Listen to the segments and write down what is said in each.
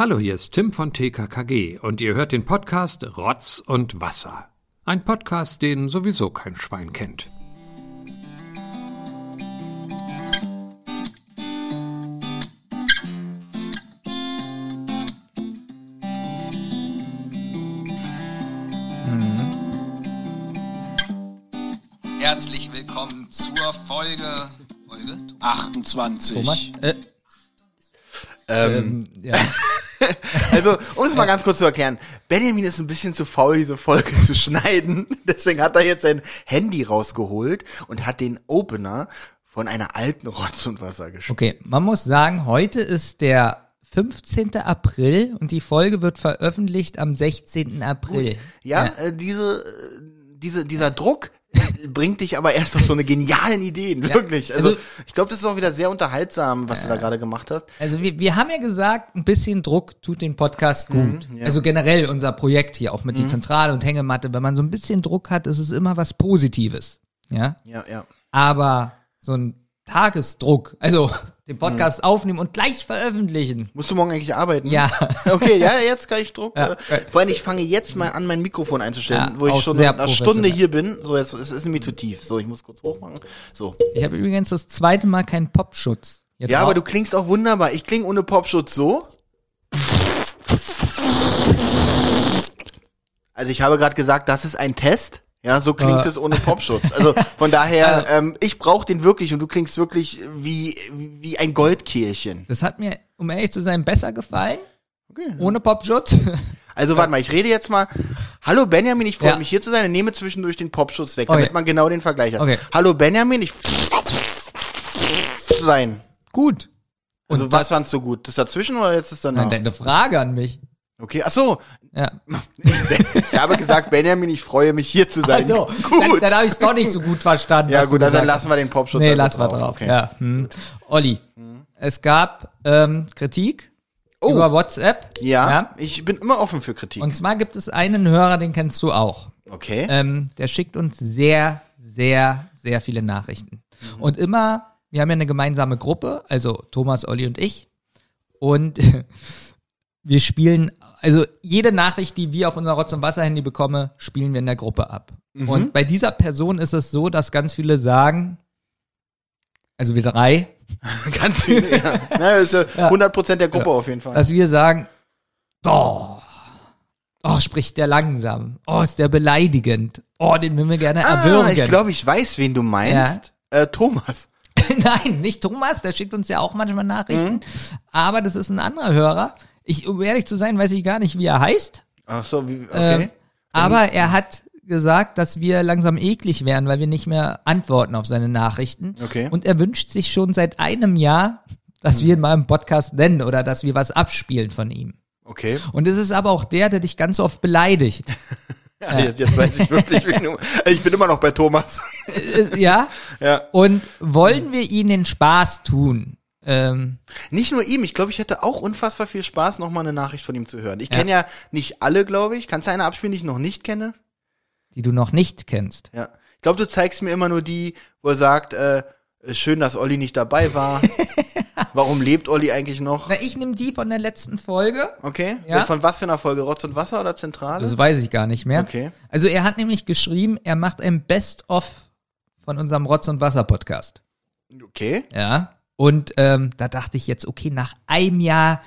Hallo, hier ist Tim von TKKG und ihr hört den Podcast Rotz und Wasser. Ein Podcast, den sowieso kein Schwein kennt. Herzlich willkommen zur Folge, Folge 28. Thomas? Äh, Ähm, ähm, ja. also, um es mal ganz kurz zu erklären, Benjamin ist ein bisschen zu faul, diese Folge zu schneiden. Deswegen hat er jetzt sein Handy rausgeholt und hat den Opener von einer alten Rotz und Wasser gespielt. Okay, man muss sagen, heute ist der 15. April und die Folge wird veröffentlicht am 16. April. Ja, Äh, diese, äh, diese, dieser Druck bringt dich aber erst auf so eine genialen Ideen, wirklich. Also, also- ich glaube, das ist auch wieder sehr unterhaltsam, was du da gerade gemacht hast. Also wir, wir haben ja gesagt, ein bisschen Druck tut den Podcast gut. Mhm, ja. Also generell unser Projekt hier, auch mit die Zentrale und Hängematte, wenn man so ein bisschen Druck hat, ist es immer was Positives. Ja. Ja, ja. Aber so ein Tagesdruck, also den Mhm. Podcast aufnehmen und gleich veröffentlichen. Musst du morgen eigentlich arbeiten? Ja. Okay, ja, jetzt kann ich Druck. Ja. äh, Vor allem, ich fange jetzt mal an, mein Mikrofon einzustellen, Ja, wo ich auch schon eine Stunde hier bin. So, jetzt es ist nämlich zu tief. So, ich muss kurz hochmachen. So. Ich habe übrigens das zweite Mal keinen Popschutz. hier Ja, drauf. aber du klingst auch wunderbar. Ich klinge ohne Popschutz so. Also ich habe gerade gesagt, das ist ein Test. Ja, so klingt es ohne Popschutz. Also von daher, ähm, ich brauche den wirklich und du klingst wirklich wie, wie ein Goldkehlchen. Das hat mir, um ehrlich zu sein, besser gefallen. Okay. Ohne Popschutz. Also warte mal, ich rede jetzt mal. Hallo Benjamin, ich freue Ja. mich hier zu sein und nehme zwischendurch den Popschutz weg, Okay. damit man genau den Vergleich hat. Okay. Hallo Benjamin, ich sein. Gut. Also was das- fandst du gut? Das dazwischen oder jetzt ist danach? Nein, deine Frage an mich. Okay, ach so. Ja. Ich habe gesagt, Benjamin, ich freue mich hier zu sein. Also, gut. dann, dann habe ich es doch nicht so gut verstanden. ja gut, also dann lassen wir den Popschutz Nee, lassen wir drauf. Okay. Ja. Hm. Olli, es gab ähm, Kritik Oh. über WhatsApp. Ja, ich bin immer offen für Kritik. Und zwar gibt es einen Hörer, den kennst du auch. okay. Ähm, der schickt uns sehr, sehr, sehr viele Nachrichten. Mhm. Und immer, wir haben ja eine gemeinsame Gruppe, also Thomas, Olli und ich. Und wir spielen, also jede Nachricht, die wir auf unser Rotz- und Wasser-Handy bekommen, spielen wir in der Gruppe ab. Mhm. Und bei dieser Person ist es so, dass ganz viele sagen, also wir drei, Ganz viel. Ja. Na, das ist ja 100% der Gruppe auf jeden Fall. dass wir sagen, oh, oh, spricht der langsam, oh, ist der beleidigend, oh, den würden wir gerne ah, erwürgen. ich glaube, ich weiß, wen du meinst. Äh, Thomas. Nein, nicht Thomas, der schickt uns ja auch manchmal Nachrichten. Mhm. Aber das ist ein anderer Hörer. Ich, um ehrlich zu sein, weiß ich gar nicht, wie er heißt. Ach so, wie, okay. Ähm, aber er hat gesagt, dass wir langsam eklig werden, weil wir nicht mehr antworten auf seine Nachrichten. Okay. Und er wünscht sich schon seit einem Jahr, dass wir ihn mal im Podcast nennen oder dass wir was abspielen von ihm. okay. Und es ist aber auch der, der dich ganz oft beleidigt. Ja, Jetzt, jetzt weiß ich wirklich, wen du, ich bin immer noch bei Thomas. Äh, ja? Ja. Und wollen wir ihnen den Spaß tun? Ähm, Nicht nur ihm, ich glaube, ich hätte auch unfassbar viel Spaß, nochmal eine Nachricht von ihm zu hören. Ich kenne ja nicht alle, glaube ich. Kannst du eine abspielen, die ich noch nicht kenne? die du noch nicht kennst. Ja. Ich glaube, du zeigst mir immer nur die, wo er sagt, äh, schön, dass Olli nicht dabei war. Warum lebt Olli eigentlich noch? Na, ich nehme die von der letzten Folge. Okay. Ja. Von was für einer Folge? Rotz und Wasser oder Zentrale? Das weiß ich gar nicht mehr. Okay. Also er hat nämlich geschrieben, er macht ein Best-of von unserem Rotz- und Wasser-Podcast. Okay. Ja. Und ähm, da dachte ich jetzt, okay, nach einem Jahr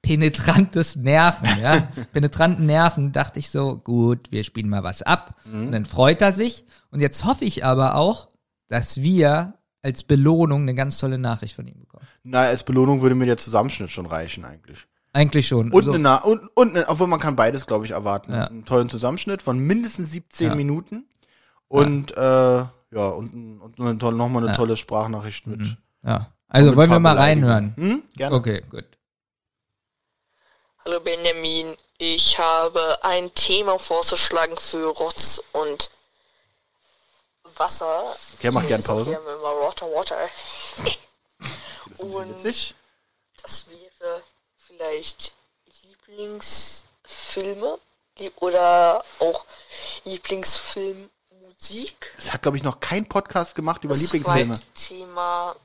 penetrantes Nerven, ja, penetranten Nerven, dachte ich so, gut, wir spielen mal was ab. Und dann freut er sich. Und jetzt hoffe ich aber auch, dass wir als Belohnung eine ganz tolle Nachricht von ihm bekommen. Na, als Belohnung würde mir der Zusammenschnitt schon reichen eigentlich. Eigentlich schon. Und Also, eine, Na- und, und eine, obwohl man kann beides, glaube ich, erwarten. Ja. Einen tollen Zusammenschnitt von mindestens 17 Ja. Minuten. Und äh, ja, und, und eine tolle, nochmal eine Ja. tolle Sprachnachricht mit. ja. Also wollen wir mal reinhören. Hm? Gerne. Okay, gut. Hallo Benjamin, ich habe ein Thema vorzuschlagen für Rotz und Wasser. Okay, mach gern Ich sag Pause. hier immer Water, Water. Und Witzig. das wäre vielleicht Lieblingsfilme lieb- oder auch Lieblingsfilmmusik. Es hat, glaube ich, noch kein Podcast gemacht über Das Lieblingsfilme. Thema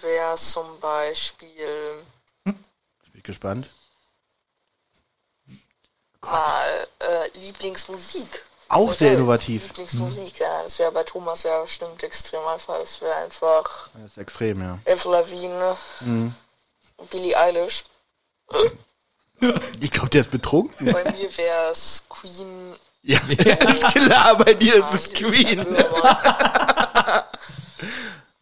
wäre zum Beispiel gespannt. Mal äh, Lieblingsmusik. Auch sehr innovativ. Lieblingsmusik, ja. Das wäre bei Thomas ja bestimmt extrem einfach. Das wäre einfach Das ist extrem, ja. Avril Lavigne, Mhm. Billie Eilish. Ich glaube, der ist betrunken. Bei mir wäre es Queen. Ja, ist klar, bei dir ist es Queen.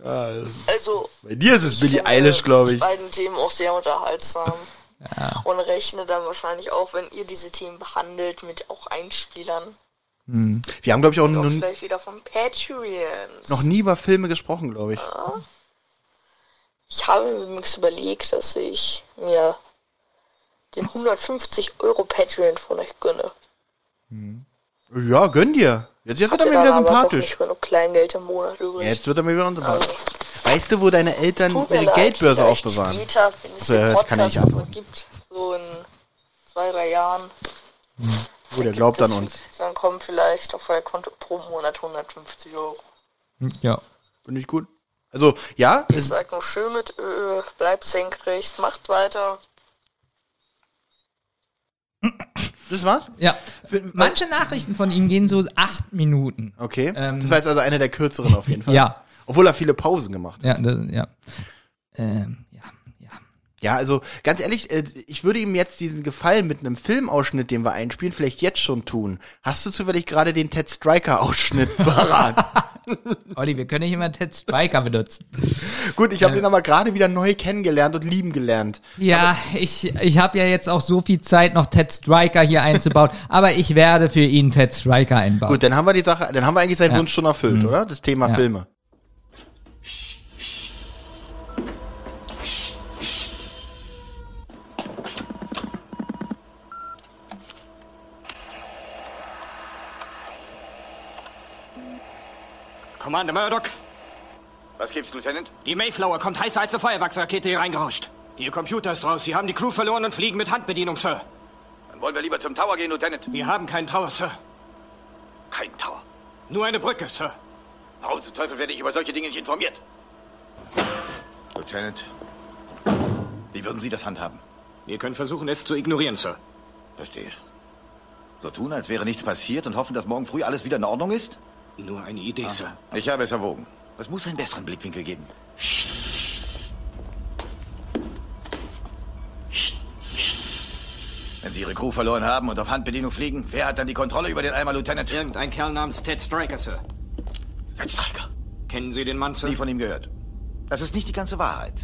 Queen. Also, Bei dir ist es Billie finde Eilish, glaube Die ich. beiden Themen auch sehr unterhaltsam. Und rechne dann wahrscheinlich auch, wenn ihr diese Themen behandelt, mit auch Einspielern. Wir haben, glaube ich, auch Auch noch, vielleicht wieder von Patreons. noch nie über Filme gesprochen, glaube ich. Ich habe mir übrigens überlegt, dass ich mir den 150 Euro Patreon von euch gönne. Ja, gönn dir. Jetzt, jetzt wird er mir wieder sympathisch. nicht genug Kleingeld im Monat übrig. Jetzt wird er mir wieder sympathisch. Weißt du, wo deine Eltern leid, Geldbörse aufbewahren? Später, wenn es So, er den hört, kann er Podcast nicht antworten. gibt, so in zwei, drei Jahren. Oh, der glaubt an es- uns. Dann kommen vielleicht auf euer Konto pro Monat 150 Euro. Ja. Finde ich gut. Also, ja, Ich ist, sag nur schön mit Ö, bleibt senkrecht, macht weiter. Das war's? Ja. Für- Manche Nachrichten von ihm gehen so acht Minuten. Okay. Ähm, das war jetzt also einer der kürzeren auf jeden Fall. Ja. Obwohl er viele Pausen gemacht hat. Ja, das, ja. Ähm, ja, ja. Ja, also ganz ehrlich, äh, ich würde ihm jetzt diesen Gefallen mit einem Filmausschnitt, den wir einspielen, vielleicht jetzt schon tun. Hast du zufällig gerade den Ted Striker-Ausschnitt parat? Olli, wir können nicht immer Ted Spiker benutzen. Gut, ich habe den aber gerade wieder neu kennengelernt und lieben gelernt. Ja, ich, ich habe ja jetzt auch so viel Zeit, noch Ted Striker hier einzubauen, aber ich werde für ihn Ted Striker einbauen. Gut, dann haben wir die Sache, dann haben wir eigentlich seinen Ja. Wunsch schon erfüllt, oder? Das Thema Ja. Filme. Commander Murdoch, Was gibt's, Lieutenant? die Mayflower kommt heißer als eine Feuerwerksrakete hier reingerauscht. Ihr Computer ist raus. Sie haben die Crew verloren und fliegen mit Handbedienung, Sir. Dann wollen wir lieber zum Tower gehen, Lieutenant. Wir haben keinen Tower, Sir. Kein Tower. Nur eine Brücke, Sir. Warum zum Teufel werde ich über solche Dinge nicht informiert? Lieutenant, wie würden Sie das handhaben? Wir können versuchen, es zu ignorieren, Sir. Verstehe. So tun, als wäre nichts passiert und hoffen, dass morgen früh alles wieder in Ordnung ist? Nur eine Idee, Sir. Ich habe es erwogen. Es muss einen besseren Blickwinkel geben. Wenn Sie Ihre Crew verloren haben und auf Handbedienung fliegen, wer hat dann die Kontrolle über den Eimer, Lieutenant? Irgendein Kerl namens Ted Striker, Sir. Ein Streiker. Kennen Sie den Mann, Sir? Nie von ihm gehört. Das ist nicht die ganze Wahrheit.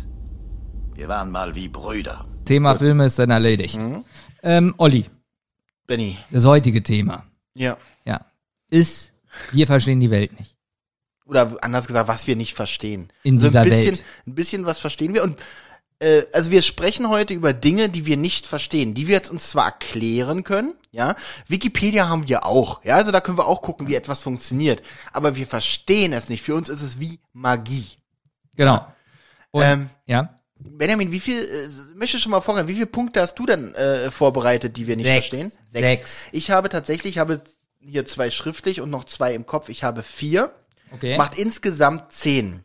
Wir waren mal wie Brüder. Thema Filme ist dann erledigt. Mhm. Ähm, Olli, Benny. das heutige Thema, Ja. ja, ist, wir verstehen die Welt nicht. Oder anders gesagt, was wir nicht verstehen. In also dieser ein bisschen, Welt. Ein bisschen was verstehen wir. Und äh, also wir sprechen heute über Dinge, die wir nicht verstehen, die wir jetzt uns zwar erklären können, ja. Wikipedia haben wir auch, ja. Also da können wir auch gucken, wie etwas funktioniert. Aber wir verstehen es nicht. Für uns ist es wie Magie. Genau. Und, Ähm, ja, Benjamin, wie viel, äh, möchte schon mal vorgehen, wie viele Punkte hast du denn äh, vorbereitet, die wir nicht Sechs. verstehen? Sechs. Ich habe tatsächlich, ich habe hier zwei schriftlich und noch zwei im Kopf. Ich habe vier. okay. Macht insgesamt zehn.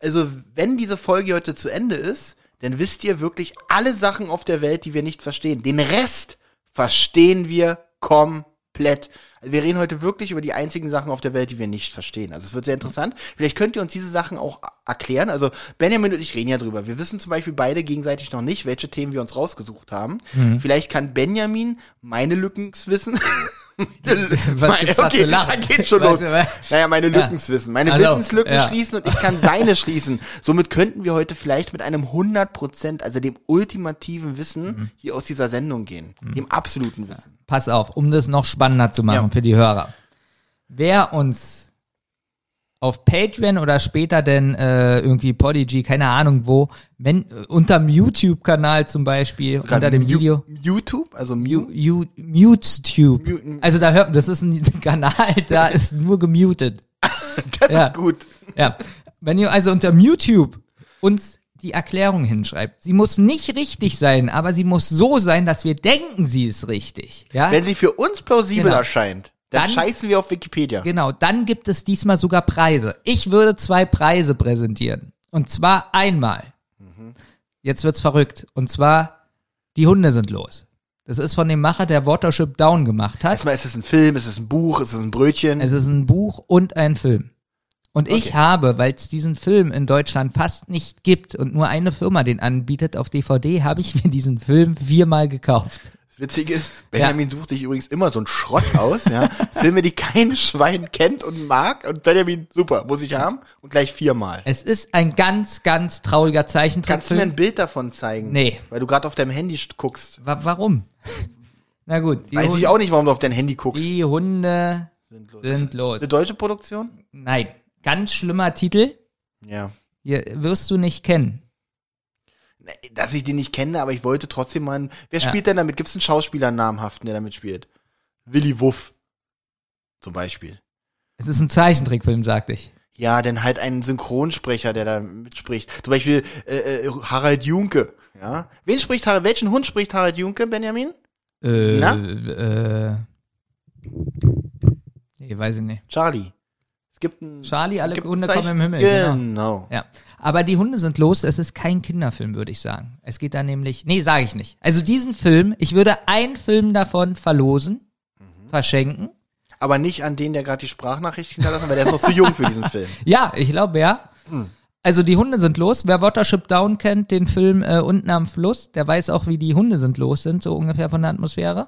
Also, wenn diese Folge heute zu Ende ist, dann wisst ihr wirklich alle Sachen auf der Welt, die wir nicht verstehen. Den Rest verstehen wir komplett. Also wir reden heute wirklich über die einzigen Sachen auf der Welt, die wir nicht verstehen. Also es wird sehr interessant. Vielleicht könnt ihr uns diese Sachen auch erklären. Also Benjamin und ich reden ja drüber. Wir wissen zum Beispiel beide gegenseitig noch nicht, welche Themen wir uns rausgesucht haben. Vielleicht kann Benjamin meine Lückenswissen. Was gibt's da geht schon Weißt los. du? Naja, meine Ja. Lückenswissen. Meine Also, Wissenslücken ja. schließen und ich kann seine schließen. Somit könnten wir heute vielleicht mit einem 100%, also dem ultimativen Wissen Mhm. hier aus dieser Sendung gehen. Dem absoluten Wissen. Pass auf, um das noch spannender zu machen Ja. für die Hörer. Wer uns auf Patreon oder später denn äh, irgendwie Podigy, keine Ahnung wo, wenn äh, unterm YouTube-Kanal zum Beispiel, unter dem Mu- Video, YouTube, also Mu You, MuteTube. Muten. Also da hört, das ist ein Kanal, da ist nur gemutet. das ja. ist gut. Ja, wenn ihr also unter YouTube uns die Erklärung hinschreibt, sie muss nicht richtig sein, aber sie muss so sein, dass wir denken, sie ist richtig. Ja, Wenn sie für uns plausibel Genau. erscheint, dann, Dann- scheißen wir auf Wikipedia. genau. Dann gibt es diesmal sogar Preise. Ich würde zwei Preise präsentieren. Und zwar einmal. Jetzt wird's verrückt. Und zwar Die Hunde sind los. Das ist von dem Macher, der Watership Down gemacht hat. Erstmal ist es ein Film, ist es ein Buch, ist es ein Brötchen? Es ist ein Buch und ein Film. Und ich habe, weil es diesen Film in Deutschland fast nicht gibt und nur eine Firma den anbietet auf DVD, habe ich mir diesen Film viermal gekauft. Das Witzige ist, Benjamin sucht sich übrigens immer so einen Schrott aus, ja. Filme, die kein Schwein kennt und mag. Und Benjamin, super, muss ich haben. Und gleich viermal. Es ist ein ganz, ganz trauriger Kannst du mir ein Bild davon zeigen? Nee. Weil du gerade auf deinem Handy st- guckst. Wa warum? Na gut, Weiß Hunde, ich auch nicht, warum du auf dein Handy guckst. die Hunde Sind los. sind los. Eine deutsche Produktion? Nein, ganz schlimmer Titel. Ja. Hier wirst du nicht kennen. Dass ich den nicht kenne, aber ich wollte trotzdem mal. einen- Wer Ja. spielt denn damit? Gibt es einen Schauspieler einen namhaften, der damit spielt? Willy Wuff. Zum Beispiel. Es ist ein Zeichentrickfilm, sagte ich. Ja, denn halt einen Synchronsprecher, der da mitspricht. Zum Beispiel äh, äh, Harald Junke. Ja. Wen spricht Harald? Welchen Hund spricht Harald Junke, Benjamin? Äh, Na? äh, nee, weiß ich nicht. Charlie. Es gibt einen. Charlie, alle Hunde kommen im Himmel. Genau. Genau. Ja. Aber die Hunde sind los. Es ist kein Kinderfilm, würde ich sagen. Es geht da nämlich. Nee, sage ich nicht. Also diesen Film, ich würde einen Film davon verlosen, Mhm. verschenken. Aber nicht an den, der gerade die Sprachnachricht hinterlassen, weil der ist noch zu jung für diesen Film. Ja, ich glaube ja. Hm. Also die Hunde sind los. Wer Watership Down kennt, den Film äh, unten am Fluss, der weiß auch, wie die Hunde sind los sind, so ungefähr von der Atmosphäre.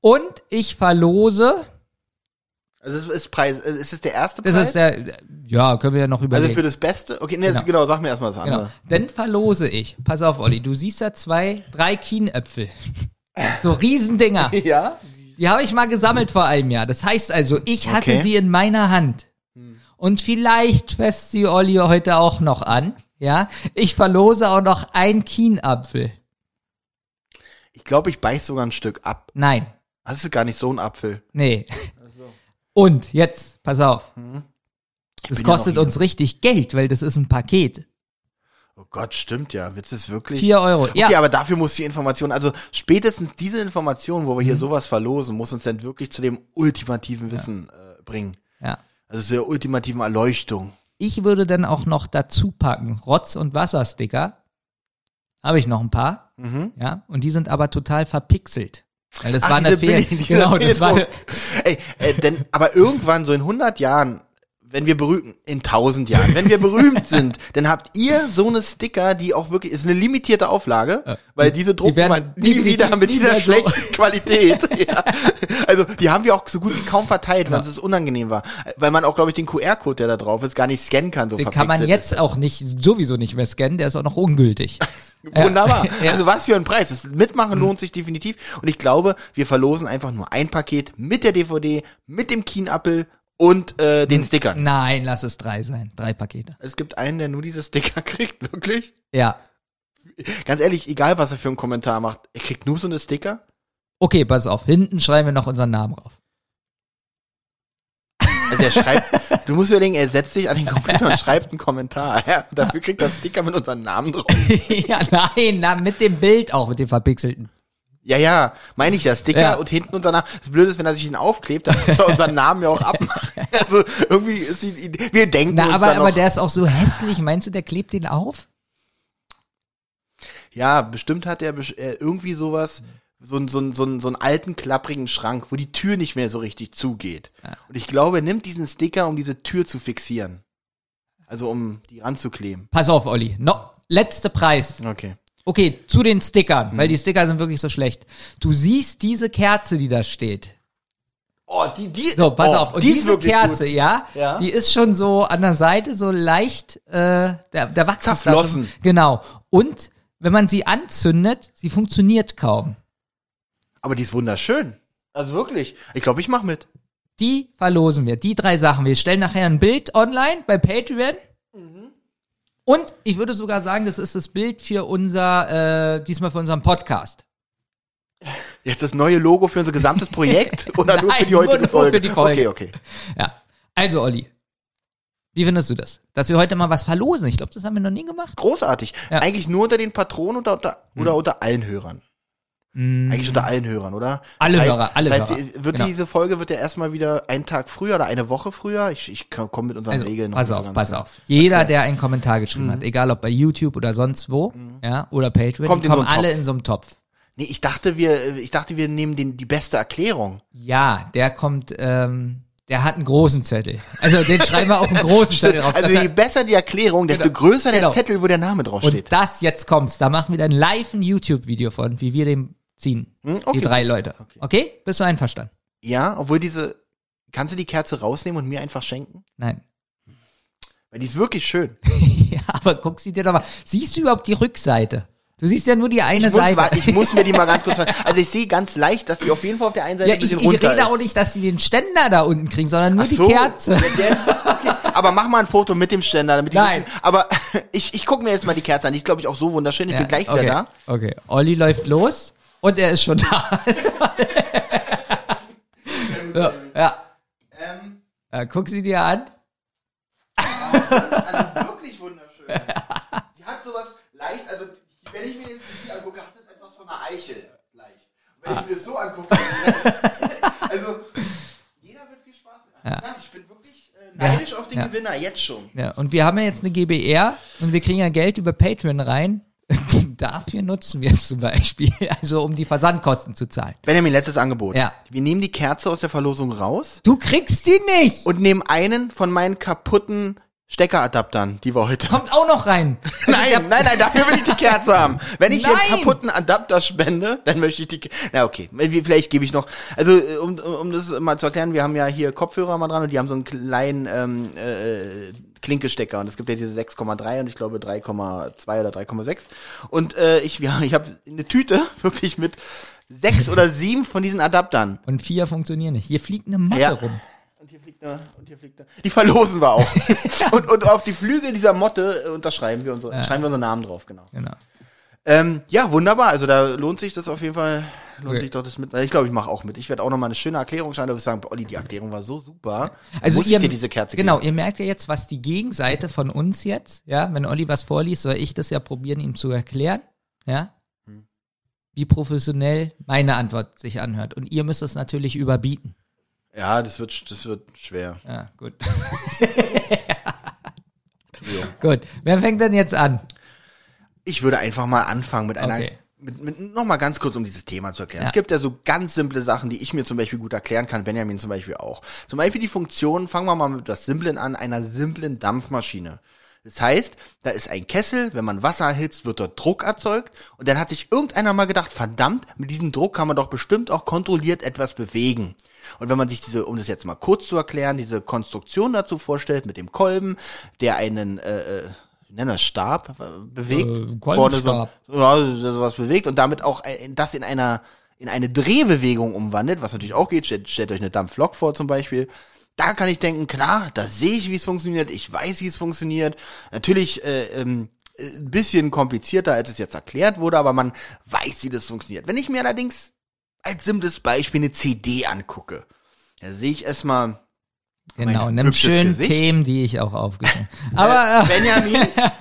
Und ich verlose, Also es ist Preis, äh, ist es der erste das Preis? ist der, ja, können wir ja noch überlegen. also für das Beste? Okay, nee, das, Genau. genau, sag mir erstmal das Genau. andere. Dann verlose ich. Pass auf, Olli, du siehst da zwei, drei Kienäpfel. So Riesendinger. Ja? Die habe ich mal gesammelt vor einem Jahr. Das heißt also, ich hatte Okay. Hm. sie in meiner Hand. Und vielleicht fässt sie Olli heute auch noch an. Ja, ich verlose auch noch ein Kienapfel. Ich glaube, ich beiß sogar ein Stück ab. Nein, Das ist gar nicht so ein Apfel. nee. Und jetzt, pass auf. Das ja kostet noch uns richtig Geld, weil das ist ein Paket. Oh Gott, stimmt ja. Du es wirklich? Vier Euro. Okay, Ja, aber dafür muss die Information, also spätestens diese Information, wo wir Mhm. hier sowas verlosen, muss uns dann wirklich zu dem ultimativen Wissen äh, bringen. ja. Also zu der ultimativen Erleuchtung. Ich würde dann auch noch dazu packen Rotz- und Wassersticker. Habe ich noch ein paar. Ja, und die sind aber total verpixelt. Weil das. Ach, war eine diese Fehl. billigen- diese Genau, das war eine. Ey, äh, denn, aber irgendwann, so in 100 Jahren, wenn wir berühmt, in 1000 Jahren, wenn wir berühmt sind, dann habt ihr so eine Sticker, die auch wirklich, ist eine limitierte Auflage, weil diese drucken werden man nie definitiv wieder mit nie dieser mehr so- schlechten Qualität. ja. Also, die haben wir auch so gut wie kaum verteilt, weil es unangenehm war. Weil man auch, glaube ich, den QR-Code, der da drauf ist, gar nicht scannen kann, so den kann man jetzt auch nicht, sowieso nicht mehr scannen, der ist auch noch ungültig. ist. Wunderbar. Ja. Mhm. Also, was für ein Preis. Das Mitmachen lohnt sich definitiv. Und ich glaube, wir verlosen einfach nur ein Paket mit der DVD, mit dem Kienappel und äh, den Stickern. Nein, lass es drei sein. Drei Pakete. Es gibt einen, der nur diese Sticker kriegt, wirklich. Ja. Ganz ehrlich, egal was er für einen Kommentar macht, er kriegt nur so eine Sticker. Okay, pass auf. Hinten schreiben wir noch unseren Namen drauf. Also er schreibt, du musst überlegen, er setzt sich an den Computer und schreibt einen Kommentar. Ja, dafür kriegt er Sticker mit unserem Namen drauf. ja, nein, na, mit dem Bild auch, mit dem verpixelten. Ja, ja, meine ich ja, Sticker Ja. und hinten unser Name. Das Blöde ist, wenn er sich ihn aufklebt, dann muss er unseren Namen ja auch abmachen. Also irgendwie ist die wir denken Na, uns aber, aber der ist auch so hässlich. Meinst du, der klebt den auf? ja, bestimmt hat er äh, irgendwie sowas, so, ein- so, ein- so, ein- so einen alten, klapprigen Schrank, wo die Tür nicht mehr so richtig zugeht. Und ich glaube, er nimmt diesen Sticker, um diese Tür zu fixieren. Also um die ranzukleben. Pass auf, Olli. No, letzter Preis. Okay. Okay, zu den Stickern, Mhm. weil die Sticker sind wirklich so schlecht. Du siehst diese Kerze, die da steht. Oh, die, die, So, pass oh, auf. Und die ist diese Kerze, ja, Ja. die ist schon so an der Seite so leicht, äh, der, der Wachs ist Zerflossen. Schon, genau. Und wenn man sie anzündet, sie funktioniert kaum. Aber die ist wunderschön. Also wirklich. Ich glaube, ich mach mit. Die verlosen wir. Die drei Sachen. Wir stellen nachher ein Bild online bei Patreon. Und ich würde sogar sagen, das ist das Bild für unser, äh, diesmal für unseren Podcast. Jetzt das neue Logo für unser gesamtes Projekt oder nur für Nein, die heutige nur Folge? für die Folge. Okay, okay. Ja. Also, Olli. Wie findest du das? Dass wir heute mal was verlosen? Ich glaube, das haben wir noch nie gemacht. Großartig. Ja. Hm. Eigentlich nur unter den Patronen oder unter, oder unter allen Hörern. Eigentlich unter allen Hörern, oder? Alle das heißt, Hörer, alle das heißt, Hörer. Wird Genau. diese Folge wird ja erstmal wieder einen Tag früher oder eine Woche früher? Ich, ich komme mit unseren Also, Regeln noch pass so auf, ganz pass klar. auf. Jeder, der einen Kommentar geschrieben hat, egal ob bei YouTube oder sonst wo, ja, oder Patreon, Kommt die in so kommen einen alle Topf. in so einem Topf. Nee, ich dachte, wir, ich dachte, wir nehmen den, die beste Erklärung. Ja, der kommt, ähm, der hat einen großen Zettel. Also den schreiben wir auf einen großen Zettel drauf. Also je er- besser die Erklärung, desto Genau. größer der Genau. Zettel, wo der Name draufsteht. und das jetzt kommt's. Da machen wir dann live ein YouTube-Video von, wie wir den ziehen. Hm, okay. Die drei Leute. Okay. Bist du einverstanden? Ja, obwohl diese, kannst du die Kerze rausnehmen und mir einfach schenken? Nein. Weil die ist wirklich schön. Ja, aber guck sie dir doch mal. Siehst du überhaupt die Rückseite? Du siehst ja nur die eine Ich muss, Seite. ich muss mir die mal ganz kurz Also ich sehe ganz leicht, dass die auf jeden Fall auf der einen Seite ja, ein ich, bisschen ich runter rede ist. auch nicht, dass sie den Ständer da unten kriegen, sondern nur Ach die so. Kerze. Ja, ist, okay. Aber mach mal ein Foto mit dem Ständer, damit die Nein. wissen. Aber ich, ich gucke mir jetzt mal die Kerze an. Die ist, glaube ich, auch so wunderschön. Ich bin gleich okay. wieder Okay. Olli läuft los und er ist schon da. ja. Ja. Ähm, ja. Guck sie dir an. also wirklich wunderschön. Sie hat sowas leicht, also wenn ich mir das hier angucke, hat es etwas von einer Eichel. Leicht. Und wenn ich mir das so angucke, also jeder wird viel Spaß mit. Ja. ich bin wirklich äh, neidisch auf den Ja. Gewinner, jetzt schon. Ja, und wir haben ja jetzt eine GBR und wir kriegen ja Geld über Patreon rein. Dafür nutzen wir es zum Beispiel, also um die Versandkosten zu zahlen. Benjamin, letztes Angebot. Ja. Wir nehmen die Kerze aus der Verlosung raus Du kriegst die nicht! und nehmen einen von meinen kaputten Steckeradaptern, die wir heute Kommt auch noch rein. Nein, nein, nein, dafür will ich die Kerze haben. Wenn ich hier einen Nein! kaputten Adapter spende, dann möchte ich die. Na okay, vielleicht gebe ich noch. Also um, um das mal zu erklären, wir haben ja hier Kopfhörer mal dran und die haben so einen kleinen ähm, äh, Klinkestecker und es gibt ja diese 6,3 und ich glaube 3,2 oder 3,6 und äh, ich ja, ich habe eine Tüte wirklich mit sechs oder sieben von diesen Adaptern. Und vier funktionieren nicht. Hier fliegt eine Motte Ja. rum. Und hier fliegt eine, und hier fliegt eine. Die verlosen wir auch. und, und auf die Flügel dieser Motte äh, unterschreiben wir unsere, schreiben wir unseren Namen drauf, genau. Genau. Ähm, ja, wunderbar. Also da lohnt sich das auf jeden Fall. Lohnt Okay. sich doch das mit. Ich glaube, ich mache auch mit. Ich werde auch noch mal eine schöne Erklärung schreiben. Würde ich sagen, Olli, die Erklärung war so super. Also muss ihr, ich dir diese Kerze Genau, geben. ihr merkt ja jetzt, was die Gegenseite von uns jetzt, ja, wenn Olli was vorliest, soll ich das ja probieren, ihm zu erklären, ja, Hm. wie professionell meine Antwort sich anhört. Und ihr müsst es natürlich überbieten. Ja, das wird, das wird schwer. Ja, gut. gut. Wer fängt denn jetzt an? Ich würde einfach mal anfangen mit einer. Okay. Mit, mit, noch mal ganz kurz, um dieses Thema zu erklären. Ja. Es gibt ja so ganz simple Sachen, die ich mir zum Beispiel gut erklären kann, Benjamin zum Beispiel auch. Zum Beispiel die Funktion, fangen wir mal mit das Simplen an, einer simplen Dampfmaschine. Das heißt, da ist ein Kessel, wenn man Wasser erhitzt, wird dort Druck erzeugt und dann hat sich irgendeiner mal gedacht, verdammt, mit diesem Druck kann man doch bestimmt auch kontrolliert etwas bewegen. Und wenn man sich diese, um das jetzt mal kurz zu erklären, diese Konstruktion dazu vorstellt mit dem Kolben, der einen, äh, äh, wie nennen das, Stab äh, bewegt, Äh, vorne so, ja, sowas bewegt und damit auch ein- das in einer in eine Drehbewegung umwandelt, was natürlich auch geht. Stellt, stellt euch eine Dampflok vor zum Beispiel. Da kann ich denken, klar, da sehe ich, wie es funktioniert. Ich weiß, wie es funktioniert. Natürlich äh, ähm, äh, ein bisschen komplizierter, als es jetzt erklärt wurde, aber man weiß, wie das funktioniert. Wenn ich mir allerdings als simples Beispiel eine CD angucke, da sehe ich erstmal Genau, Mein hübsches schönen Gesicht. Themen, die ich auch aufgeschrieben Aber, äh, Benjamin,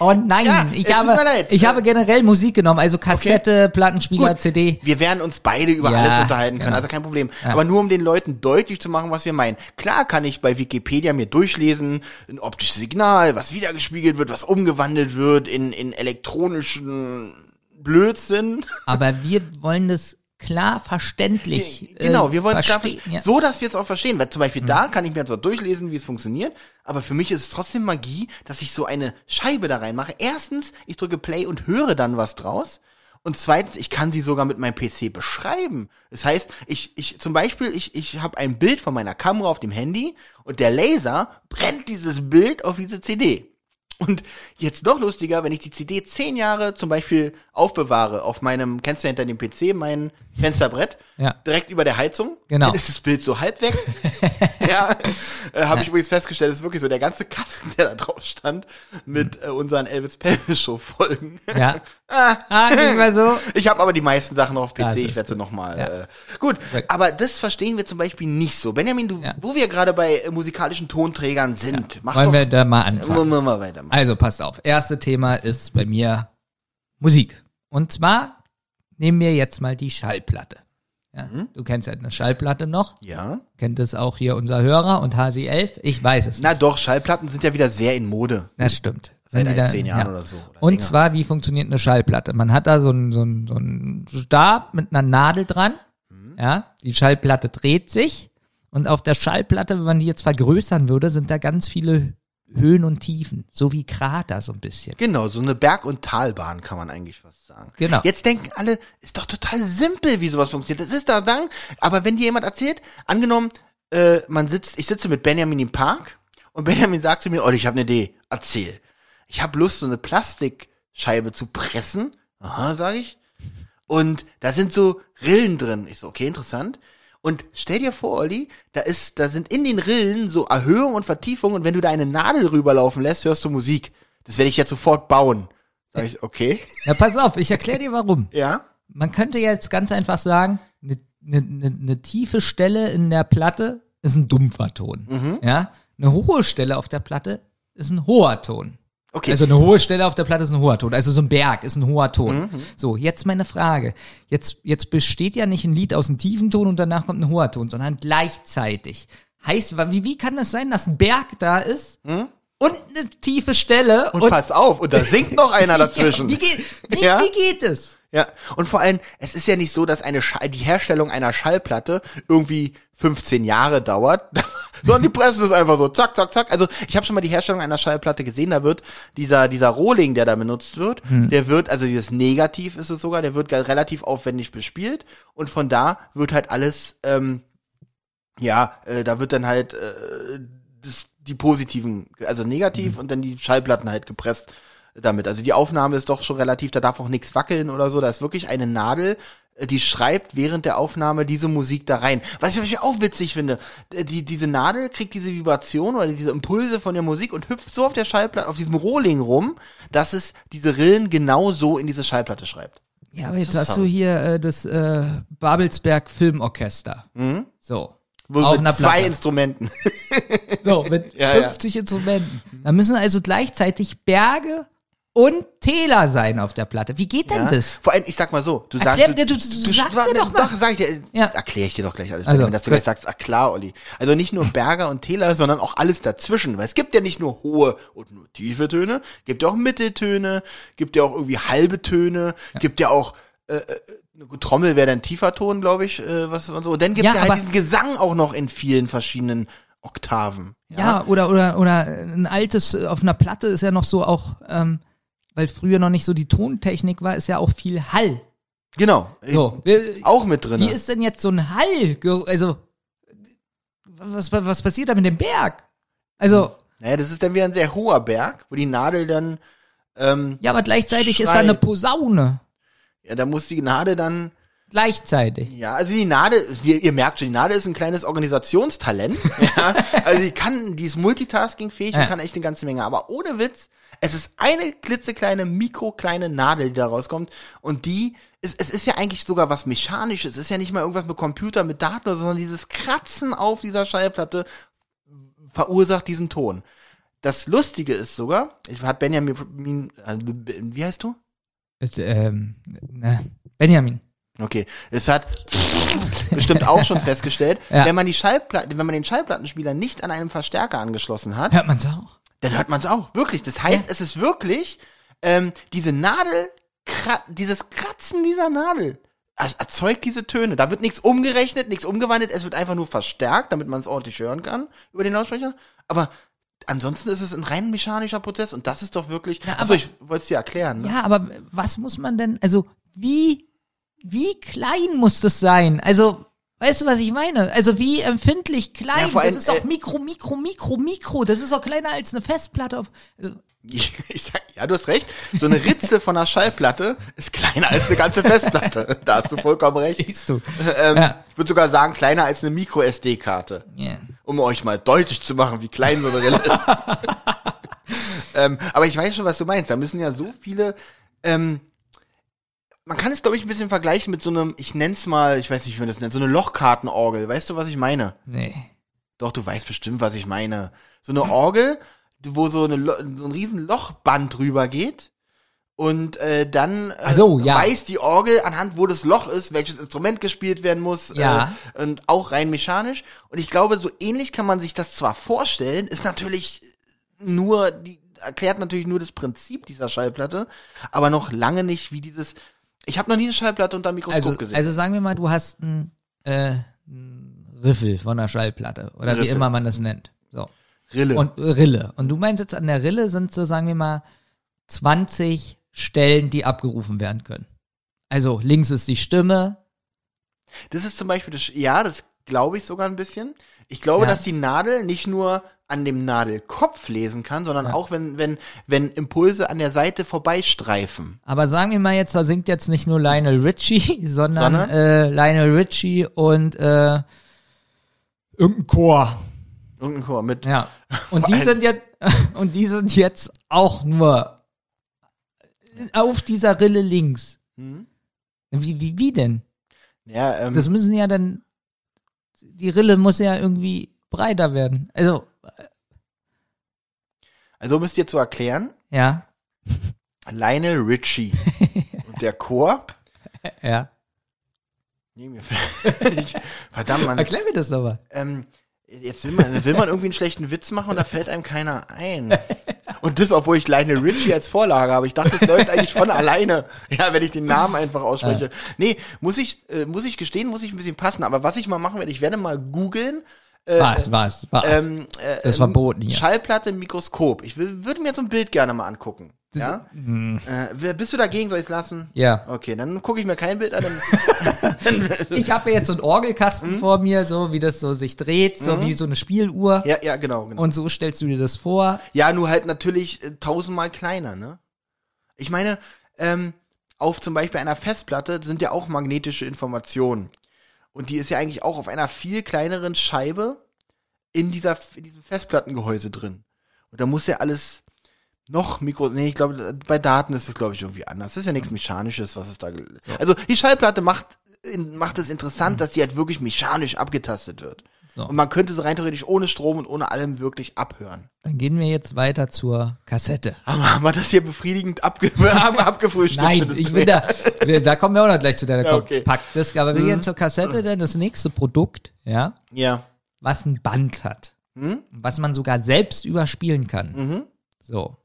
oh nein, Ja, ich, habe, ich habe generell Musik genommen, also Kassette, Plattenspieler, Gut. CD. Wir werden uns beide über Ja, alles unterhalten können, genau. also kein Problem. Aber nur um den Leuten deutlich zu machen, was wir meinen. Klar kann ich bei Wikipedia mir durchlesen, ein optisches Signal, was wiedergespiegelt wird, was umgewandelt wird in, in elektronischen Blödsinn. Aber wir wollen das klar verständlich. genau, äh, wir wollen es klar verstehen, verstehen, ja. so, dass wir es auch verstehen. Weil zum Beispiel da kann ich mir zwar durchlesen, wie es funktioniert, aber für mich ist es trotzdem Magie, dass ich so eine Scheibe da reinmache. Erstens, ich drücke Play und höre dann was draus. Und zweitens, ich kann sie sogar mit meinem PC beschreiben. Das heißt, ich, ich zum Beispiel, ich, ich habe ein Bild von meiner Kamera auf dem Handy und der Laser brennt dieses Bild auf diese CD. Und jetzt noch lustiger, wenn ich die CD zehn Jahre zum Beispiel aufbewahre auf meinem, kennst du hinter dem PC mein Fensterbrett, Ja. direkt über der Heizung, Genau. dann ist das Bild so halb weg. ja, äh, habe ich übrigens festgestellt, das ist wirklich so der ganze Kasten, der da drauf stand, mit äh, unseren Elvis Pelvis Show Folgen. Ja. ah, nicht mal so. Ich habe aber die meisten Sachen noch auf PC, ist ich werde sie nochmal. Ja. Äh, gut, aber das verstehen wir zum Beispiel nicht so. Benjamin, du, Ja. wo wir gerade bei äh, musikalischen Tonträgern sind, mach Wollen doch wir da mal Wollen anfangen? wir mal weitermachen. Also passt auf. Erste Thema ist bei mir Musik. Und zwar nehmen wir jetzt mal die Schallplatte. Ja, Mhm. Du kennst ja eine Schallplatte noch. Ja. Kennt es auch hier unser Hörer und HC11. Ich weiß es. Na doch, Schallplatten sind ja wieder sehr in Mode. Das stimmt. Seit zehn Jahren ja. oder so. Oder Und länger. zwar, wie funktioniert eine Schallplatte? Man hat da so einen so einen- so einen Stab mit einer Nadel dran. Mhm. Ja, die Schallplatte dreht sich. Und auf der Schallplatte, wenn man die jetzt vergrößern würde, sind da ganz viele Höhen und Tiefen. So wie Krater so ein bisschen. Genau, so eine Berg- und Talbahn kann man eigentlich fast sagen. Genau. Jetzt denken alle, ist doch total simpel, wie sowas funktioniert. Das ist da dann, aber wenn dir jemand erzählt, angenommen, äh, man sitzt, ich sitze mit Benjamin im Park und Benjamin sagt zu mir, oh, ich habe eine Idee, erzähl. Ich habe Lust, so eine Plastikscheibe zu pressen. Aha, sage ich. Und da sind so Rillen drin. Ich so, okay, interessant. Und stell dir vor, Olli, da ist, da sind in den Rillen so Erhöhung und Vertiefung und wenn du da eine Nadel rüberlaufen lässt, hörst du Musik. Das werde ich jetzt sofort bauen. Sag ich, okay. Na, pass auf, ich erkläre dir warum. Ja. Man könnte jetzt ganz einfach sagen, eine ne, ne, ne tiefe Stelle in der Platte ist ein dumpfer Ton. Mhm. Ja? Eine hohe Stelle auf der Platte ist ein hoher Ton. Okay. Also eine hohe Stelle auf der Platte ist ein hoher Ton. Also so ein Berg ist ein hoher Ton. Mhm. So, jetzt meine Frage. Jetzt, jetzt besteht ja nicht ein Lied aus einem tiefen Ton und danach kommt ein hoher Ton, sondern gleichzeitig. Heißt, wie, wie kann es sein, dass ein Berg da ist und eine tiefe Stelle Mhm. und, pass auf, und da singt noch einer dazwischen. wie, geht, wie, Ja? wie geht es? Ja, und vor allem, es ist ja nicht so, dass eine Schall, die Herstellung einer Schallplatte irgendwie 15 Jahre dauert, sondern die pressen das einfach so, zack, zack, zack. Also ich habe schon mal die Herstellung einer Schallplatte gesehen, da wird dieser, dieser Rohling, der da benutzt wird, der wird, also dieses Negativ ist es sogar, der wird relativ aufwendig bespielt und von da wird halt alles, ähm, ja, äh, da wird dann halt äh, das, die positiven, also negativ und dann die Schallplatten halt gepresst damit. Also die Aufnahme ist doch schon relativ, da darf auch nichts wackeln oder so. Da ist wirklich eine Nadel, äh, die schreibt während der Aufnahme diese Musik da rein. Was ich was ich auch witzig finde, äh, die, diese Nadel kriegt diese Vibration oder diese Impulse von der Musik und hüpft so auf der Schallplatte, auf diesem Rohling rum, dass es diese Rillen genau so in diese Schallplatte schreibt. Ja, aber jetzt hast du hier äh, das äh, Babelsberg Filmorchester. So. Wo Auf mit einer zwei. Instrumenten. So, mit Ja, ja. 50 Instrumenten. Da müssen also gleichzeitig Berge und Täler sein auf der Platte. Wie geht denn Ja? das? Vor allem, ich sag mal so, du Erklär sagst, mir, du- du- sag mir doch mal. Doch, sag ich dir, Ja. erkläre ich dir doch gleich alles, Also, dass du gleich sagst, ach klar, Olli. Also nicht nur Berger und Täler, sondern auch alles dazwischen, weil es gibt ja nicht nur hohe und nur tiefe Töne, gibt ja auch Mitteltöne, gibt ja auch irgendwie halbe Töne, gibt ja auch äh, äh, Trommel wäre dann tiefer Ton, glaube ich, äh, was man so. Und dann gibt's Ja, ja, halt diesen Gesang auch noch in vielen verschiedenen Oktaven. Ja, oder, oder, oder ein altes, äh, auf einer Platte ist ja noch so auch, ähm, weil früher noch nicht so die Tontechnik war, ist ja auch viel Hall. Genau. So. Auch mit drin. Wie ist denn jetzt so ein Hall? Also, was, was passiert da mit dem Berg? Also, Naja, das ist dann wieder ein sehr hoher Berg, wo die Nadel dann, ähm, ja, aber gleichzeitig ist da Schreit. eine Posaune. ja, da muss die Nadel dann Gleichzeitig. Ja, also die Nadel, wie, ihr merkt schon, die Nadel ist ein kleines Organisationstalent. ja, also die kann, die ist multitaskingfähig Ja. und kann echt eine ganze Menge. Aber ohne Witz, es ist eine klitzekleine, mikrokleine Nadel, die da rauskommt. Und die, ist, es ist ja eigentlich sogar was Mechanisches. Es ist ja nicht mal irgendwas mit Computer, mit Daten, oder so, sondern dieses Kratzen auf dieser Schallplatte verursacht diesen Ton. Das Lustige ist sogar, ich hat Benjamin, wie heißt du? Ist, ähm, ne, Benjamin. Okay, es hat bestimmt auch schon festgestellt, Ja. wenn man die Schallplatte, wenn man den Schallplattenspieler nicht an einem Verstärker angeschlossen hat, Hört man's auch? Dann hört man es auch. Wirklich. Das heißt, es ist wirklich ähm, diese Nadel, kra dieses Kratzen dieser Nadel er- erzeugt diese Töne. Da wird nichts umgerechnet, nichts umgewandelt, es wird einfach nur verstärkt, damit man es ordentlich hören kann über den Lautsprecher. Aber ansonsten ist es ein rein mechanischer Prozess und das ist doch wirklich. Ja, aber- ich wollte es dir erklären. Ne? Ja, aber was muss man denn, also wie, wie klein muss das sein? Also, weißt du, was ich meine? Also wie empfindlich klein? Ja, allem, das ist doch äh, Mikro, Mikro, Mikro, Mikro. Das ist doch kleiner als eine Festplatte auf. Also, Ich sag, ja, du hast recht. So eine Ritze von einer Schallplatte ist kleiner als eine ganze Festplatte. Da hast du vollkommen recht. siehst du. Ähm, Ja. Ich würde sogar sagen, kleiner als eine Micro-SD-Karte. Ja. Um euch mal deutlich zu machen, wie klein so eine Rille ist. ähm, aber ich weiß schon, was du meinst. Da müssen ja so viele. Ähm, man kann es, glaube ich, ein bisschen vergleichen mit so einem, ich nenn's mal, ich weiß nicht, wie man das nennt, so eine Lochkartenorgel. Weißt du, was ich meine? Nee. Doch, du weißt bestimmt, was ich meine. So eine Orgel, wo so, eine, so ein riesen Lochband drüber geht. Und äh, dann äh, so, ja. weiß die Orgel anhand, wo das Loch ist, welches Instrument gespielt werden muss. Ja. Äh, und auch rein mechanisch. Und ich glaube, so ähnlich kann man sich das zwar vorstellen, ist natürlich nur die, erklärt natürlich nur das Prinzip dieser Schallplatte, aber noch lange nicht, wie dieses. Ich habe noch nie eine Schallplatte unter Mikroskop Also, gesehen. also sagen wir mal, du hast einen äh, Riffel von einer Schallplatte oder wie Riffel. immer man das nennt. So. Rille. Und Rille. Und du meinst jetzt an der Rille sind so, sagen wir mal, 20 Stellen, die abgerufen werden können. Also links ist die Stimme. Das ist zum Beispiel, das, ja, das glaube ich sogar ein bisschen. Ich glaube, Ja. dass die Nadel nicht nur an dem Nadelkopf lesen kann, sondern auch wenn, wenn, wenn Impulse an der Seite vorbeistreifen. Aber sagen wir mal jetzt, da singt jetzt nicht nur Lionel Richie, sondern, Sondern? Äh, Lionel Richie und äh, irgendein Chor. Irgendein Chor mit. Ja. Und die sind jetzt und die sind jetzt auch nur auf dieser Rille links. Hm? Wie, wie, wie denn? Ja, ähm, Das müssen ja dann die Rille muss ja irgendwie breiter werden. Also, also um es dir zu erklären, ja, Lionel Richie und der Chor. ja. Nee, mir ich, verdammt, man. Erklär mir das doch mal. Ähm, jetzt will man, will man irgendwie einen schlechten Witz machen und da fällt einem keiner ein. Und das, obwohl ich Lionel Richie als Vorlage habe. Ich dachte, das läuft eigentlich von alleine. Ja, wenn ich den Namen einfach ausspreche. Nee, muss ich, äh, muss ich gestehen, muss ich ein bisschen passen. Aber was ich mal machen werde, ich werde mal googeln. Äh, Was, was, was? Ähm, äh, Das ist verboten hier. Schallplatte im Mikroskop. Ich würde mir so ein Bild gerne mal angucken. Ja? hm. Äh, bist du dagegen? Soll ich es lassen? ja. Okay, dann gucke ich mir kein Bild an. Ich habe jetzt so einen Orgelkasten vor mir, so wie das so sich dreht, so wie so eine Spieluhr. ja, ja, genau, genau. Und so stellst du dir das vor. Ja, nur halt natürlich äh, tausendmal kleiner, ne? Ich meine, ähm, auf zum Beispiel einer Festplatte sind ja auch magnetische Informationen. Und die ist ja eigentlich auch auf einer viel kleineren Scheibe in, dieser, in diesem Festplattengehäuse drin. Und da muss ja alles noch Mikro, nee, ich glaube, bei Daten ist es, glaube ich, irgendwie anders. Das ist ja nichts Mechanisches, was es da, also die Schallplatte macht, macht es interessant, dass die halt wirklich mechanisch abgetastet wird. So. Und man könnte sie rein theoretisch ohne Strom und ohne allem wirklich abhören. Dann gehen wir jetzt weiter zur Kassette. Aber haben wir das hier befriedigend abge ab abgefrühstückt? Nein, ich bin da, da kommen wir auch noch gleich zu der Ja, okay. Mhm. Kompakt-Disc, aber wir gehen zur Kassette, denn das nächste Produkt, ja, Ja. was ein Band hat, Hm? was man sogar selbst überspielen kann. Mhm. So.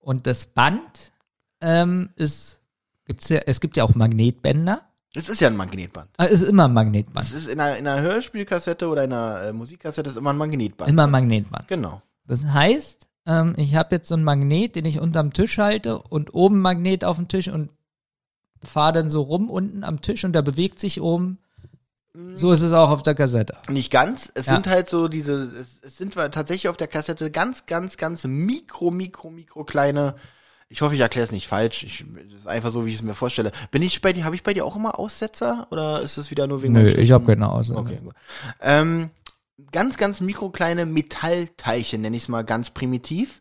Und das Band ähm, ist, gibt's ja, es gibt ja auch Magnetbänder. Das ist ja ein Magnetband. Ah, ist immer ein Magnetband. Das ist in einer, in einer Hörspielkassette oder in einer äh, Musikkassette ist immer ein Magnetband. Immer ein Magnetband. Genau. Das heißt, ähm, ich habe jetzt so einen Magnet, den ich unterm Tisch halte und oben einen Magnet auf dem Tisch und fahre dann so rum unten am Tisch und der bewegt sich oben. So ist es auch auf der Kassette. Nicht ganz. Es Ja. sind halt so diese, es, es sind tatsächlich auf der Kassette ganz, ganz, ganz mikro, mikro, mikro kleine. Ich hoffe, ich erkläre es nicht falsch. Ich, das ist einfach so, wie ich es mir vorstelle. Bin ich bei dir, habe ich bei dir auch immer Aussetzer oder ist es wieder nur wegen Nö, ich habe keine Aussage. Okay, gut. Ähm, ganz, ganz mikrokleine Metallteilchen, nenne ich es mal ganz primitiv.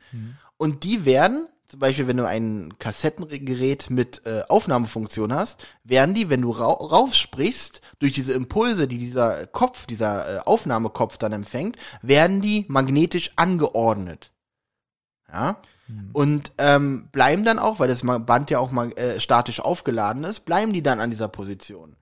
Und die werden, zum Beispiel, wenn du ein Kassettengerät mit äh, Aufnahmefunktion hast, werden die, wenn du rau raufsprichst, durch diese Impulse, die dieser Kopf, dieser äh, Aufnahmekopf dann empfängt, werden die magnetisch angeordnet. Ja. Und ähm, bleiben dann auch, weil das Band ja auch mal äh, statisch aufgeladen ist, bleiben die dann an dieser Position.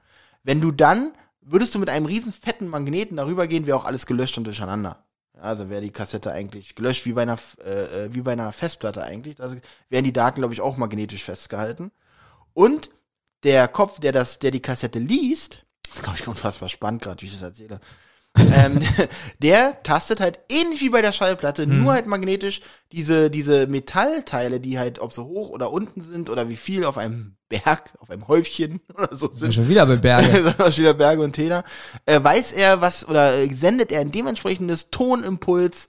Wenn du dann, würdest du mit einem riesen fetten Magneten darüber gehen, wäre auch alles gelöscht und durcheinander. Also wäre die Kassette eigentlich gelöscht, wie bei einer, äh, äh, wie bei einer Festplatte eigentlich. Also wären die Daten, glaube ich, auch magnetisch festgehalten. Und der Kopf, der das, der die Kassette liest, glaube ich, unfassbar spannend gerade, wie ich das erzähle. Ähm, der tastet halt ähnlich wie bei der Schallplatte, nur halt magnetisch diese, diese Metallteile, die halt, ob sie hoch oder unten sind oder wie viel auf einem Berg, auf einem Häufchen oder so sind, schon wieder bei Berge. wieder Berge und Täler, äh, weiß er was oder äh, sendet er ein dementsprechendes Tonimpuls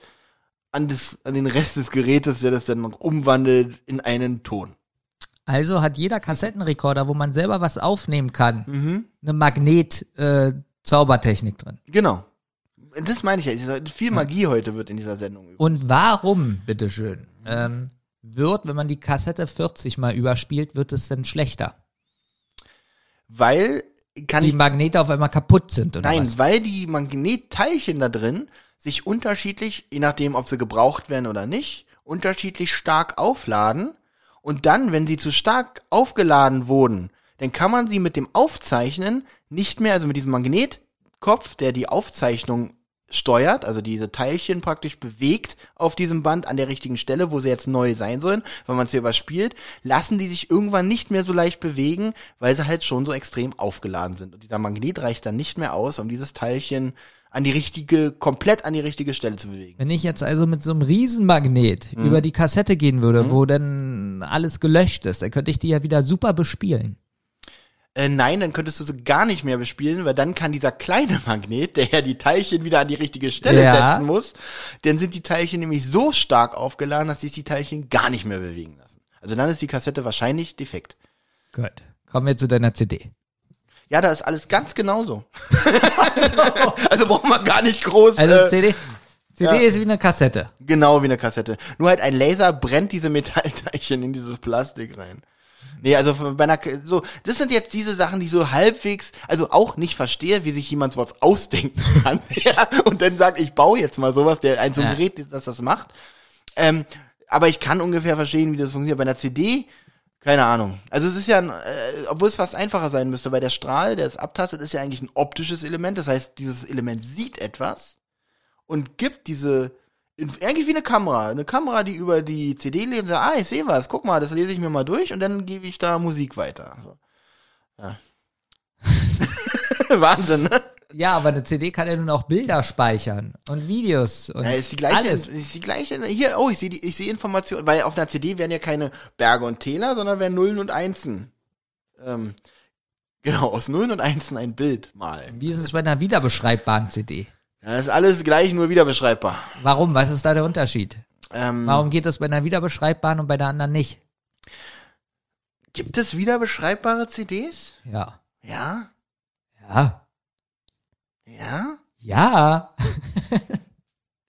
an, das, an den Rest des Gerätes, der das dann umwandelt in einen Ton. Also hat jeder Kassettenrekorder, wo man selber was aufnehmen kann, Mhm. eine Magnet-Zaubertechnik drin. Genau. Das meine ich ja. Viel Magie heute wird in dieser Sendung. übrigens. Und warum, bitteschön, ähm, wird, wenn man die Kassette 40 mal überspielt, wird es denn schlechter? Weil kann Die ich Magnete auf einmal kaputt sind, oder Nein, was? weil die Magnetteilchen da drin sich unterschiedlich, je nachdem, ob sie gebraucht werden oder nicht, unterschiedlich stark aufladen. Und dann, wenn sie zu stark aufgeladen wurden, dann kann man sie mit dem Aufzeichnen nicht mehr, also mit diesem Magnetkopf, der die Aufzeichnung steuert, also diese Teilchen praktisch bewegt auf diesem Band an der richtigen Stelle, wo sie jetzt neu sein sollen, wenn man sie überspielt, lassen die sich irgendwann nicht mehr so leicht bewegen, weil sie halt schon so extrem aufgeladen sind. Und dieser Magnet reicht dann nicht mehr aus, um dieses Teilchen an die richtige, komplett an die richtige Stelle zu bewegen. Wenn ich jetzt also mit so einem Riesenmagnet über die Kassette gehen würde, wo dann alles gelöscht ist, dann könnte ich die ja wieder super bespielen. Äh, nein, dann könntest du sie gar nicht mehr bespielen, weil dann kann dieser kleine Magnet, der ja die Teilchen wieder an die richtige Stelle Ja. setzen muss, dann sind die Teilchen nämlich so stark aufgeladen, dass sich die Teilchen gar nicht mehr bewegen lassen. Also dann ist die Kassette wahrscheinlich defekt. Gut. Kommen wir zu deiner CD. Ja, da ist alles ganz genauso. also braucht man gar nicht groß. Also äh, CD, CD ja. ist wie eine Kassette. Genau wie eine Kassette. Nur halt ein Laser brennt diese Metallteilchen in dieses Plastik rein. Nee, also bei einer, so, das sind jetzt diese Sachen, die so halbwegs, also auch nicht verstehe, wie sich jemand sowas ausdenken kann, ja, und dann sagt, ich baue jetzt mal sowas, der ein so ein Ja. Gerät, das das macht. Ähm, aber ich kann ungefähr verstehen, wie das funktioniert. Bei einer CD, keine Ahnung. Also es ist ja, ein, äh, obwohl es fast einfacher sein müsste, weil der Strahl, der es abtastet, ist ja eigentlich ein optisches Element. Das heißt, dieses Element sieht etwas und gibt diese eigentlich wie eine Kamera, eine Kamera, die über die CD lebt, und sagt, ah, ich sehe was, guck mal, das lese ich mir mal durch und dann gebe ich da Musik weiter. So. Ja. Wahnsinn, ne? Ja, aber eine CD kann ja nun auch Bilder speichern und Videos und Ja, ist die gleiche, alles. ist die gleiche, hier, oh, ich sehe ich sehe Informationen, weil auf einer CD werden ja keine Berge und Täler, sondern werden Nullen und Einsen. Ähm, genau, aus Nullen und Einsen ein Bild malen. Wie ist es bei einer wiederbeschreibbaren CD? Ja, das ist alles gleich, nur wieder beschreibbar. Warum? Was ist da der Unterschied? Ähm, Warum geht das bei einer wiederbeschreibbaren und bei der anderen nicht? Gibt es wieder beschreibbare CDs? Ja. Ja? Ja. Ja? Ja.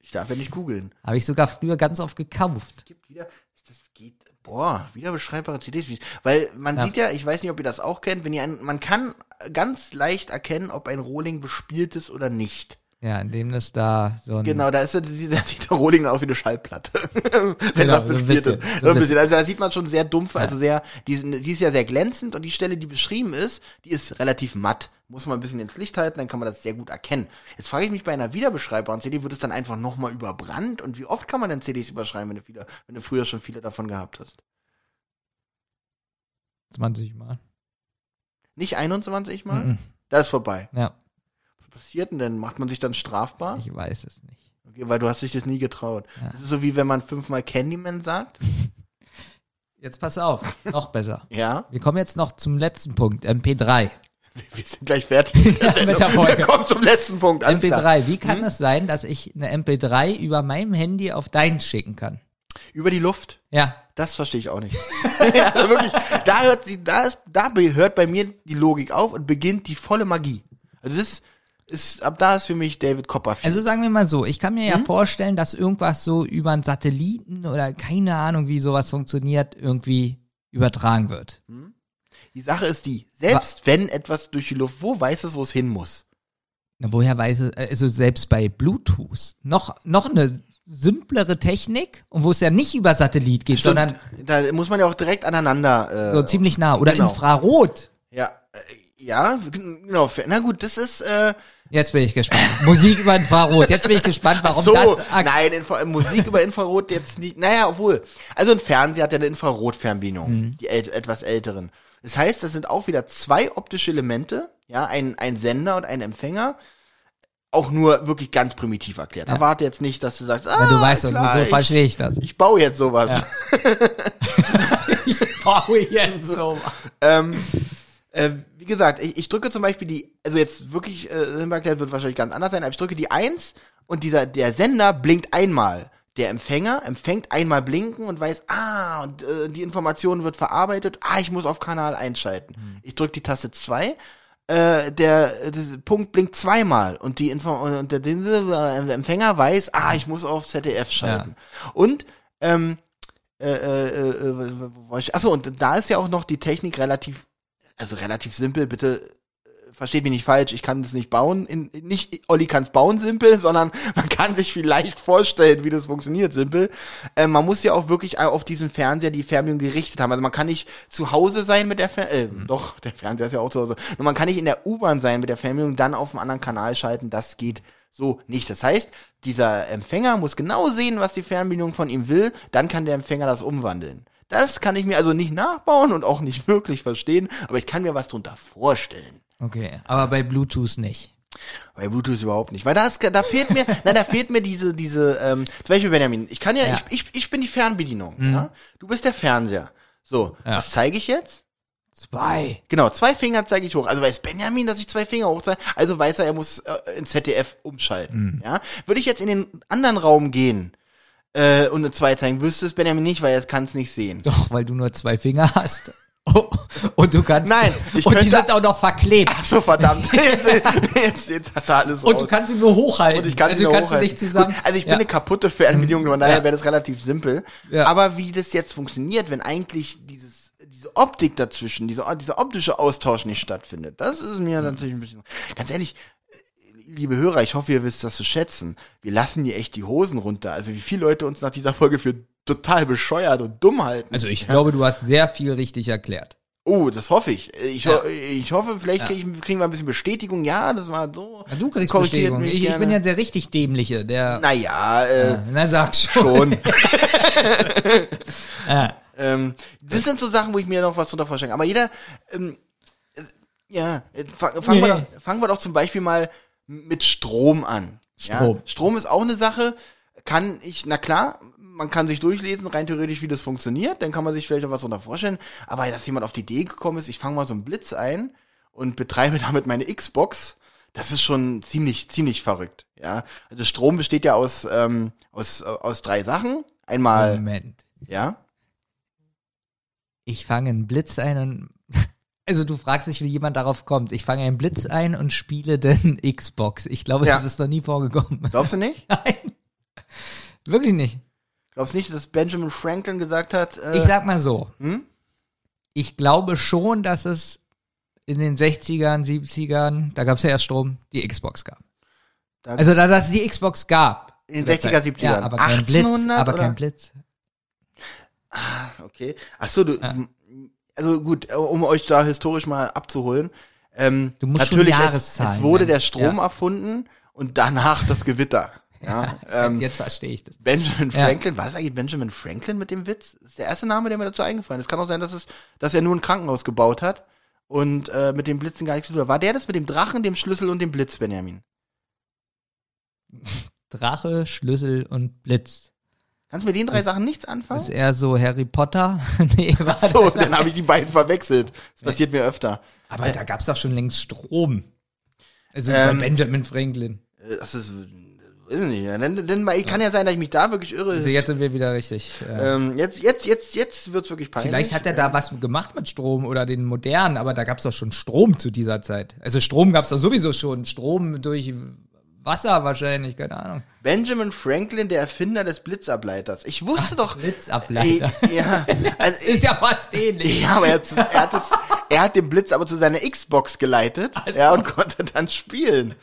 Ich darf ja nicht googeln. Habe ich sogar früher ganz oft gekauft. Es gibt wieder, das geht, boah, wieder beschreibbare CDs. Weil man Ja. sieht ja, ich weiß nicht, ob ihr das auch kennt, wenn ihr ein, man kann ganz leicht erkennen, ob ein Rohling bespielt ist oder nicht. Ja, indem das da so ein. Genau, da ist ja, da sieht der Rohling aus wie eine Schallplatte. Wenn Genau, so ein bespielt bisschen, ist. so ein So bisschen. Also da sieht man schon sehr dumpf, also sehr, die, die ist ja sehr glänzend und die Stelle, die beschrieben ist, die ist relativ matt. Muss man ein bisschen ins Licht halten, dann kann man das sehr gut erkennen. Jetzt frage ich mich bei einer wiederbeschreibbaren CD, wird es dann einfach nochmal überbrannt? Und wie oft kann man denn CDs überschreiben, wenn du, wieder, wenn du früher schon viele davon gehabt hast? 20 Mal. Nicht 21 Mal? Mhm. Das ist vorbei. Ja, passiert denn denn? Macht man sich dann strafbar? ich weiß es nicht. Okay, weil du hast dich das nie getraut. Ja. Das ist so wie wenn man fünfmal Candyman sagt. Jetzt pass auf, noch besser. Ja. Wir kommen jetzt noch zum letzten Punkt, MP3. Wir sind gleich fertig mit der Ja, mit der Folge. Wir kommen zum letzten Punkt. Alles MP3, Klar. Hm? wie kann es sein, dass ich eine MP3 über meinem Handy auf deinen schicken kann? Über die Luft. Ja, Das verstehe ich auch nicht. ja, also wirklich, da hört sie, da ist, da hört bei mir die Logik auf und beginnt die volle Magie. Also das ist, ab da ist für mich David Copperfield. also sagen wir mal so, ich kann mir Hm? ja vorstellen, dass irgendwas so über einen Satelliten oder keine Ahnung, wie sowas funktioniert, irgendwie übertragen wird. die Sache ist die, selbst wenn etwas durch die Luft, wo weiß es, wo es hin muss? Na, woher weiß es, also selbst bei Bluetooth, noch, noch eine simplere Technik und wo es ja nicht über Satellit geht, sondern da muss man ja auch direkt aneinander. Äh, so ziemlich nah oder genau. Infrarot. Ja, äh, ja, genau. Na gut, das ist. Äh, Jetzt bin ich gespannt. Musik über Infrarot. Jetzt bin ich gespannt, warum so, das. nein, Infra Musik über Infrarot jetzt nicht. Naja, obwohl. Also ein Fernseher hat ja eine Infrarotfernbedienung, Mhm. die äl etwas älteren. Das heißt, das sind auch wieder zwei optische Elemente, ja, ein, ein Sender und ein Empfänger. Auch nur wirklich ganz primitiv erklärt. Erwarte jetzt nicht, dass du sagst, ah, Ja, du weißt doch, klar, so verstehe ich das. Ich baue jetzt sowas. Ich baue jetzt so. ähm, äh, wie gesagt, ich, ich drücke zum Beispiel die, also jetzt wirklich, äh, erklärt wird wahrscheinlich ganz anders sein, aber ich drücke die 1 und dieser, der Sender blinkt einmal. Der Empfänger empfängt einmal blinken und weiß, ah, und äh, die Information wird verarbeitet, ah, ich muss auf Kanal einschalten. Ich drücke die Taste 2, äh, der, der Punkt blinkt zweimal und die Info und der, der Empfänger weiß, ah, ich muss auf ZDF schalten. Und ähm, äh, äh, äh? Achso, und da ist ja auch noch die Technik relativ, also relativ simpel, bitte äh, versteht mich nicht falsch, ich kann es nicht bauen, in, nicht Olli kann es bauen simpel, sondern man kann sich vielleicht vorstellen, wie das funktioniert simpel. Äh, man muss ja auch wirklich auf diesen Fernseher die Fernbedienung gerichtet haben. Also man kann nicht zu Hause sein mit der Fernbedienung, äh, doch, der Fernseher ist ja auch zu Hause. Nur man kann nicht in der U-Bahn sein mit der Fernbedienung, dann auf einen anderen Kanal schalten, das geht so nicht. Das heißt, dieser Empfänger muss genau sehen, was die Fernbedienung von ihm will, dann kann der Empfänger das umwandeln. Das kann ich mir also nicht nachbauen und auch nicht wirklich verstehen, aber ich kann mir was drunter vorstellen. Okay, aber bei Bluetooth nicht. Bei Bluetooth überhaupt nicht. Weil da, ist, da fehlt mir, nein, da fehlt mir diese, diese, ähm, zum Beispiel Benjamin, ich kann ja, Ja. Ich, ich, ich bin die Fernbedienung, ja? Du bist der Fernseher. So, Ja. was zeige ich jetzt? Zwei. Genau, zwei Finger zeige ich hoch. Also weiß Benjamin, dass ich zwei Finger hoch zeige. Also weiß er, er muss äh, ins ZDF umschalten. Ja, würde ich jetzt in den anderen Raum gehen äh, und eine zwei zeigen, wüsste es Benjamin nicht, weil er kann es nicht sehen. Doch, weil du nur zwei Finger hast. Oh, und du kannst. Nein, ich und die sind auch noch verklebt. Ach so verdammt, jetzt, jetzt, jetzt hat er alles Und raus. du kannst sie nur hochhalten. Und ich kann also sie nur kannst hochhalten. nicht zusammen. Gut, also ich bin ja. eine kaputte Fernbedienung, von daher Ja. wäre das relativ simpel. Ja. Aber wie das jetzt funktioniert, wenn eigentlich dieses, diese Optik dazwischen, dieser, dieser optische Austausch nicht stattfindet, das ist mir natürlich ein bisschen, ganz ehrlich, liebe Hörer, ich hoffe, ihr wisst das zu schätzen. Wir lassen hier echt die Hosen runter. Also wie viele Leute uns nach dieser Folge für total bescheuert und dumm halten. Also ich glaube, du hast sehr viel richtig erklärt. Oh, das hoffe ich. Ich, ho Ja. ich hoffe, vielleicht krieg ich, kriegen wir ein bisschen Bestätigung. Ja, das war so. Na, du kriegst Bestätigung. Ich, ich bin ja der richtig dämliche, der. Naja, äh, na sag schon. schon. Ja. Ähm, das sind so Sachen, wo ich mir noch was drunter vorstelle. Aber jeder, ähm, äh, ja, fang, fangen, wir Nee. doch, fangen wir doch zum Beispiel mal mit Strom an. Strom. Ja? Strom ist auch eine Sache. Kann ich, na klar, man kann sich durchlesen, rein theoretisch, wie das funktioniert. Dann kann man sich vielleicht noch was drunter vorstellen. Aber dass jemand auf die Idee gekommen ist, ich fange mal so einen Blitz ein und betreibe damit meine Xbox, das ist schon ziemlich, ziemlich verrückt. Ja, also Strom besteht ja aus, ähm, aus, aus drei Sachen. Einmal, Moment. ja. Ich fange einen Blitz ein und. Also du fragst dich, wie jemand darauf kommt. Ich fange einen Blitz ein und spiele dann Xbox. Ich glaube, Ja. das ist noch nie vorgekommen. Glaubst du nicht? Nein. Wirklich nicht. Glaubst du nicht, dass Benjamin Franklin gesagt hat, äh, Ich sag mal so. Hm? Ich glaube schon, dass es in den 60ern, 70ern, da gab es ja erst Strom, die Xbox gab. Da- also, da dass es die Xbox gab. In den zu der 60er, Zeit. 70ern. Ja, aber kein 1800 Blitz. Aber oder? kein Blitz. okay. Ach so, du, also gut, um euch da historisch mal abzuholen. Ähm, Du musst schon natürlich, es, Jahreszahlen es wurde nennen. der Strom Ja. erfunden und danach das Gewitter. Ja, ähm, Jetzt verstehe ich das. Benjamin Ja. Franklin, war das eigentlich Benjamin Franklin mit dem Witz? Das ist der erste Name, der mir dazu eingefallen ist. Es kann auch sein, dass, es, dass er nur ein Krankenhaus gebaut hat und äh, mit dem Blitzen gar nichts zu tun hat. War der das mit dem Drachen, dem Schlüssel und dem Blitz, Benjamin? Drache, Schlüssel und Blitz. Kannst du mit den drei Sachen nichts anfangen? Ist eher so Harry Potter? nee, warte. So, dann habe ich die beiden verwechselt. Das passiert mir öfter. Aber da gab es doch schon längst Strom. Also Ähm, bei Benjamin Franklin. Äh, Das ist, weiß ich nicht. ja. Denn, denn mal, kann ja sein, dass ich mich da wirklich irre. Also jetzt sind wir wieder richtig. Äh, ähm, jetzt, jetzt, jetzt, jetzt wird's wirklich peinlich. Vielleicht hat er da was gemacht mit Strom oder den modernen, aber da gab es doch schon Strom zu dieser Zeit. Also Strom gab es doch sowieso schon. Strom durch Wasser wahrscheinlich, keine Ahnung. Benjamin Franklin, der Erfinder des Blitzableiters. Ich wusste doch. Blitzableiter. Äh, ja, also, Ist ja fast ähnlich. ja, aber er hat, er, hat das, er hat den Blitz aber zu seiner Xbox geleitet. so. Ja, und konnte dann spielen.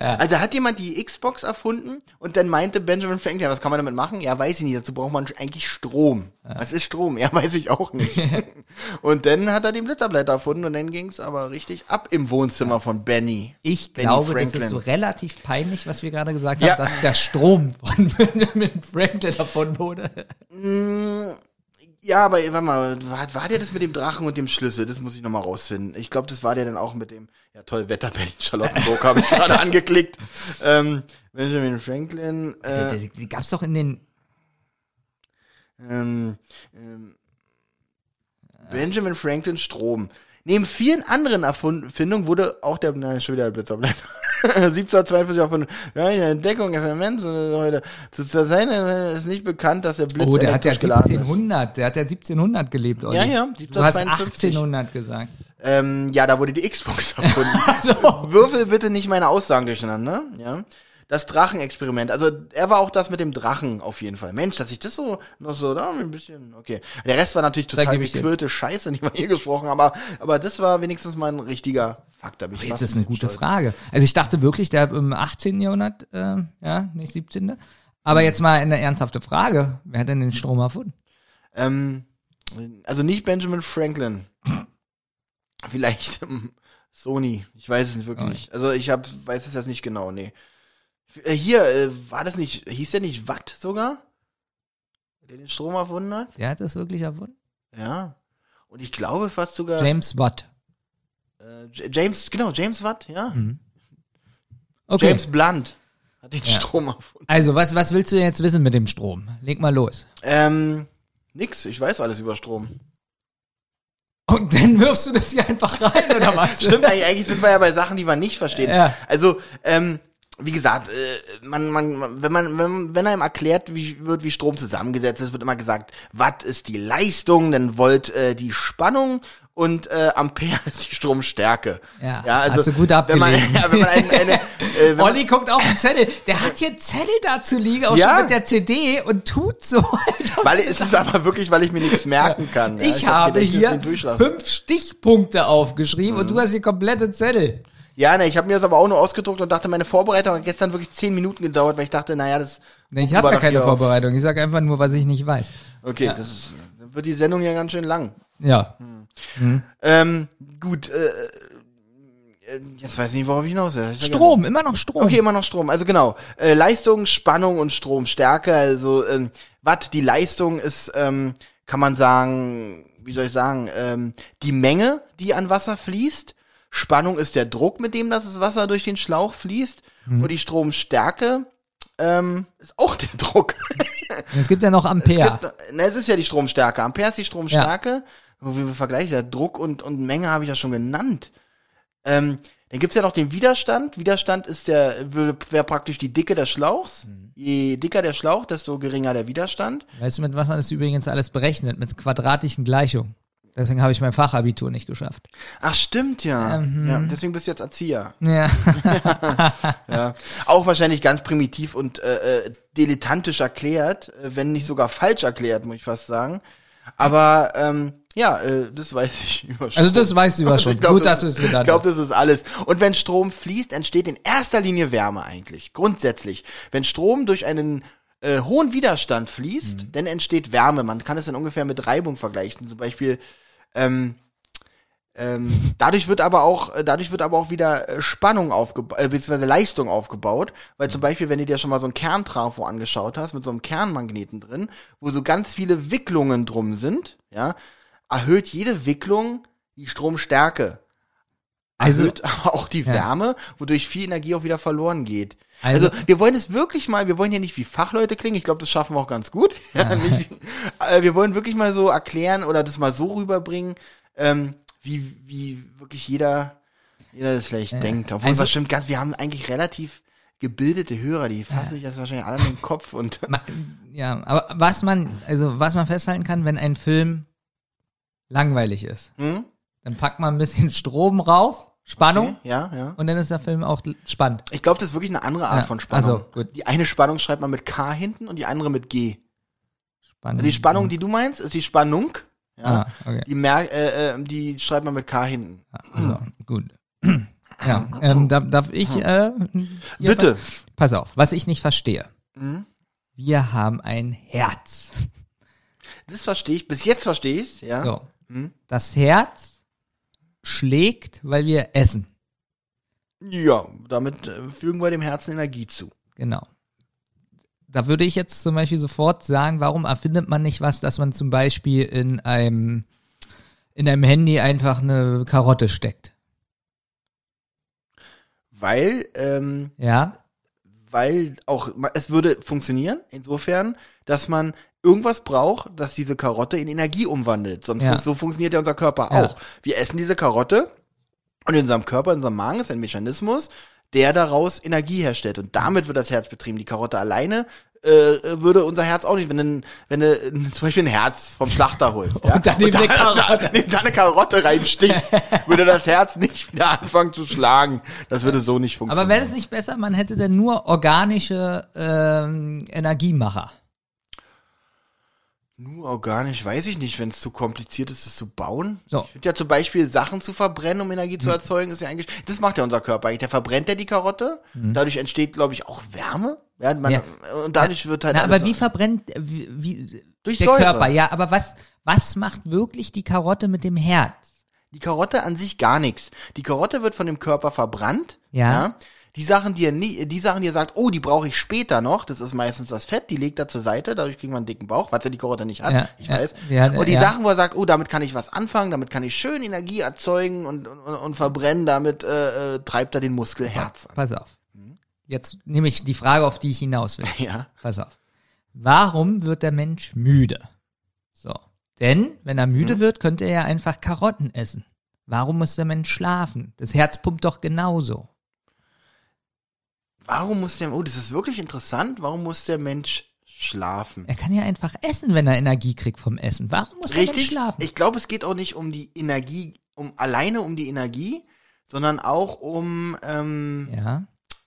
Also hat jemand die Xbox erfunden und dann meinte Benjamin Franklin, ja, was kann man damit machen? Ja, weiß ich nicht, dazu braucht man eigentlich Strom. Was ist Strom? Ja, weiß ich auch nicht. und dann hat er den Blitzableiter erfunden und dann ging's aber richtig ab im Wohnzimmer von Benny. Ich Benny glaube, das Franklin. ist so relativ peinlich, was wir gerade gesagt Ja. haben, dass der Strom von Benjamin Franklin davon wurde. Ja, aber warte mal, war, war der das mit dem Drachen und dem Schlüssel? Das muss ich nochmal rausfinden. Ich glaube, das war der dann auch mit dem, ja toll, Wetter Berlin Charlottenburg habe ich gerade angeklickt. Ähm, Benjamin Franklin, äh, die, die gab es doch in den. ähm, ähm, Benjamin Franklin Strom. Neben vielen anderen Erfindungen wurde auch der, nein, schon wieder der Blitzableiter. 1742 erfunden. Ja, in der Entdeckung Experiment äh, heute. Zu Zeit äh, ist nicht bekannt, dass der Blitz Oh, der hat ja elektrisch geladen ist. 1700, der hat ja 1700 gelebt, Olli. Ja, ja, Du hast 1752. 1800 gesagt. Ähm, ja, da wurde die Xbox erfunden. Also. Würfel bitte nicht meine Aussagen durcheinander, ja. Das Drachenexperiment. Also er war auch das mit dem Drachen auf jeden Fall. Mensch, dass ich das so noch so da ein bisschen. Okay. Der Rest war natürlich total gequirlte Scheiße, die wir hier gesprochen haben. Aber, aber das war wenigstens mal ein richtiger Fakt. Da bin ich Jetzt ist eine gute stolz. Frage. Also ich dachte wirklich, der im 18. Jahrhundert, äh, ja, nicht 17. Aber jetzt mal eine ernsthafte Frage. Wer hat denn den Strom erfunden? Ähm, also nicht Benjamin Franklin. Vielleicht ähm, Sony. Ich weiß es nicht wirklich. Also ich hab, weiß es jetzt nicht genau. Nee. Äh, hier, äh, war das nicht, hieß der nicht Watt sogar? Der den Strom erfunden hat? Der hat das wirklich erfunden? Ja. Und ich glaube fast sogar. James Watt. Äh, James, genau, James Watt, ja. Okay. James Blunt hat den Strom erfunden. Also, was, was willst du denn jetzt wissen mit dem Strom? Leg mal los. Ähm, nix, ich weiß alles über Strom. Und dann wirfst du das hier einfach rein, oder was? Stimmt, eigentlich, eigentlich sind wir ja bei Sachen, die wir nicht verstehen. Ja. Also, ähm, wie gesagt, äh, man, man, wenn man, wenn, wenn einem erklärt, wie wird, wie Strom zusammengesetzt ist, wird immer gesagt, Watt ist die Leistung, dann Volt äh, die Spannung und äh, Ampere ist die Stromstärke. Ja, also, hast du gut wenn man, abgelesen. ja, wenn man eine, eine äh, wenn man, Olli guckt auf den Zettel. Der hat hier Zettel dazu liegen, auch Ja. schon mit der CD und tut so. weil es ist aber wirklich, weil ich mir nichts merken kann. Ja, ich, hab habe hier fünf Stichpunkte aufgeschrieben und du hast hier komplette Zettel. Ja, ne, ich habe mir das aber auch nur ausgedruckt und dachte, meine Vorbereitung hat gestern wirklich zehn Minuten gedauert, weil ich dachte, naja, das. Nee, ich habe gar keine. Vorbereitung. Ich sage einfach nur, was ich nicht weiß. Okay, das ist, dann wird die Sendung ja ganz schön lang. Ja. Ähm, gut, äh, äh, jetzt weiß ich nicht, worauf ich hinaus will. Ich Strom, immer noch Strom. Ja, okay, immer noch Strom. Also genau, äh, Leistung, Spannung und Stromstärke. Also ähm, Watt, die Leistung ist, ähm, kann man sagen, wie soll ich sagen, ähm, die Menge, die an Wasser fließt. Spannung ist der Druck, mit dem das Wasser durch den Schlauch fließt. Und die Stromstärke ähm, ist auch der Druck. Es gibt ja noch Es, Ampere. gibt, na, es ist ja die Stromstärke. Ampere ist die Stromstärke. Wo wir vergleichen, ja, Druck und, und Menge habe ich ja schon genannt. Ähm, dann gibt's ja noch den Widerstand. Widerstand ist der, wäre praktisch die Dicke des Schlauchs. Je dicker der Schlauch, desto geringer der Widerstand. Weißt du, mit was man das übrigens alles berechnet? Mit quadratischen Gleichungen. Deswegen habe ich mein Fachabitur nicht geschafft. Ach, stimmt ja. ja deswegen bist du jetzt Erzieher. Ja. Ja. Auch wahrscheinlich ganz primitiv und äh, äh, dilettantisch erklärt, äh, wenn nicht sogar falsch erklärt, muss ich fast sagen. Aber ähm, ja, äh, das weiß ich über Strom. Also das weißt du ja schon. Ich glaub, Gut, das- dass du es genannt Ich glaube, hast. das ist alles. Und wenn Strom fließt, entsteht in erster Linie Wärme eigentlich. Grundsätzlich. Wenn Strom durch einen äh, hohen Widerstand fließt, Mhm. dann entsteht Wärme. Man kann es dann ungefähr mit Reibung vergleichen. Zum Beispiel, ähm, ähm, dadurch wird aber auch, äh, dadurch wird aber auch wieder äh, Spannung aufgebaut, äh, beziehungsweise Leistung aufgebaut, weil zum Beispiel, wenn du dir schon mal so ein Kerntrafo angeschaut hast, mit so einem Kernmagneten drin, wo so ganz viele Wicklungen drum sind, ja, erhöht jede Wicklung die Stromstärke. Also- Erhöht aber auch die Ja. Wärme, wodurch viel Energie auch wieder verloren geht. Also, Also- wir wollen es wirklich mal, wir wollen hier nicht wie Fachleute klingen, ich glaube, das schaffen wir auch ganz gut. Ja, nicht, äh, wir wollen wirklich mal so erklären oder das mal so rüberbringen, ähm, wie, wie wirklich jeder, jeder das vielleicht denkt. Obwohl Also- das stimmt ganz, wir haben eigentlich relativ gebildete Hörer, die fassen sich das wahrscheinlich alle in den Kopf und Ja, aber was man, also was man festhalten kann, wenn ein Film langweilig ist, Hm? dann packt man ein bisschen Strom rauf, Spannung, Okay, ja, ja. und dann ist der Film auch spannend. Ich glaube, das ist wirklich eine andere Art Ja, von Spannung. also, gut. Die eine Spannung schreibt man mit K hinten und die andere mit G. Spannend. Also die Spannung, die du meinst, ist die Spannung. Ja. Ah, okay. Die, Mer äh, äh, die schreibt man mit K hinten. So, gut. Ja, ähm, darf, darf ich, äh, hier Bitte. Pass auf, was ich nicht verstehe. Mhm. Wir haben ein Herz. Das verstehe ich. Bis jetzt verstehe ich ja. So. Mhm. Das Herz schlägt, weil wir essen. Ja, damit äh, fügen wir dem Herzen Energie zu. Genau. Da würde ich jetzt zum Beispiel sofort sagen, warum erfindet man nicht was, dass man zum Beispiel in einem, in einem Handy einfach eine Karotte steckt? Weil, ähm, Ja? weil auch, es würde funktionieren, insofern, dass man irgendwas braucht, das diese Karotte in Energie umwandelt. Sonst Ja. so funktioniert ja unser Körper Ja. auch. Wir essen diese Karotte und in unserem Körper, in unserem Magen ist ein Mechanismus, der daraus Energie herstellt. Und damit wird das Herz betrieben. Die Karotte alleine äh, würde unser Herz auch nicht, wenn du, wenn du zum Beispiel ein Herz vom Schlachter holst. Ja? Und dann neben eine Karotte. Da, da eine Karotte reinstichst, würde das Herz nicht wieder anfangen zu schlagen. Das würde so nicht funktionieren. Aber wäre es nicht besser, man hätte dann nur organische ähm, Energiemacher? Nur organisch, weiß ich nicht, wenn es zu kompliziert ist, es zu bauen. So. Ich finde ja zum Beispiel Sachen zu verbrennen, um Energie zu erzeugen, ist ja eigentlich, das macht ja unser Körper eigentlich. Der verbrennt ja die Karotte, dadurch entsteht, glaube ich, auch Wärme. Ja, man, Ja. Und dadurch wird halt Na, aber wie verbrennt wie, wie, Durch der Säure. Körper? Ja, aber was, was macht wirklich die Karotte mit dem Herz? Die Karotte an sich gar nichts. Die Karotte wird von dem Körper verbrannt. Ja. Die Sachen, die er nie, die Sachen, die er sagt, oh, die brauche ich später noch, das ist meistens das Fett, die legt er zur Seite, dadurch kriegt man einen dicken Bauch, was ja die Karotte nicht hat, Ja, ich weiß. ja, und die ja. Sachen, wo er sagt, oh, damit kann ich was anfangen, damit kann ich schön Energie erzeugen und, und, und verbrennen, damit äh, äh, treibt er den Muskel Herz an. Pass auf. Jetzt nehme ich die Frage, auf die ich hinaus will. Ja. Pass auf. Warum wird der Mensch müde? So. Denn, wenn er müde Mhm. wird, könnte er ja einfach Karotten essen. Warum muss der Mensch schlafen? Das Herz pumpt doch genauso. Warum muss der, oh, das ist wirklich interessant, warum muss der Mensch schlafen? Er kann ja einfach essen, wenn er Energie kriegt vom Essen. Warum muss der Mensch Richtig. schlafen? Ich glaube, es geht auch nicht um die Energie, um alleine um die Energie, sondern auch um, ähm, ja.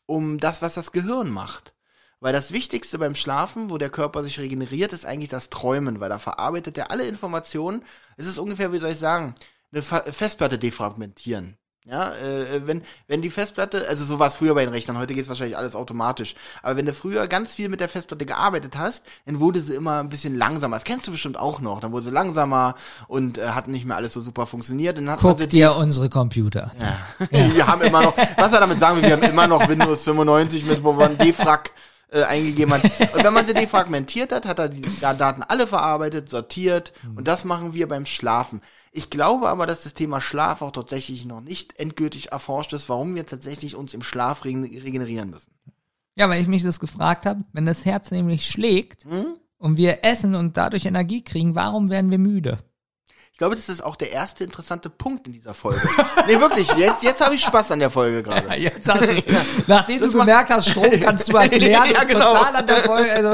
um das, was das Gehirn macht. Weil das Wichtigste beim Schlafen, wo der Körper sich regeneriert, ist eigentlich das Träumen, weil da verarbeitet er alle Informationen. Es ist ungefähr, wie soll ich sagen, eine Festplatte defragmentieren. Ja, äh, wenn, wenn die Festplatte, also so war es früher bei den Rechnern, heute geht es wahrscheinlich alles automatisch. Aber wenn du früher ganz viel mit der Festplatte gearbeitet hast, dann wurde sie immer ein bisschen langsamer. Das kennst du bestimmt auch noch. Dann wurde sie langsamer und äh, hat nicht mehr alles so super funktioniert. Dann hat man Guck sie dir unsere Computer. wir haben immer noch, was er damit sagen will, wir haben immer noch Windows 95 mit, wo man Defrag äh, eingegeben hat. Und wenn man sie defragmentiert hat, hat er die Da- Daten alle verarbeitet, sortiert und das machen wir beim Schlafen. Ich glaube aber, dass das Thema Schlaf auch tatsächlich noch nicht endgültig erforscht ist, warum wir tatsächlich uns im Schlaf regen- regenerieren müssen. Ja, weil ich mich das gefragt habe, wenn das Herz nämlich schlägt Hm? und wir essen und dadurch Energie kriegen, warum werden wir müde? Ich glaube, das ist auch der erste interessante Punkt in dieser Folge. nee, wirklich, jetzt, jetzt habe ich Spaß an der Folge gerade. Jetzt hast du, nachdem Das du gemerkt hast, Strom kannst du erklären, Ja, genau. total an der Folge, also,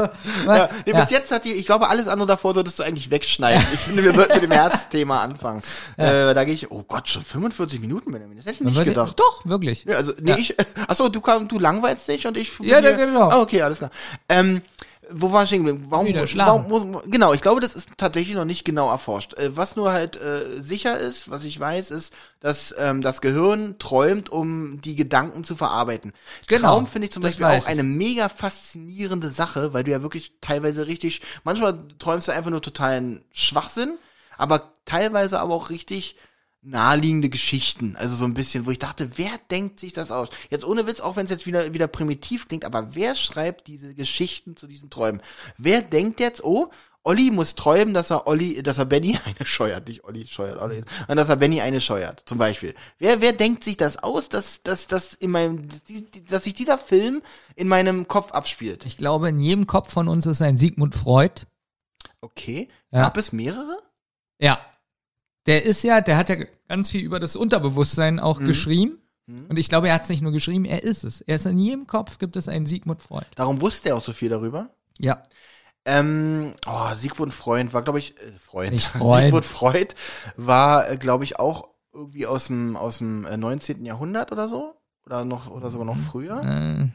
Ja, nee, ja. Bis jetzt hat die, ich glaube, alles andere davor solltest du eigentlich wegschneiden. Ich finde, wir sollten mit dem Herzthema anfangen. Äh, da gehe ich, oh Gott, schon 45 Minuten, Benjamin. Das hätte ich nicht Würde- gedacht. Doch, wirklich. Ja, also, nee, Ja. ich, achso, du, kam, du langweilst dich und ich. Ja, ja, genau. Ah, okay, alles klar. Ähm, wo war ich stehen geblieben? Warum, warum muss, genau, ich glaube, das ist tatsächlich noch nicht genau erforscht. Äh, was nur halt äh, sicher ist, was ich weiß, ist, dass ähm, das Gehirn träumt, um die Gedanken zu verarbeiten. Genau, Traum finde ich zum Beispiel auch eine mega faszinierende Sache, weil du ja wirklich teilweise richtig, manchmal träumst du einfach nur totalen Schwachsinn, aber teilweise aber auch richtig naheliegende Geschichten. Also so ein bisschen, wo ich dachte, wer denkt sich das aus? Jetzt ohne Witz, auch wenn es jetzt wieder, wieder primitiv klingt, aber wer schreibt diese Geschichten zu diesen Träumen? Wer denkt jetzt, oh, Olli muss träumen, dass er Olli, dass er Benny eine scheuert, nicht Olli scheuert, Olli, sondern dass er Benny eine scheuert, zum Beispiel. Wer, wer denkt sich das aus, dass, dass, dass in meinem, dass sich dieser Film in meinem Kopf abspielt? Ich glaube, in jedem Kopf von uns ist ein Sigmund Freud. Okay. Ja. Gab es mehrere? Ja. Der ist ja, der hat ja ganz viel über das Unterbewusstsein Mhm. auch geschrieben. Und ich glaube, er hat es nicht nur geschrieben, er ist es. Er ist in jedem Kopf gibt es einen Sigmund Freud. Darum wusste er auch so viel darüber. Ja. Ähm, oh, Sigmund Freund war, glaube ich, äh, Freund. Nicht Freund. Sigmund Freud war, äh, glaube ich, auch irgendwie aus dem, aus dem äh, 19. Jahrhundert oder so. Oder noch, oder sogar noch früher. Äh,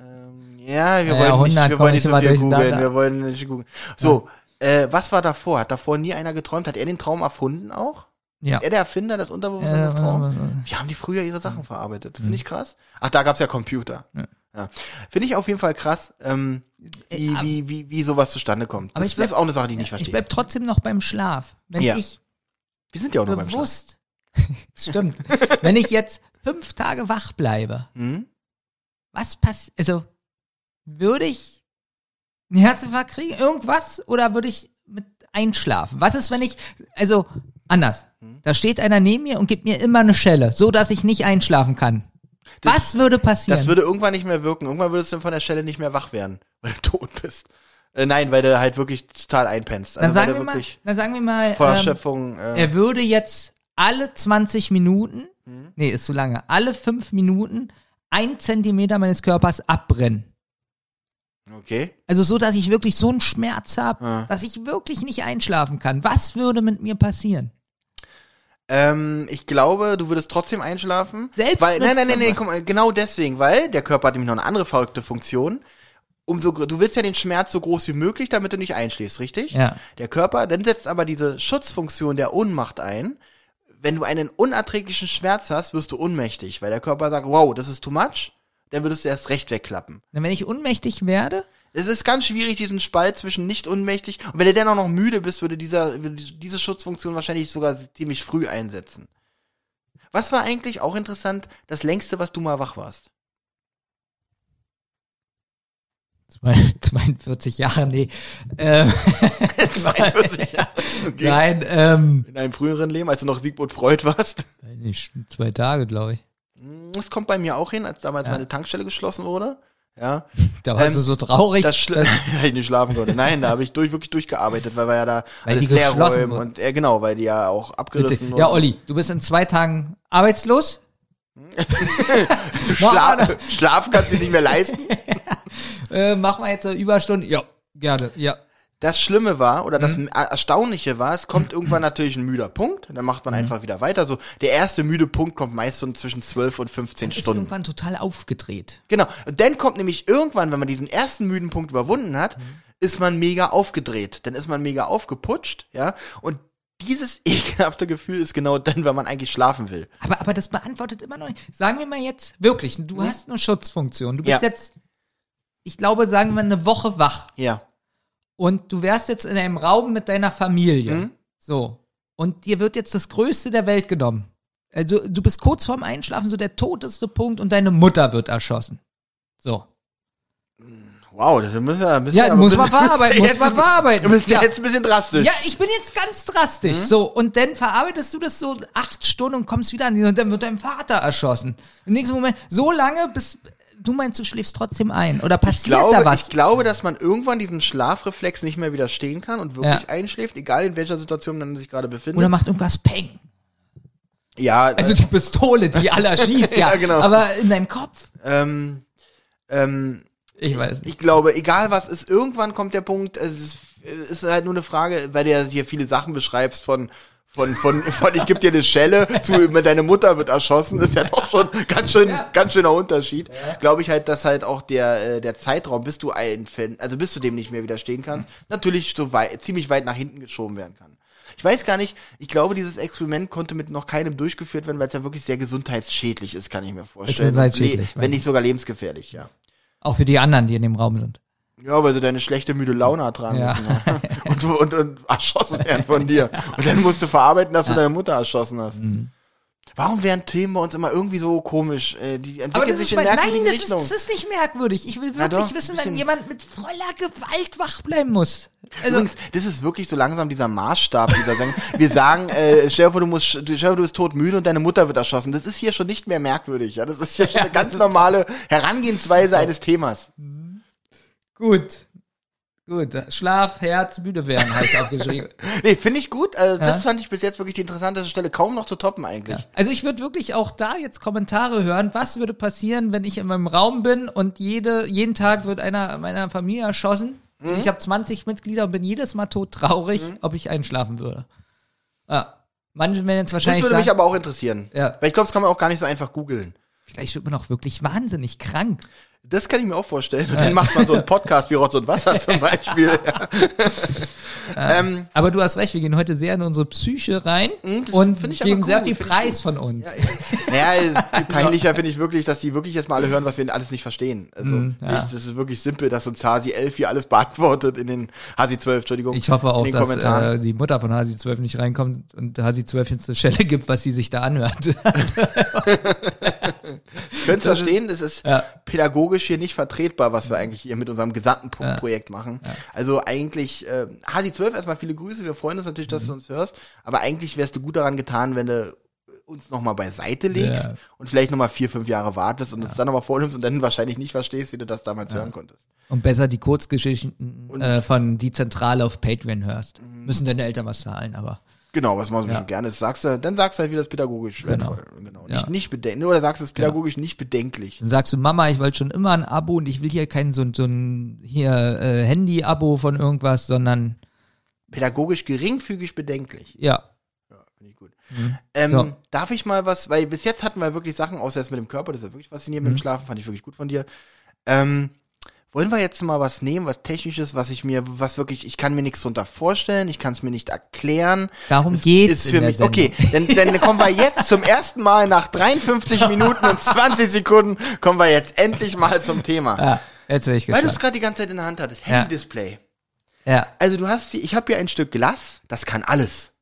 Ähm, ja, wir wollen nicht, 100 wir komm wollen ich nicht so viel googeln. Wir wollen nicht googeln. So, äh, was war davor? Hat davor nie einer geträumt? Hat er den Traum erfunden auch? ja. Er der Erfinder des Unterbewusstseins des Äh, Traums? Wie haben die früher ihre Sachen verarbeitet? Finde ich krass. Ach, da gab's ja Computer. Ja. Finde ich auf jeden Fall krass, ähm, wie, aber- wie, wie, wie sowas zustande kommt. Aber Das, ich das ist bleib- auch eine Sache, die ich nicht Ich verstehe. bleib trotzdem noch beim Schlaf. Wenn Ja. ich Wir sind ja auch noch beim Schlaf. bewusst, stimmt, wenn ich jetzt fünf Tage wach bleibe, Mhm. was passiert, also würde ich einen Herzinfarkt kriegen, irgendwas, oder würde ich mit einschlafen? Was ist, wenn ich, also anders, Hm? da steht einer neben mir und gibt mir immer eine Schelle, so dass ich nicht einschlafen kann. Das- was würde passieren? Das würde irgendwann nicht mehr wirken. Irgendwann würdest du dann von der Stelle nicht mehr wach werden, weil du tot bist. Äh, nein, weil du halt wirklich total einpennst. dann Also sagen weil wir mal, dann sagen wir mal, voller ähm, Schöpfung. Äh, er würde jetzt alle 20 Minuten, Hm? nee, ist zu lange, alle fünf Minuten ein Zentimeter meines Körpers abbrennen. Okay. Also so, dass ich wirklich so einen Schmerz habe, Ja. dass ich wirklich nicht einschlafen kann. Was würde mit mir passieren? Ähm, ich glaube, du würdest trotzdem einschlafen. Selbst weil, nein, nein, nein, nein, mal, genau deswegen, weil der Körper hat nämlich noch eine andere verrückte Funktion. Umso, du willst ja den Schmerz so groß wie möglich, damit du nicht einschläfst, richtig? Ja. Der Körper, dann setzt aber diese Schutzfunktion der Ohnmacht ein. Wenn du einen unerträglichen Schmerz hast, wirst du ohnmächtig, weil der Körper sagt, wow, das ist too much, dann würdest du erst recht wegklappen. Wenn ich ohnmächtig werde, Es ist ganz schwierig, diesen Spalt zwischen nicht unmächtig und wenn du dann auch noch müde bist, würde dieser, würde diese Schutzfunktion wahrscheinlich sogar ziemlich früh einsetzen. Was war eigentlich auch interessant, das längste, was du mal wach warst? Zwei- 42 Jahre, nee. Ähm, 42 Jahre. Okay. Nein, ähm, In einem früheren Leben, als du noch Sigmund Freud warst. zwei Tage, glaube ich. Das kommt bei mir auch hin, als damals meine Tankstelle geschlossen wurde. Ja. Da warst Ähm, du so traurig. Das Schli- weil ich nicht schlafen konnte. Nein, da habe ich durch, wirklich durchgearbeitet, weil wir ja da Weil alles leer räumen und ja genau, weil die ja auch abgerissen ja, wurden. Olli, du bist in zwei Tagen arbeitslos. Du schla Schlaf kannst du dir nicht mehr leisten. Äh, machen wir jetzt eine Überstunde. Ja, gerne. Ja. Das Schlimme war, oder Mhm. das Er- Erstaunliche war, es kommt irgendwann natürlich ein müder Punkt, dann macht man Mhm. einfach wieder weiter. So, der erste müde Punkt kommt meist so zwischen 12 und 15 Ist Stunden. irgendwann total aufgedreht. Genau. Und dann kommt nämlich irgendwann, wenn man diesen ersten müden Punkt überwunden hat, Mhm. ist man mega aufgedreht. Dann ist man mega aufgeputscht, ja. Und dieses ekelhafte Gefühl ist genau dann, wenn man eigentlich schlafen will. Aber, aber das beantwortet immer noch nicht. Sagen wir mal jetzt, wirklich, du hast eine Schutzfunktion. Du bist Mhm. Ja. jetzt, ich glaube, sagen wir eine Woche wach. Ja. Und du wärst jetzt in einem Raum mit deiner Familie. Mhm. So. Und dir wird jetzt das Größte der Welt genommen. Also, du bist kurz vorm Einschlafen, so der toteste Punkt und deine Mutter wird erschossen. So. Wow, das müssen wir, müssen Ja, muss man verarbeiten, muss man verarbeiten. Du bist ja. Ja. jetzt ein bisschen drastisch. Ja, ich bin jetzt ganz drastisch. Mhm. So, und dann verarbeitest du das so acht Stunden und kommst wieder an die und dann wird dein Vater erschossen. Im nächsten Moment, so lange, bis du meinst, du schläfst trotzdem ein. Oder passiert glaube, da was? ich glaube, dass man irgendwann diesem Schlafreflex nicht mehr widerstehen kann und wirklich Ja. einschläft, egal in welcher Situation man sich gerade befindet. Oder macht irgendwas Peng. ja, Also die Pistole, die alle schießt, ja. Ja, genau. Aber in deinem Kopf? ähm, ähm, Ich weiß nicht. ich glaube, egal was ist, irgendwann kommt der Punkt, es ist, es ist halt nur eine Frage, weil du ja hier viele Sachen beschreibst von von, von, von ich geb dir eine Schelle zu deine Mutter wird erschossen, ist ja doch schon ganz schön, ganz schöner Unterschied. Glaube ich halt, dass halt auch der, äh, der Zeitraum, bis du ein Fan, also bis du dem nicht mehr widerstehen kannst, natürlich so weit, ziemlich weit nach hinten geschoben werden kann. Ich weiß gar nicht, ich glaube, dieses Experiment konnte mit noch keinem durchgeführt werden, weil es ja wirklich sehr gesundheitsschädlich ist, kann ich mir vorstellen. gesundheitsschädlich, Le- wenn nicht sogar lebensgefährlich, ja. Auch für die anderen, die in dem Raum sind. Ja, weil sie deine schlechte, müde Laune ertragen Ja. müssen. Ja. Und, und, und erschossen werden von dir. Und dann musst du verarbeiten, dass du deine Mutter erschossen hast. Mhm. Warum werden Themen bei uns immer irgendwie so komisch? Äh, die entwickeln das sich ist in mein, nein, merkwürdigen das ist, das ist nicht merkwürdig. Ich will wirklich doch, wissen, wenn jemand mit voller Gewalt wach bleiben muss. Also, Übrigens, das ist wirklich so langsam dieser Maßstab dieser Sendung. Wir sagen, äh, stell dir vor, du musst, stell dir vor, du bist totmüde und deine Mutter wird erschossen. Das ist hier schon nicht mehr merkwürdig. Ja? Das ist hier schon eine ganz normale Herangehensweise eines Themas. gut. Gut. Schlaf, Herz, müde werden, habe ich aufgeschrieben. Nee, finde ich gut. Also, Das fand ich bis jetzt wirklich die interessanteste Stelle. Kaum noch zu toppen eigentlich. Also ich würde wirklich auch da jetzt Kommentare hören, was würde passieren, wenn ich in meinem Raum bin und jede, jeden Tag wird einer meiner Familie erschossen. Mhm. Ich habe 20 Mitglieder und bin jedes Mal tot traurig, ob ich einschlafen würde. Ja. Manche werden jetzt Das wahrscheinlich würde mich sagen, aber auch interessieren. Ja. Weil ich glaube, das kann man auch gar nicht so einfach googeln. Vielleicht wird man auch wirklich wahnsinnig krank. Das kann ich mir auch vorstellen. Und dann macht man so einen Podcast wie Rotz und Wasser zum Beispiel. ähm, Aber du hast recht, wir gehen heute sehr in unsere Psyche rein das und geben sehr gut, viel find Preis von uns. naja, viel peinlicher finde ich wirklich, dass die wirklich jetzt mal alle hören, was wir alles nicht verstehen. Also, Mhm, ja. ich, das ist wirklich simpel, dass uns Hasi 11 hier alles beantwortet in den Hasi 12, Entschuldigung. Ich hoffe auch, dass äh, die Mutter von Hasi 12 nicht reinkommt und Hasi 12 jetzt eine Stelle gibt, was sie sich da anhört. Könnt verstehen, das ist Ja. pädagogisch hier nicht vertretbar, was wir eigentlich hier mit unserem gesamten Pro Projekt machen. Also eigentlich, äh, Hasi 12, erstmal viele Grüße, wir freuen uns natürlich, dass du uns hörst, aber eigentlich wärst du gut daran getan, wenn du uns nochmal beiseite legst Ja. und vielleicht nochmal vier, fünf Jahre wartest und es dann nochmal vornimmst und dann wahrscheinlich nicht verstehst, wie du das damals hören konntest. Und besser die Kurzgeschichten äh, von Die Zentrale auf Patreon hörst. Mhm. Müssen deine Eltern was zahlen, aber. Genau, was man so Ja. gerne ist. Sagst du, dann sagst du halt, wie das pädagogisch Genau. wertvoll. Genau. Ja. Nicht, nicht bedenklich, oder sagst du es pädagogisch nicht bedenklich. Dann sagst du, Mama, ich wollte schon immer ein Abo und ich will hier kein so, ein- so ein hier äh, Handy-Abo von irgendwas, sondern Pädagogisch geringfügig bedenklich. ja. Finde ich gut. Ähm, Ja. Darf ich mal was, weil bis jetzt hatten wir wirklich Sachen, außer jetzt mit dem Körper, das ist ja wirklich faszinierend mit Mhm. dem Schlafen, fand ich wirklich gut von dir. Ähm, wollen wir jetzt mal was nehmen, was technisches, was ich mir, was wirklich, ich kann mir nichts drunter vorstellen, ich kann es mir nicht erklären. Darum Es geht's ist für mich, okay, dann, dann kommen wir jetzt zum ersten Mal nach 53 Minuten und 20 Sekunden, kommen wir jetzt endlich mal zum Thema. Ja, jetzt bin ich Weil du es gespannt. gerade die ganze Zeit in der Hand hattest, Ja. Handy-Display. Ja. Also du hast hier, ich habe hier ein Stück Glas, das kann alles.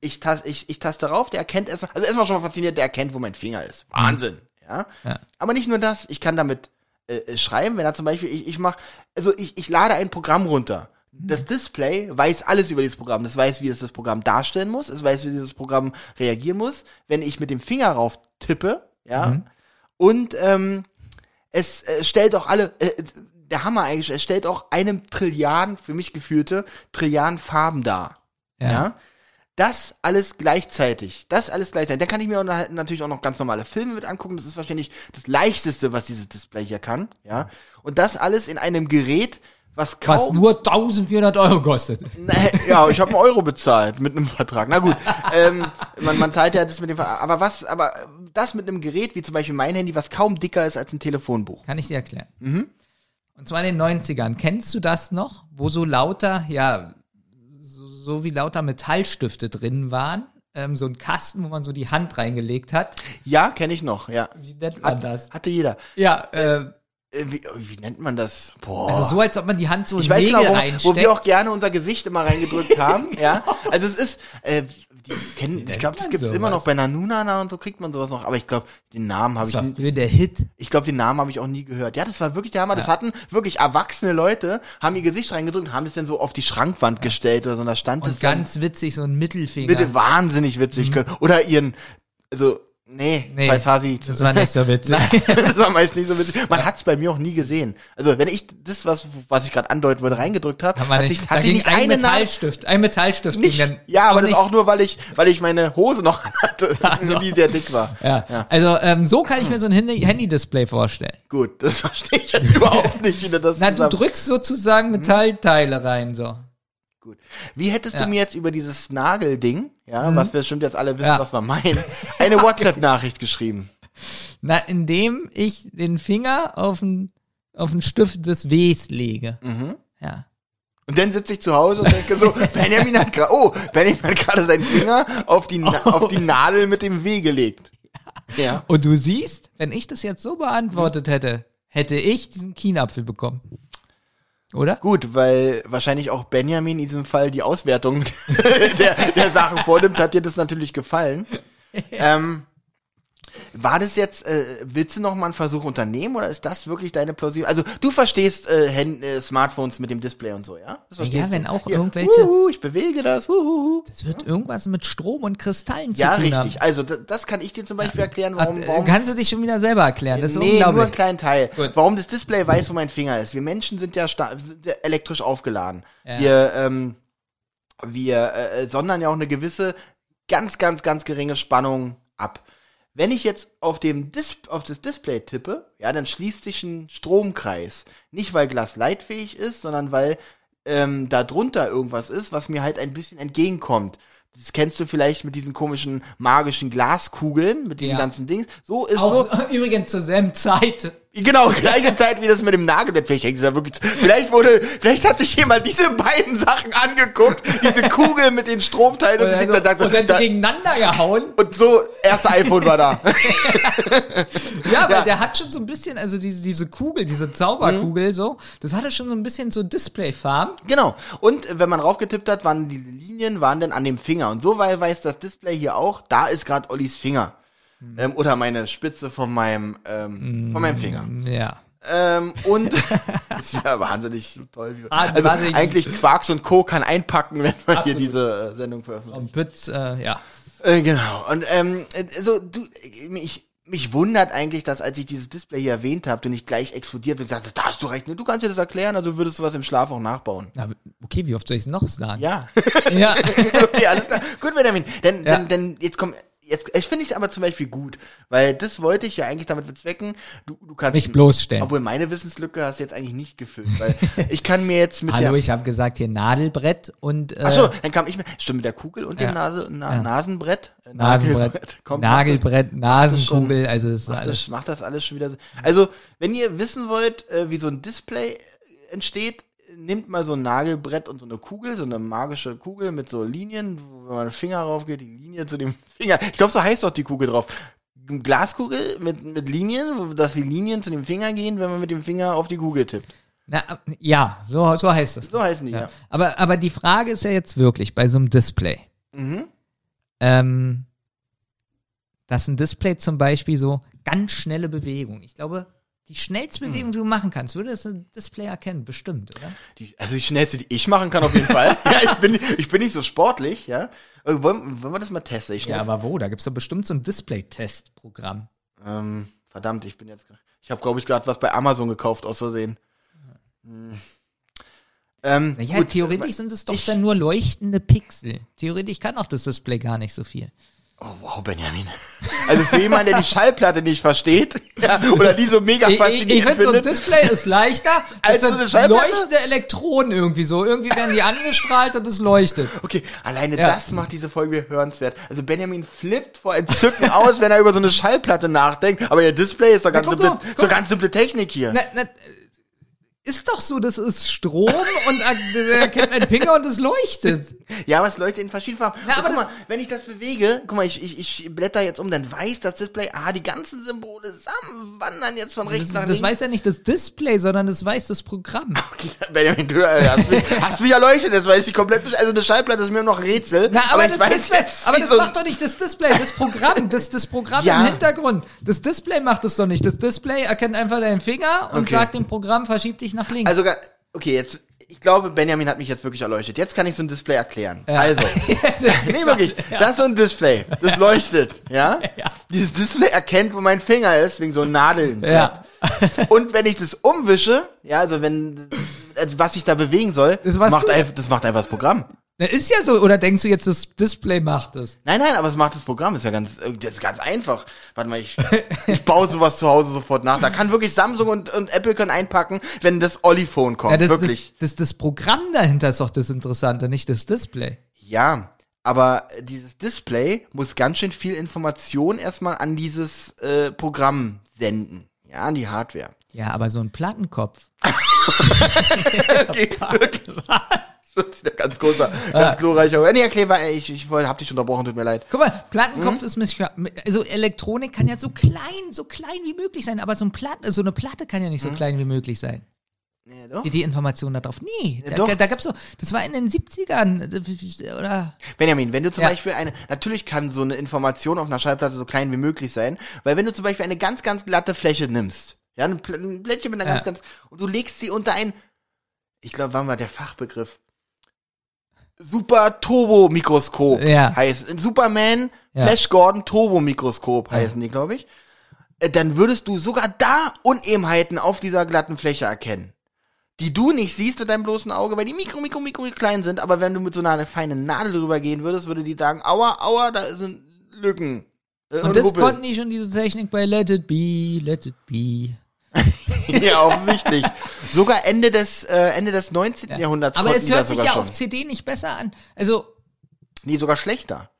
Ich, tas, ich, ich taste darauf, der erkennt erstmal, also erstmal schon mal fasziniert, der erkennt, wo mein Finger ist. Wahnsinn, ja? Ja. Aber nicht nur das, ich kann damit äh, äh, schreiben, wenn er zum Beispiel, ich, ich mach, also ich, ich lade ein Programm runter. Das Display weiß alles über dieses Programm. Das weiß, wie es das Programm darstellen muss. Es weiß, wie dieses Programm reagieren muss. Wenn ich mit dem Finger rauf tippe, ja, und ähm, es äh, stellt auch alle, äh, der Hammer eigentlich, es stellt auch einem Trilliarden, für mich gefühlte, Trilliarden Farben dar. Ja. Das alles gleichzeitig. Das alles gleichzeitig. Dann kann ich mir auch natürlich auch noch ganz normale Filme mit angucken. Das ist wahrscheinlich das leichteste, was dieses Display hier kann. Ja. Und das alles in einem Gerät, was kaum. Was nur 1400 Euro kostet. Nee, ja, ich habe einen Euro bezahlt mit einem Vertrag. Na gut, ähm, man, man zahlt ja das mit dem Ver aber was, aber das mit einem Gerät wie zum Beispiel mein Handy, was kaum dicker ist als ein Telefonbuch. Kann ich dir erklären. Und zwar in den 90ern. Kennst du das noch? Wo so lauter, ja, so, wie lauter Metallstifte drin waren. Ähm, so ein Kasten, wo man so die Hand reingelegt hat. Ja, kenne ich noch. Ja, Wie nennt man Hat, das? hatte jeder. Ja, äh, Äh, wie, wie nennt man das? Boah. also so, als ob man die Hand so ich in weiß Nägel genau, wo, reinsteckt. wo wir auch gerne unser Gesicht immer reingedrückt haben. ja, also es ist, äh, die kennen, ich glaube, das gibt's immer sowas? noch bei Nanunana und so kriegt man sowas noch. Aber ich glaube, den Namen habe ich war nie- der Hit. Ich glaube, den Namen habe ich auch nie gehört. Ja, das war wirklich der Hammer. Das hatten wirklich erwachsene Leute, haben ihr Gesicht reingedrückt, haben das dann so auf die Schrankwand gestellt oder so. Und da stand es Und dann ganz witzig, so ein Mittelfinger. bitte wahnsinnig witzig können. Oder ihren, also, nee, Nee, falls Hasi. das war nicht so witzig. Nein, das war meist nicht so witzig. Man hat's bei mir auch nie gesehen. Also, wenn ich das, was, was ich gerade andeuten würde, reingedrückt habe, hat nicht, sich, hat sich nicht ein Metallstift, ein Metallstift nicht. ging dann. ja, aber das nicht- auch nur, weil ich, weil ich meine Hose noch hatte, die sehr dick war. Ja. Also ähm, so kann ich mir so ein Handy- Handy-Display vorstellen. Gut, das verstehe ich jetzt überhaupt nicht, wie du das Na, du drückst sozusagen Metallteile rein, so. Gut. Wie hättest Ja. Mhm. du mir jetzt über dieses Nagelding, ja, was wir bestimmt jetzt alle wissen, Ja. was wir meinen, eine WhatsApp-Nachricht geschrieben? Na, indem ich den Finger auf den, auf den Stift des Ws lege. Mhm. Ja. Und dann sitze ich zu Hause und denke so, Benjamin hat gerade, oh, Benjamin hat gerade seinen Finger auf die, Oh. auf die Nadel mit dem W gelegt. Ja. Und du siehst, wenn ich das jetzt so beantwortet hätte, hätte ich diesen Kienapfel bekommen. Oder? Gut, weil wahrscheinlich auch Benjamin in diesem Fall die Auswertung der, der Sachen vornimmt, hat dir das natürlich gefallen. Ähm, war das jetzt, äh, willst du noch mal einen Versuch unternehmen oder ist das wirklich deine plausible? Also du verstehst äh, Hand, äh, Smartphones mit dem Display und so, ja? Das Ja, wenn du. auch Hier, irgendwelche- Uhu, ich bewege das. Uhu. Es wird irgendwas mit Strom und Kristallen zu Ja, tun richtig. haben. Also da- das kann ich dir zum Beispiel erklären, warum. Ach, warum äh, Kannst du dich schon wieder selber erklären? Das ist nee, nur einen unglaublich. kleinen Teil. Gut. Warum das Display weiß, wo mein Finger ist. Wir Menschen sind ja, sind ja elektrisch aufgeladen. Ja. Wir, ähm, wir äh, sondern ja auch eine gewisse, ganz, ganz, ganz geringe Spannung ab. Wenn ich jetzt auf dem Dis auf das Display tippe, ja, dann schließt sich ein Stromkreis. Nicht weil Glas leitfähig ist, sondern weil ähm, da drunter irgendwas ist, was mir halt ein bisschen entgegenkommt. Das kennst du vielleicht mit diesen komischen magischen Glaskugeln, mit den Ja. ganzen Dingen. So ist so, Auch übrigens zur selben Zeit. Genau, gleiche Zeit wie das mit dem Nagelbett. Vielleicht, hängt es ja wirklich, vielleicht wurde, vielleicht hat sich jemand diese beiden Sachen angeguckt, diese Kugel mit den Stromteilen und, Und, also, dann, und dann da, gegeneinander gehauen. und so, erste iPhone war da. Ja, weil Ja. der hat schon so ein bisschen, also diese, diese Kugel, diese Mhm. Zauberkugel so, das hatte schon so ein bisschen so Displayfarben. genau. Und wenn man raufgetippt hat, waren diese Linien, waren dann an dem Finger. Und so weiß das Display hier auch, da ist gerade Ollis Finger. Mhm. Ähm, oder meine Spitze von meinem, ähm, von meinem Finger. Ja. Ähm, und das ist ja wahnsinnig toll. Wie, Ah, also wahnsinnig- eigentlich Quarks und Co. kann einpacken, wenn man hier diese äh, Sendung veröffentlicht. Und Pütz, äh, ja. Äh, genau. Und ähm, also du, äh, mich, mich wundert eigentlich, dass als ich dieses Display hier erwähnt habe, du nicht gleich explodiert bist, sagst, da hast du recht, ne? du kannst dir das erklären, also würdest du was im Schlaf auch nachbauen. Na, okay, wie oft soll ich es noch sagen? Ja. Ja. okay, alles klar. Gut, Benjamin. Denn, Ja. denn, denn jetzt komm, jetzt, ich finde ich aber zum Beispiel gut, weil das wollte ich ja eigentlich damit bezwecken. Du, du kannst Mich bloßstellen. Obwohl meineWissenslücke hast du jetzt eigentlich nicht gefüllt, weil ich kann mir jetzt mit Hallo, der ich habe gesagt hier Nadelbrett und äh, Ach so, dann kam ich mir, stimmt, mit der Kugel und Ja. dem Nase, na, Ja. Nasenbrett. Äh, Nasenbrett, Kommt, Nagelbrett, Nasenkugel, schon- also das ist macht alles. das, macht das alles schon wieder so. Also, wenn ihr wissen wollt, äh, wie so ein Display äh, entsteht, nehmt mal so ein Nagelbrett und so eine Kugel, so eine magische Kugel mit so Linien, wo wenn man den Finger rauf geht, die Linie zu dem Finger. Ich glaube, so heißt doch die Kugel drauf. Eine Glaskugel mit, mit Linien, dass die Linien zu dem Finger gehen, wenn man mit dem Finger auf die Kugel tippt. Na, ja, so, so heißt es. So heißen die, ja. Aber, aber die Frage ist ja jetzt wirklich bei so einem Display. Mhm. Ähm, dass ein Display zum Beispiel so ganz schnelle Bewegung. Ich glaube, die schnellste Bewegung, die du machen kannst, würde das ein Display erkennen, bestimmt, oder? Die, also die schnellste, die ich machen kann auf jeden Fall. ja, ich bin, ich bin nicht so sportlich, ja. Äh, Wollen, wollen wir das mal testen? Ja, aber wo? Da gibt's doch bestimmt so ein Display-Test-Programm. ähm, verdammt, ich bin jetzt. Ich habe, glaube ich, gerade was bei Amazon gekauft, aus Versehen. Hm. Ähm, Naja, gut, theoretisch sind es doch ich- dann nur leuchtende Pixel. Theoretisch kann auch das Display gar nicht so viel. Oh, wow, Benjamin. Also für jemanden, der die Schallplatte nicht versteht, ja, oder die so mega Ich, ich, faszinierend ich finde, so ein. Display ist leichter. Als so eine Schallplatte? leuchtende Elektronen irgendwie so. Irgendwie werden die angestrahlt und es leuchtet. Okay, alleine Ja. das macht diese Folge hörenswert. Also Benjamin flippt vor Entzücken aus, wenn er über so eine Schallplatte nachdenkt. Aber ihr Display ist doch ganz, Na, guck simple, guck so ganz simple Technik hier. Na, na, ist doch so, das ist Strom und er erkennt einen Finger und es leuchtet. Ja, aber es leuchtet in verschiedenen Farben. Na, aber guck das- mal, wenn ich das bewege, guck mal, ich, ich, ich blätter jetzt um, dann weiß das Display, ah, die ganzen Symbole zusammen wandern jetzt von rechts Das, nach das links. weiß ja nicht das Display, sondern das weiß das Programm. Okay, Benjamin, du äh, hast mich, hast mich erleuchtet, das weiß ich komplett nicht. Also eine Schallplatte ist mir noch Rätsel. Na, aber, ich das, weiß Display, jetzt, aber das so macht doch nicht das Display, das Programm, das, das Programm Ja. im Hintergrund. Das Display macht es doch nicht. Das Display erkennt einfach deinen Finger und Okay. sagt dem Programm, verschieb dich nach links. Also, okay, jetzt, ich glaube, Benjamin hat mich jetzt wirklich erleuchtet. Jetzt kann ich so ein Display erklären. Ja. Also, nee, wirklich, das ist so ein Display, das leuchtet, ja? Ja. Dieses Display erkennt, wo mein Finger ist, wegen so Nadeln. Ja. Und wenn ich das umwische, ja, also wenn, also was ich da bewegen soll, Das das, macht, einfach, das macht einfach das Programm. Das ist ja so, oder denkst du jetzt, das Display macht es? Nein, nein, aber es macht das Programm, ist ja ganz, äh, das ist ganz einfach. Warte mal, ich, ich baue sowas zu Hause sofort nach. Da kann wirklich Samsung und, und Apple können einpacken, wenn das Olli-Phone kommt. Ja, das, wirklich. Das, das, das Programm dahinter ist doch das Interessante, nicht das Display. Ja, aber dieses Display muss ganz schön viel Information erstmal an dieses äh, Programm senden. Ja, an die Hardware. Ja, aber so ein Plattenkopf. Okay, wirklich. Ganz großer, ganz glorreicher. Nee, mal, ey, ich, ich hab dich unterbrochen, tut mir leid. Guck mal, Plattenkopf Hm? ist mich, also Elektronik kann ja so klein, so klein wie möglich sein, aber so, ein Platte, so eine Platte kann ja nicht so Hm? klein wie möglich sein. Nee, doch. Die, die Information da drauf. Nee, Ja, da, doch. da, gab's so, das war in den 70ern, oder? Benjamin, wenn du zum Ja. Beispiel eine, natürlich kann so eine Information auf einer Schallplatte so klein wie möglich sein, weil wenn du zum Beispiel eine ganz, ganz glatte Fläche nimmst, ja, ein Blättchen mit einer Ja. ganz, ganz, und du legst sie unter ein, ich glaube, wann war der Fachbegriff? Super Turbo Mikroskop Ja. heißt Superman Ja. Flash Gordon Turbo Mikroskop heißen die, glaube ich. Äh, Dann würdest du sogar da Unebenheiten auf dieser glatten Fläche erkennen. Die du nicht siehst mit deinem bloßen Auge, weil die mikro, mikro, mikro klein sind, aber wenn du mit so einer feinen Nadel drüber gehen würdest, würde die sagen, aua, aua, da sind Lücken. Äh, Und, das Huppel. konnten die schon, diese Technik bei Let It Be, Let It Be. ja, offensichtlich. sogar Ende des, äh, Ende des 19. Jahrhunderts Aber es hört sich ja schon. auf CD nicht besser an. Also, Nee, sogar schlechter.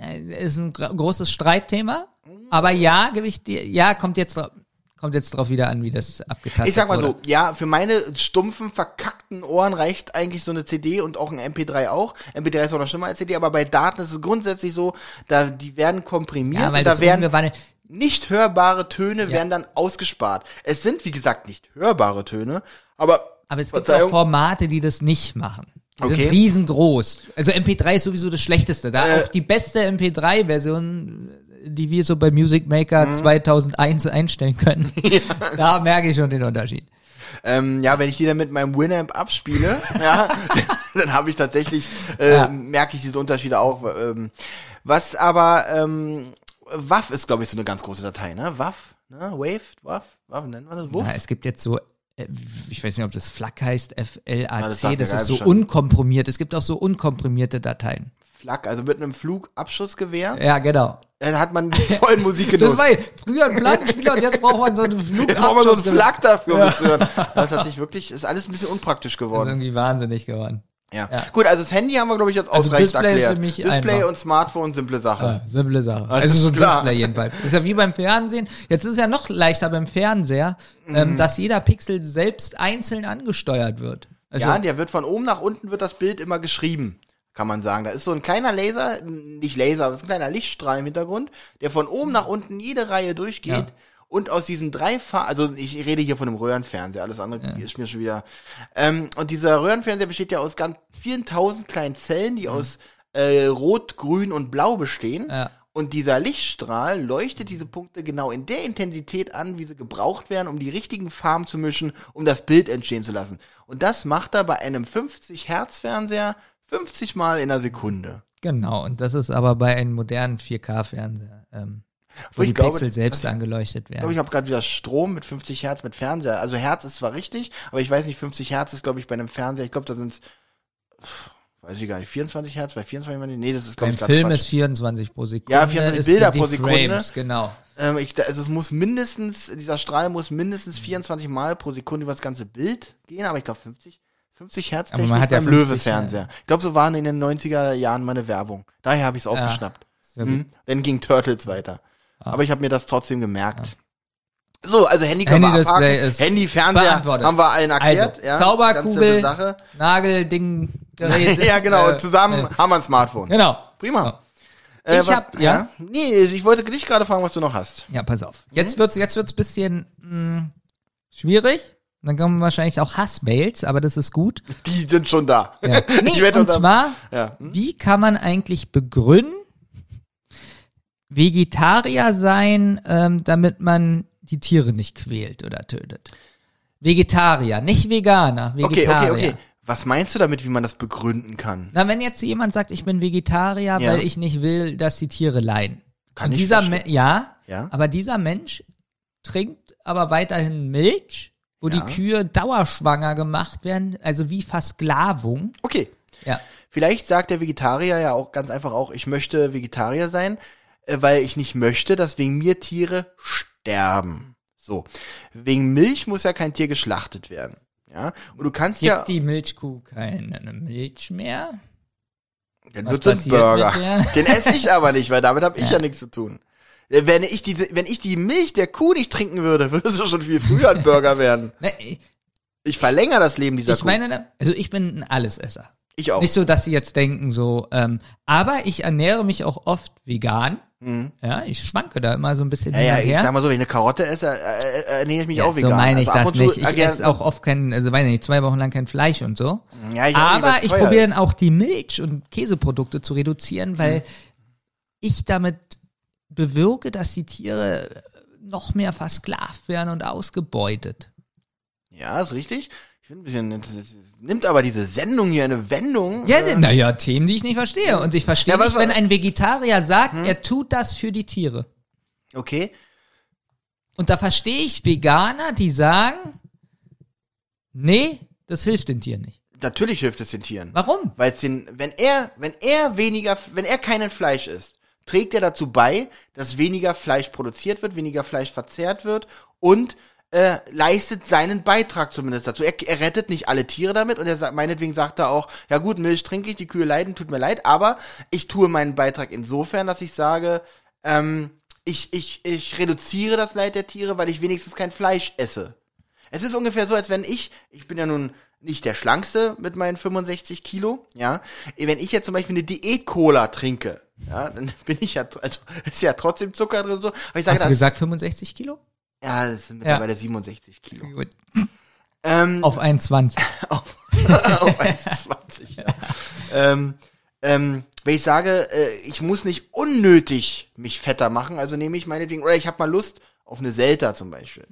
äh, ist ein gro- großes Streitthema. Aber ja, gebe ich dir, ja, kommt jetzt drauf, kommt jetzt drauf wieder an, wie das abgetastet Ich sag mal wurde. so, ja, für meine stumpfen, verkackten Ohren reicht eigentlich so eine CD und auch ein MP3 auch. MP3 ist auch noch schlimmer als CD, aber bei Daten ist es grundsätzlich so, da, die werden komprimiert Ja, weil und da das werden umgewandelt, nicht hörbare Töne Ja. werden dann ausgespart. Es sind, wie gesagt, nicht hörbare Töne, aber, aber es gibt auch Formate, die das nicht machen. Die Okay. sind riesengroß. Also MP3 ist sowieso das Schlechteste. Da Äh. auch die beste MP3-Version, die wir so bei Music Maker Mhm. 2001 einstellen können, da merke ich schon den Unterschied. ähm, ja, wenn ich die dann mit meinem Winamp abspiele, ja, dann habe ich tatsächlich, äh, Ja. merke ich diese Unterschiede auch. Ähm, was aber, ähm, WAV ist, glaube ich, so eine ganz große Datei, ne? WAV, ne? Wave, WAV, WAV, nennt man das? WUF? Ja, es gibt jetzt so, äh, ich weiß nicht, ob das FLAC heißt, das F-L-A-C, das gar ist so nicht. unkomprimiert. Es gibt auch so unkomprimierte Dateien. Flak, also mit einem Flugabschussgewehr, Ja, genau. äh, hat man vollen Musikgenuss. Das war früher ein Plattenspieler und jetzt braucht man so einen Flug. Jetzt brauchen wir so einen Flak dafür, um das zu hören. Das hat sich wirklich, ist alles ein bisschen unpraktisch Das ist geworden. irgendwie wahnsinnig geworden. Ja. Ja. Gut, also das Handy haben wir, glaube ich, jetzt Also ausreichend Display ist erklärt. für mich Display einfach. und Smartphone, simple Sache. Ja, simple Sache. Also so ein. Display jedenfalls. Ist ja wie beim Fernsehen. Jetzt ist es ja noch leichter beim Fernseher, Mhm. ähm, dass jeder Pixel selbst einzeln angesteuert wird. Also, Ja, der wird von oben nach unten wird das Bild immer geschrieben, kann man sagen. Da ist so ein kleiner Laser, nicht Laser, aber ist ein kleiner Lichtstrahl im Hintergrund, der von oben nach unten jede Reihe durchgeht. Ja. Und aus diesen drei Farben, also ich rede hier von einem Röhrenfernseher, alles andere ist mir schon wieder. Ähm, und dieser Röhrenfernseher besteht ja aus ganz vielen tausend kleinen Zellen, die aus äh, Rot, Grün und Blau bestehen. Ja. Und dieser Lichtstrahl leuchtet diese Punkte genau in der Intensität an, wie sie gebraucht werden, um die richtigen Farben zu mischen, um das Bild entstehen zu lassen. Und das macht er bei einem 50 Hertz Fernseher 50 Mal in einer Sekunde. Genau, und das ist aber bei einem modernen 4K-Fernseher, ähm, wo Ich die glaube, Pixel selbst das- angeleuchtet Ich glaube, werden. ich habe gerade wieder Strom mit 50 Hertz mit Fernseher. Also Hertz ist zwar richtig, aber ich weiß nicht, 50 Hertz ist, glaube ich, bei einem Fernseher, ich glaube, da sind weiß ich gar nicht, 24 Hertz, bei 24 Mal, nee, das ist, glaube Beim ich, Film Quatsch. ist 24 pro Sekunde. Ja, 24 ist Bilder pro Sekunde. Frames, genau. Ähm, ich, also es muss mindestens, dieser Strahl muss mindestens 24 Mal pro Sekunde über das ganze Bild gehen, aber ich glaube 50, 50 Hertz Technik hat ja beim 50, Löwe-Fernseher. Ich glaube, so waren in den 90er Jahren meine Werbung. Daher habe ich es aufgeschnappt. Mhm. Dann ging Turtles weiter. Aber ich habe mir das trotzdem gemerkt. So, also Handy können wir Handy-Display abhaken. ist Handy, Fernseher haben wir allen erklärt. Also, ja, Zauberkugel, Sache. Nagel, Ding, Gerät. ja, genau. äh, zusammen äh, haben wir ein Smartphone. Genau. Prima. Ich was- hab- ja. Nee, ich wollte dich gerade fragen, was du noch hast. Ja, pass auf. Jetzt wird's, jetzt wird's bisschen mh, schwierig. Dann kommen wahrscheinlich auch Hassmails, aber das ist gut. Die sind schon da. Ja. Ich Nee, und zwar, Ja. Hm? wie kann man eigentlich begründen, Vegetarier sein, ähm, damit man die Tiere nicht quält oder tötet? Vegetarier, nicht Veganer, Okay, Vegetarier. okay, okay. Was meinst du damit, wie man das begründen kann? Na, wenn jetzt jemand sagt, ich bin Vegetarier, Ja. weil ich nicht will, dass die Tiere leiden. Kann Und ich dieser verstehen. Me ja, Ja. aber dieser Mensch trinkt aber weiterhin Milch, wo Ja. die Kühe dauerschwanger gemacht werden, also wie Versklavung. Okay. Ja. Vielleicht sagt der Vegetarier ja auch ganz einfach auch, ich möchte Vegetarier sein, weil ich nicht möchte, dass wegen mir Tiere sterben. So. Wegen Milch muss ja kein Tier geschlachtet werden. Ja. Und du kannst Gibt ja, die Milchkuh keine Milch mehr? dann wird ein Burger. Den esse ich aber nicht, weil damit habe ich ja. nichts zu tun. Äh, Wenn ich diese, wenn ich die Milch der Kuh nicht trinken würde, würde es doch schon viel früher ein Burger werden. Ne, ich Ich verlängere das Leben dieser ich Kuh. meine, also ich bin ein Allesesser. ich auch. Nicht so, dass sie jetzt denken so, ähm, aber ich ernähre mich auch oft vegan. Ja, ich schwanke da immer so ein bisschen Mhm. ja, ja, ich sag mal so, wenn ich eine Karotte esse, äh, äh, ernähre ich mich Ja, auch vegan. So meine ich Also das nicht. Ich esse auch oft kein, also weiß nicht, zwei Wochen lang kein Fleisch und so. Ja, ich auch nicht, Aber ich probiere dann auch die Milch- und Käseprodukte zu reduzieren, weil Mhm. ich damit bewirke, dass die Tiere noch mehr versklavt werden und ausgebeutet. Ja, ist richtig. Finde ein bisschen, nimmt aber diese Sendung hier eine Wendung. Ja, äh, naja, Themen, die ich nicht verstehe. Und ich verstehe Ja, nicht, wenn ein Vegetarier sagt, er tut das für die Tiere. Okay. Und da verstehe ich Veganer, die sagen, nee, das hilft den Tieren nicht. Natürlich hilft es den Tieren. Warum? Weil es den, wenn er, wenn er weniger, wenn er keinen Fleisch isst, trägt er dazu bei, dass weniger Fleisch produziert wird, weniger Fleisch verzehrt wird und äh, leistet seinen Beitrag zumindest dazu. Er, er rettet nicht alle Tiere damit und er sagt, meinetwegen sagt er auch, ja gut, Milch trinke ich, die Kühe leiden, tut mir leid, aber ich tue meinen Beitrag insofern, dass ich sage, ähm, ich, ich, ich reduziere das Leid der Tiere, weil ich wenigstens kein Fleisch esse. Es ist ungefähr so, als wenn ich, ich bin ja nun nicht der Schlankste mit meinen 65 Kilo, ja. Wenn ich jetzt zum Beispiel eine Diät-Cola trinke, ja, dann bin ich ja, also ist ja trotzdem Zucker drin und so. Aber ich sage Hast du das, gesagt 65 Kilo? Ja, das sind mittlerweile 67 Kilo. Gut. Ähm, Auf 1,20. auf, auf 1,20. Ja. ähm, ähm, wenn ich sage, äh, ich muss nicht unnötig mich fetter machen, also nehme ich meinetwegen, oder ich habe mal Lust auf eine Selta zum Beispiel.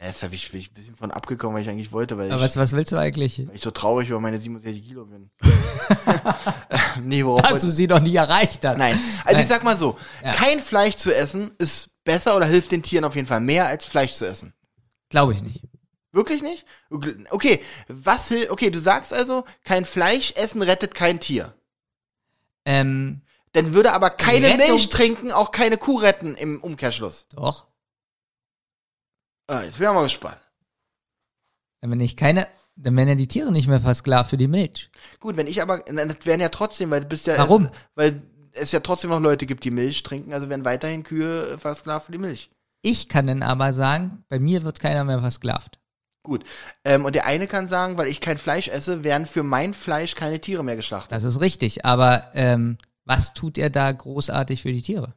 Ja, jetzt habe ich, ich ein bisschen von abgekommen, weil ich eigentlich wollte, weil Aber ich, was, was willst du eigentlich? weil ich so traurig über meine 67 Kilo bin. nee, worauf Hast du sie doch nie erreicht hast. Nein. Also Nein. ich sag mal so, Ja. kein Fleisch zu essen ist besser oder hilft den Tieren auf jeden Fall mehr als Fleisch zu essen. Glaube ich nicht. Wirklich nicht? Okay, was hil okay, du sagst also, kein Fleisch essen rettet kein Tier. Ähm, Dann würde aber keine Rettung- Milch trinken auch keine Kuh retten im Umkehrschluss. doch. Ah, jetzt bin ich mal gespannt. Wenn ich keine, dann werden ja die Tiere nicht mehr versklavt für die Milch. Gut, wenn ich aber, das wären ja trotzdem, weil du bist ja, Warum? Es, weil es ja trotzdem noch Leute gibt, die Milch trinken, also werden weiterhin Kühe versklavt für die Milch. Ich kann dann aber sagen, bei mir wird keiner mehr versklavt. Gut. Ähm, und der eine kann sagen, weil ich kein Fleisch esse, werden für mein Fleisch keine Tiere mehr geschlachtet. Das ist richtig. Aber ähm, was tut er da großartig für die Tiere?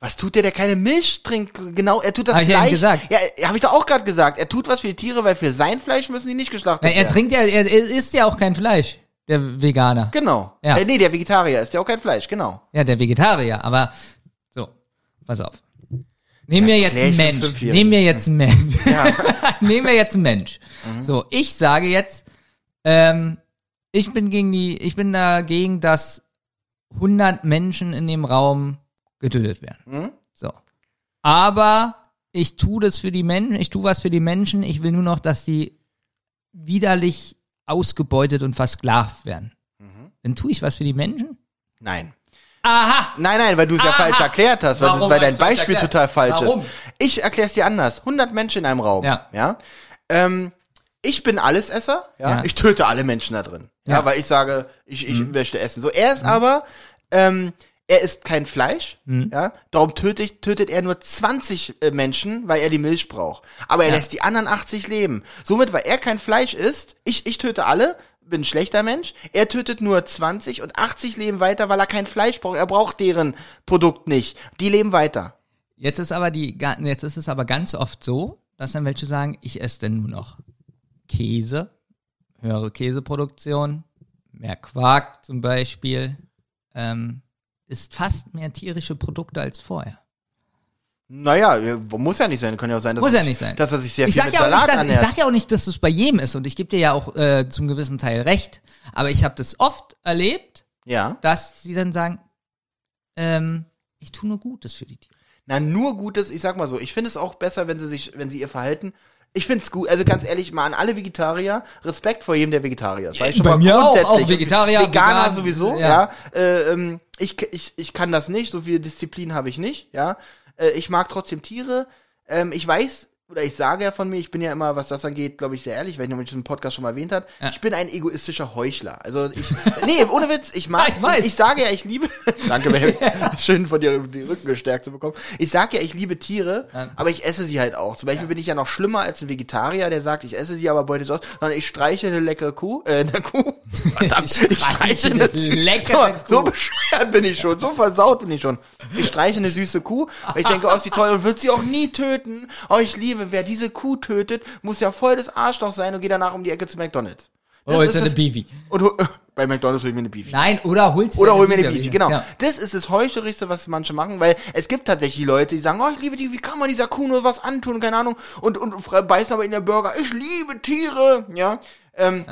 Was tut der, der keine Milch trinkt? Genau, er tut das Hab ich ja gleich. eben gesagt. Ja, habe ich doch auch gerade gesagt. Er tut was für die Tiere, weil für sein Fleisch müssen die nicht geschlachtet Na, er werden. trinkt ja, er, er isst ja auch kein Fleisch. Der Veganer. Genau. Ja. Äh, nee, der Vegetarier ist ja auch kein Fleisch, genau. Ja, der Vegetarier, aber so, pass auf. Nehmen wir jetzt einen Mensch. Nehmen wir jetzt einen Mensch. Nehmen wir jetzt einen Mensch. So, ich sage jetzt, ähm, ich bin gegen die, ich bin dagegen, dass 100 Menschen in dem Raum getötet werden. So. Aber ich tue das für die Menschen, ich tue was für die Menschen, ich will nur noch, dass die widerlich ausgebeutet und versklavt werden. Dann tue ich was für die Menschen? Nein. Aha! Nein, nein, weil du es ja falsch erklärt hast, weil, Warum weil dein du Beispiel total falsch Warum? ist. Ich erkläre es dir anders. 100 Menschen in einem Raum. Ja. ja? Ähm, ich bin Allesesser, ja? Ja. Ich töte alle Menschen da drin. Ja, Ja. Mhm. weil ich sage, ich, ich möchte essen. So, er ist aber, ähm, er isst kein Fleisch, Mhm. ja, darum tötet, tötet er nur 20 äh, Menschen, weil er die Milch braucht. Aber er Ja. lässt die anderen 80 leben. Somit, weil er kein Fleisch isst, ich, ich töte alle, bin ein schlechter Mensch, er tötet nur 20 und 80 leben weiter, weil er kein Fleisch braucht. Er braucht deren Produkt nicht. Die leben weiter. Jetzt ist aber die, jetzt ist es aber ganz oft so, dass dann welche sagen, ich esse denn nur noch Käse, höhere Käseproduktion, mehr Quark zum Beispiel, ähm, ist fast mehr tierische Produkte als vorher. Naja, äh, muss ja nicht sein. Kann ja auch sein, dass, Muss er- ja nicht sein. dass er sich sehr Ich viel sag, mit ja Salat nicht, dass, ich sag ja auch nicht, dass es bei jedem ist und ich gebe dir ja auch äh, zum gewissen Teil recht, aber ich habe das oft erlebt, ja. dass sie dann sagen, ähm, ich tue nur Gutes für die Tiere. Na, nur Gutes, ich sag mal so, ich finde es auch besser, wenn sie sich, wenn sie ihr Verhalten. Ich finde es gut, also ganz ehrlich, mal an alle Vegetarier, Respekt vor jedem, der Vegetarier ist. Sag ich schon bei mal mir auch, grundsätzlich. auch Vegetarier, Veganer vegan, sowieso, ja. ja. Äh, ähm, ich, ich, ich kann das nicht, so viel Disziplin habe ich nicht, ja. Äh, ich mag trotzdem Tiere. Ähm, ich weiß, oder ich sage ja von mir, ich bin ja immer, was das angeht, glaube ich, sehr ehrlich, wenn jemand im Podcast schon mal erwähnt hat, Ja. ich bin ein egoistischer Heuchler. Also ich, nee, ohne Witz, ich mag, Ja, ich weiß. ich sage ja, ich liebe, danke, Baby, schön von dir die Rücken gestärkt zu bekommen. Ich sage ja, ich liebe Tiere, aber ich esse sie halt auch. Zum Beispiel bin ich ja noch schlimmer als ein Vegetarier, der sagt, ich esse sie, aber beutet aus, sondern ich streiche eine leckere Kuh, äh, eine Kuh, verdammt, ich streiche eine, leckere so, so bescheuert bin ich schon, so versaut bin ich schon. Ich streiche eine süße Kuh, weil ich denke, oh, ist die toll und wird sie auch nie töten. Oh, ich liebe, wer diese Kuh tötet, muss ja voll das Arschloch sein und geht danach um die Ecke zu McDonalds. Das Oh, ist jetzt eine das- Beefy. Und hol- bei McDonalds hol ich mir eine Beefy. Nein, oder holst Oder dir hol mir eine Beefy, genau. Ja. Das ist das Heuchlerischste, was manche machen, weil es gibt tatsächlich Leute, die sagen, oh, ich liebe die, wie kann man dieser Kuh nur was antun, keine Ahnung, und, und beißen aber in der Burger, ich liebe Tiere, ja. Ähm,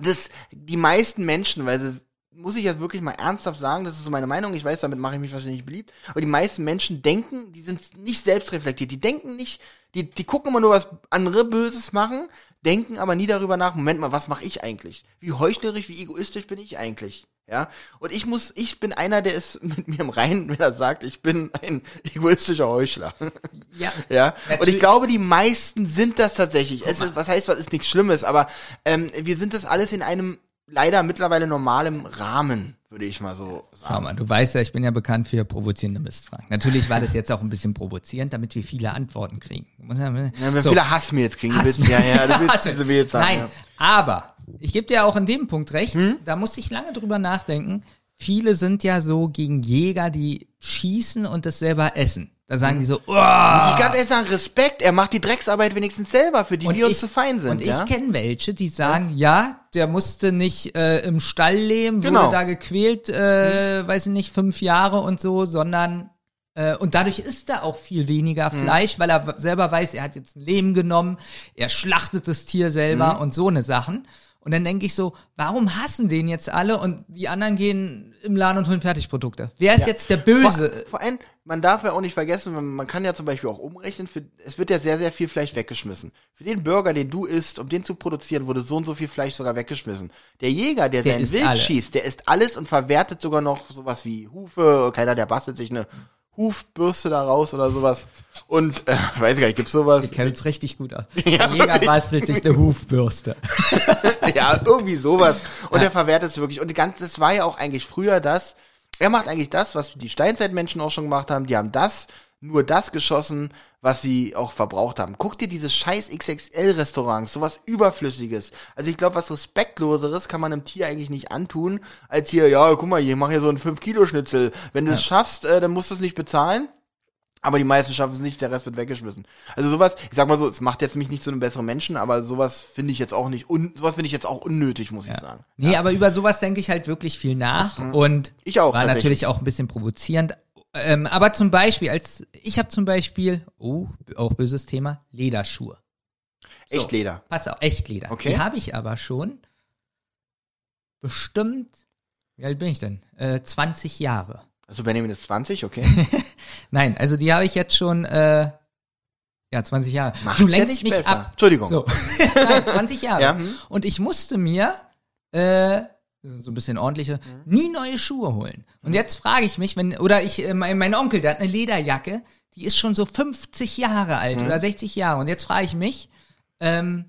Das, die meisten Menschen, weil sie, muss ich jetzt wirklich mal ernsthaft sagen, das ist so meine Meinung, ich weiß, damit mache ich mich wahrscheinlich beliebt, aber die meisten Menschen denken, die sind nicht selbstreflektiert, die denken nicht, die, die gucken immer nur, was andere Böses machen, denken aber nie darüber nach, Moment mal, was mache ich eigentlich? Wie heuchlerisch, wie egoistisch bin ich eigentlich? Ja, und ich muss, ich bin einer, der ist mit mir im Reinen, wenn er sagt, ich bin ein egoistischer Heuchler. Ja. Ja, und ich glaube, die meisten sind das tatsächlich. Es ist, was heißt, was ist nichts Schlimmes, aber ähm, wir sind das alles in einem leider mittlerweile normalem Rahmen, würde ich mal so Schau sagen. mal, du weißt ja, ich bin ja bekannt für provozierende Mistfragen. Natürlich war das jetzt auch ein bisschen provozierend, damit wir viele Antworten kriegen. Ja, wenn so. viele Hassmails kriegen, Hass- willst, ja, ja, du willst Hass- diese Mails haben. Nein, ja. aber ich gebe dir auch in dem Punkt recht, Hm? da musste ich lange drüber nachdenken. Viele sind ja so gegen Jäger, die schießen und das selber essen. Da sagen die so, oh, Muss ich ganz ehrlich sagen, Respekt, er macht die Drecksarbeit wenigstens selber, für die Und wir uns ich- zu fein sind. Und ja? ich kenne welche, die sagen, ja, der musste nicht äh, im Stall leben, Genau. wurde da gequält, äh, weiß ich nicht, fünf Jahre und so, sondern äh, und dadurch isst er auch viel weniger Mhm. Fleisch, weil er selber weiß, er hat jetzt ein Leben genommen, er schlachtet das Tier selber Mhm. und so eine Sachen. Und dann denke ich so, warum hassen den jetzt alle und die anderen gehen im Laden und holen Fertigprodukte? Wer ist jetzt der Böse? Vor, vor allem, man darf ja auch nicht vergessen, man, kann ja zum Beispiel auch umrechnen, für, es wird ja sehr, sehr viel Fleisch weggeschmissen. Für den Burger, den du isst, um den zu produzieren, wurde so und so viel Fleisch sogar weggeschmissen. Der Jäger, der, Der sein Wild alle. schießt, der isst alles und verwertet sogar noch sowas wie Hufe, keiner, der bastelt sich eine Hufbürste da raus oder sowas. Und, äh, weiß ich gar nicht, gibt's sowas? Kennt's richtig gut aus. Ja, Jäger bastelt sich eine Hufbürste. ja, irgendwie sowas. Und er verwertet es wirklich. Und die ganze, das war ja auch eigentlich früher das, er macht eigentlich das, was die Steinzeitmenschen auch schon gemacht haben. Die haben das, nur das geschossen, was sie auch verbraucht haben. Guck dir diese scheiß XXL-Restaurants, sowas Überflüssiges. Also ich glaube, was Respektloseres kann man einem Tier eigentlich nicht antun, als hier, ja, guck mal, ich mach hier so einen 5-Kilo-Schnitzel. Wenn du es schaffst, äh, dann musst du es nicht bezahlen. Aber die meisten schaffen es nicht, der Rest wird weggeschmissen. Also sowas, ich sag mal so, es macht jetzt mich nicht zu einem besseren Menschen, aber sowas finde ich jetzt auch nicht, un, sowas finde ich jetzt auch unnötig, muss ich sagen. Nee, aber über sowas denke ich halt wirklich viel nach und Mhm. Ich auch, war natürlich auch ein bisschen provozierend. Ähm, aber zum Beispiel, als ich habe zum Beispiel, oh, auch böses Thema, Lederschuhe. Echt Leder. Pass auf, Echtleder. Okay. Die habe ich aber schon bestimmt, wie alt bin ich denn? Äh, 20 Jahre. Also Benjamin ist 20, okay. Nein, also die habe ich jetzt schon, äh, ja, 20 Jahre. Macht's du ja lenkst nicht mich besser. ab. Entschuldigung. So. Nein, 20 Jahre. Ja, hm. Und ich musste mir, äh, so ein bisschen ordentliche, nie neue Schuhe holen. Und jetzt frage ich mich, wenn, oder ich, äh, mein, mein Onkel, der hat eine Lederjacke, die ist schon so 50 Jahre alt oder 60 Jahre. Und jetzt frage ich mich, ähm,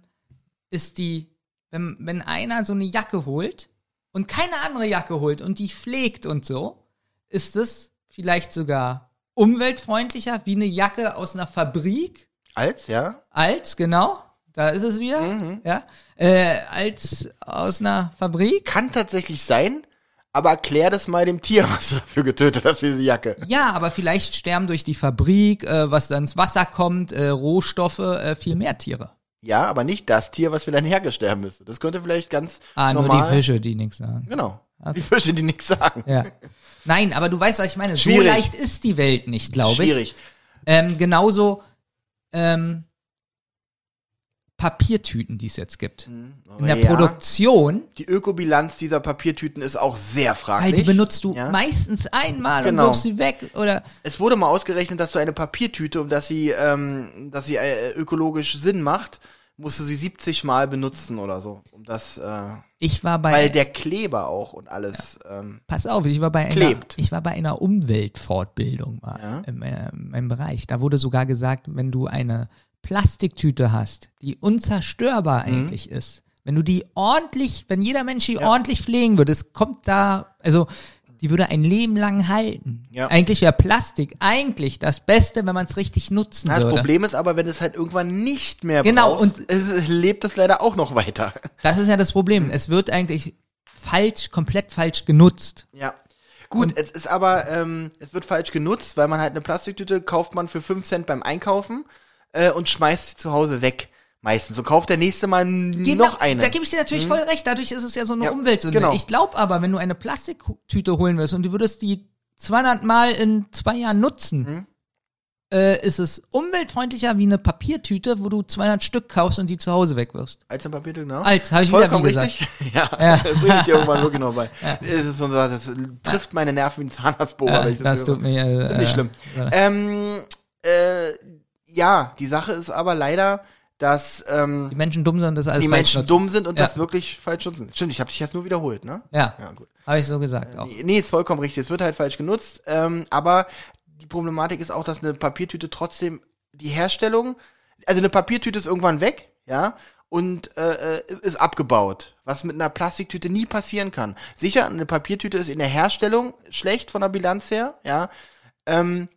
ist die, wenn, wenn einer so eine Jacke holt und keine andere Jacke holt und die pflegt und so, ist es vielleicht sogar umweltfreundlicher wie eine Jacke aus einer Fabrik Als, ja? als, genau, da ist es wieder, Mhm. ja, äh, als aus einer Fabrik. Kann tatsächlich sein, aber erklär das mal dem Tier, was du dafür getötet hast für diese Jacke. Ja, aber vielleicht sterben durch die Fabrik, äh, was dann ins Wasser kommt, äh, Rohstoffe, äh, viel mehr Tiere. Ja, aber nicht das Tier, was für dein Herge sterben müsste. Das könnte vielleicht ganz Ah, normal. nur die Fische, die nichts sagen. Genau. Die Fische, die nichts sagen. Ja. Nein, aber du weißt, was ich meine. So Schwierig. leicht ist die Welt nicht, glaube ich. Schwierig. Ähm, genauso ähm, Papiertüten, die es jetzt gibt. In der Mhm. Ja. Produktion, Die Ökobilanz dieser Papiertüten ist auch sehr weil fraglich. die benutzt du Ja. meistens einmal Genau. und wirfst sie weg oder Es wurde mal ausgerechnet, dass du eine Papiertüte, um dass sie, ähm, dass sie äh, ökologisch Sinn macht, musst du sie 70 Mal benutzen oder so. Um das, äh, ich war bei weil der Kleber auch und alles. Ähm, Pass auf, ich war bei einer, Klebt. ich war bei einer Umweltfortbildung mal Ja. in, in meinem Bereich. Da wurde sogar gesagt, wenn du eine Plastiktüte hast, die unzerstörbar Mhm. eigentlich ist, wenn du die ordentlich, wenn jeder Mensch die ordentlich pflegen würde, es kommt da, also die würde ein Leben lang halten. Ja. Eigentlich wäre Plastik eigentlich das Beste, wenn man es richtig nutzen na, das würde. Problem ist aber, wenn es halt irgendwann nicht mehr Genau, brauchst, und- es, lebt es leider auch noch weiter. Das ist ja das Problem. Es wird eigentlich falsch, komplett falsch genutzt. Ja. Gut, es ist aber, ähm, es wird falsch genutzt, weil man halt eine Plastiktüte kauft man für 5 Cent beim Einkaufen äh, und schmeißt sie zu Hause weg. Meistens. Und kauft der nächste Mal Genau, noch eine. Da gebe ich dir natürlich voll recht. Dadurch ist es ja so eine Ja, Umweltsünde. genau. Ich glaube aber, wenn du eine Plastiktüte holen wirst und du würdest die 200 Mal in zwei Jahren nutzen, Mhm. äh, ist es umweltfreundlicher wie eine Papiertüte, wo du 200 Stück kaufst und die zu Hause wegwirfst. Als ein Papiertüte, genau. Als, habe ich wieder Vollkommen wie gesagt. richtig. Ja, das bringe ich dir irgendwann wirklich noch bei. Es ist so, das trifft meine Nerven wie ein Zahnarztbohrer. Ja, das höre. tut mir äh, Das ist nicht schlimm. äh, Ähm, äh, ja, die Sache ist aber leider, dass ähm, Die Menschen dumm sind, das alles die Menschen nutzen. dumm sind und Ja. das wirklich falsch nutzen. Stimmt, ich habe dich jetzt nur wiederholt, ne? Ja, Ja, gut. habe ich so gesagt auch. Nee, ist vollkommen richtig. Es wird halt falsch genutzt. Ähm, aber die Problematik ist auch, dass eine Papiertüte trotzdem die Herstellung, also eine Papiertüte ist irgendwann weg, ja, und äh, äh, ist abgebaut, was mit einer Plastiktüte nie passieren kann. Sicher, eine Papiertüte ist in der Herstellung schlecht von der Bilanz her, ja. Ähm,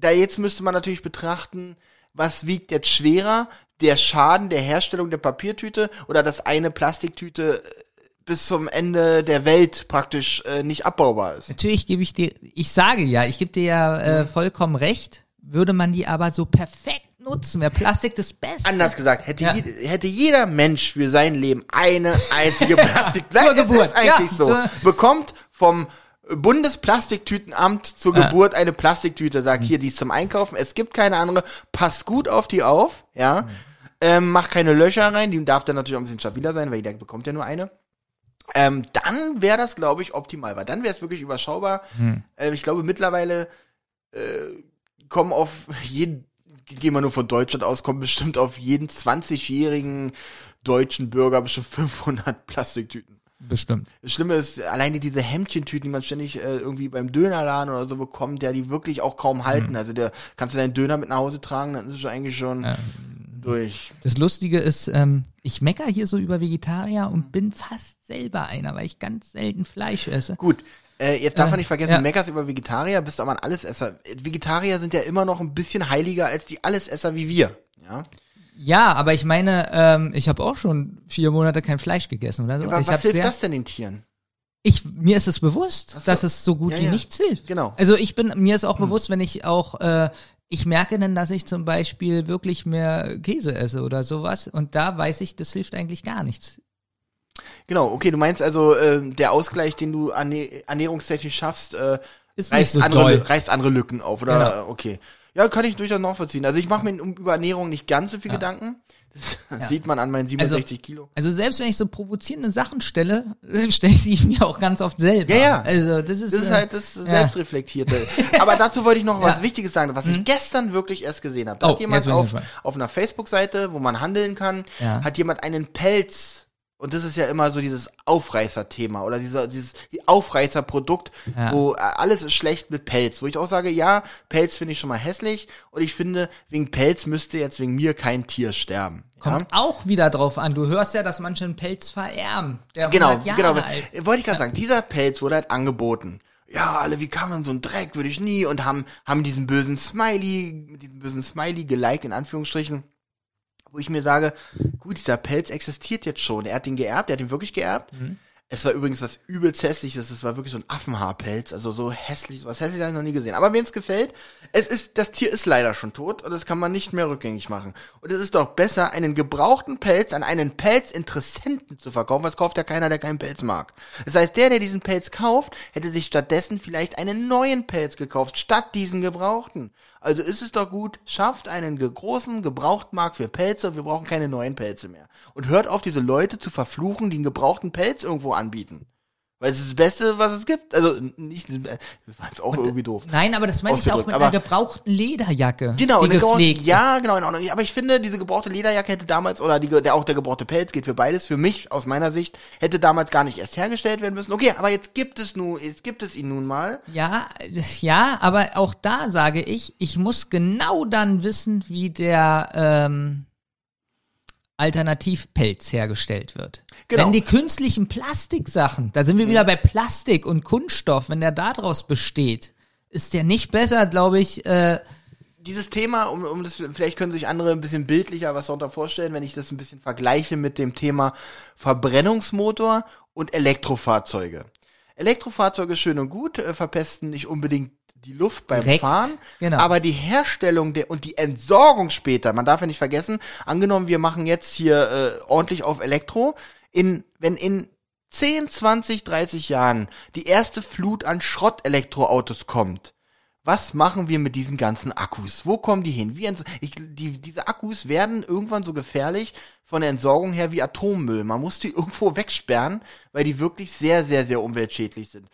da jetzt müsste man natürlich betrachten, was wiegt jetzt schwerer, der Schaden der Herstellung der Papiertüte oder dass eine Plastiktüte äh, bis zum Ende der Welt praktisch äh, nicht abbaubar ist. Natürlich gebe ich dir, ich sage ja, ich gebe dir ja äh, vollkommen recht, würde man die aber so perfekt nutzen, wäre Plastik das Beste. Anders gesagt, hätte, Ja. je, hätte jeder Mensch für sein Leben eine einzige Plastik. Nein, es Geburt. ist eigentlich Ja, so. Bekommt vom Bundesplastiktütenamt zur Ja. Geburt eine Plastiktüte, sagt hier, die ist zum Einkaufen, es gibt keine andere, passt gut auf die auf, ja, ähm, macht keine Löcher rein, die darf dann natürlich auch ein bisschen stabiler sein, weil jeder bekommt ja nur eine. Ähm, dann wäre das, glaube ich, optimal, weil dann wäre es wirklich überschaubar. Ähm, ich glaube, mittlerweile äh, kommen auf jeden, gehen wir nur von Deutschland aus, kommen bestimmt auf jeden 20-jährigen deutschen Bürger bestimmt 500 Plastiktüten. Bestimmt. Das Schlimme ist, alleine diese Hemdchentüten, die man ständig äh, irgendwie beim Dönerladen oder so bekommt, der die wirklich auch kaum halten. Also der kannst du deinen Döner mit nach Hause tragen, dann ist es eigentlich schon durch. Das Lustige ist, ähm, ich mecker hier so über Vegetarier und bin fast selber einer, weil ich ganz selten Fleisch esse. Gut. Äh, jetzt darf Äh, man nicht vergessen, ja. du meckerst über Vegetarier, bist aber ein Allesesser. Vegetarier sind ja immer noch ein bisschen heiliger als die Allesesser wie wir. Ja. Ja, aber ich meine, ähm, ich habe auch schon vier Monate kein Fleisch gegessen oder so. Aber ich was hilft das denn den Tieren? Ich, mir ist es bewusst, so. dass es so gut Ja, wie ja. nichts hilft. Genau. Also ich bin, mir ist auch bewusst, wenn ich auch, äh, ich merke dann, dass ich zum Beispiel wirklich mehr Käse esse oder sowas und da weiß ich, das hilft eigentlich gar nichts. Genau, okay, du meinst also, äh, der Ausgleich, den du ernä ernährungstechnisch schaffst, äh, Ist nicht reißt, so andere, reißt andere Lücken auf, oder? Genau. Okay. Ja, kann ich durchaus nachvollziehen. Also ich mache mir um, über Ernährung nicht ganz so viel Gedanken. Das sieht man an meinen 67 Kilo. Also selbst wenn ich so provozierende Sachen stelle, stelle ich sie mir auch ganz oft selber. Ja, ja. Also das ist, Das ist äh, halt das Selbstreflektierte. Aber dazu wollte ich noch was Ja. Wichtiges sagen, was ich gestern wirklich erst gesehen habe. Da Oh, hat jemand auf, auf einer Facebook-Seite, wo man handeln kann, Ja. hat jemand einen Pelz. Und das ist ja immer so dieses Aufreißer-Thema oder dieser, dieses Aufreißer-Produkt, Ja. wo äh, alles ist schlecht mit Pelz. Wo ich auch sage, ja, Pelz finde ich schon mal hässlich und ich finde, wegen Pelz müsste jetzt wegen mir kein Tier sterben. Ja? kommt auch wieder drauf an. Du hörst ja, dass manche einen Pelz vererben. Genau, 100 Jahre genau. alt. Äh, Wollte ich gerade sagen, dieser Pelz wurde halt angeboten. Ja, alle, wie kann man so ein Dreck, würde ich nie. Und haben, haben diesen bösen Smiley, diesen bösen Smiley geliked, in Anführungsstrichen. Wo ich mir sage, gut, dieser Pelz existiert jetzt schon. Er hat den geerbt, er hat ihn wirklich geerbt. Mhm. Es war übrigens was übelst hässliches. Es war wirklich so ein Affenhaarpelz. Also so hässlich, was hässlich habe ich noch nie gesehen. Aber wem es gefällt, es ist, das Tier ist leider schon tot und das kann man nicht mehr rückgängig machen. Und es ist doch besser, einen gebrauchten Pelz an einen Pelzinteressenten zu verkaufen. Was kauft ja keiner, der keinen Pelz mag. Das heißt, der, der diesen Pelz kauft, hätte sich stattdessen vielleicht einen neuen Pelz gekauft, statt diesen gebrauchten. Also ist es doch gut, schafft einen großen Gebrauchtmarkt für Pelze und wir brauchen keine neuen Pelze mehr. Und hört auf, diese Leute zu verfluchen, die einen gebrauchten Pelz irgendwo anbieten. Weil es ist das Beste, was es gibt. Also nicht, das war jetzt auch irgendwie doof. Nein, aber das meine ich auch mit aber- einer gebrauchten Lederjacke. Genau, die gepflegt ja, genau, in Ordnung. Aber ich finde, diese gebrauchte Lederjacke hätte damals, oder die, der, auch der gebrauchte Pelz geht für beides, für mich, aus meiner Sicht, hätte damals gar nicht erst hergestellt werden müssen. Okay, aber jetzt gibt es nun, jetzt gibt es ihn nun mal. Ja, äh, ja, aber auch da sage ich, ich muss genau dann wissen, wie der ähm, Alternativpelz hergestellt wird. Genau. Wenn die künstlichen Plastiksachen, da sind wir wieder bei Plastik und Kunststoff, wenn der daraus besteht, ist der nicht besser, glaube ich, äh, Dieses Thema, um, um das, vielleicht können sich andere ein bisschen bildlicher was darunter vorstellen, wenn ich das ein bisschen vergleiche mit dem Thema Verbrennungsmotor und Elektrofahrzeuge. Elektrofahrzeuge schön und gut, äh, verpesten nicht unbedingt die Luft beim Direkt, Fahren, genau. aber die Herstellung der und die Entsorgung später, man darf ja nicht vergessen, angenommen, wir machen jetzt hier äh, ordentlich auf Elektro, in wenn in 10, 20, 30 Jahren die erste Flut an Schrott-Elektroautos kommt, was machen wir mit diesen ganzen Akkus? Wo kommen die hin? Ich, die, diese Akkus werden irgendwann so gefährlich von der Entsorgung her wie Atommüll. Man muss die irgendwo wegsperren, weil die wirklich sehr, sehr, sehr umweltschädlich sind.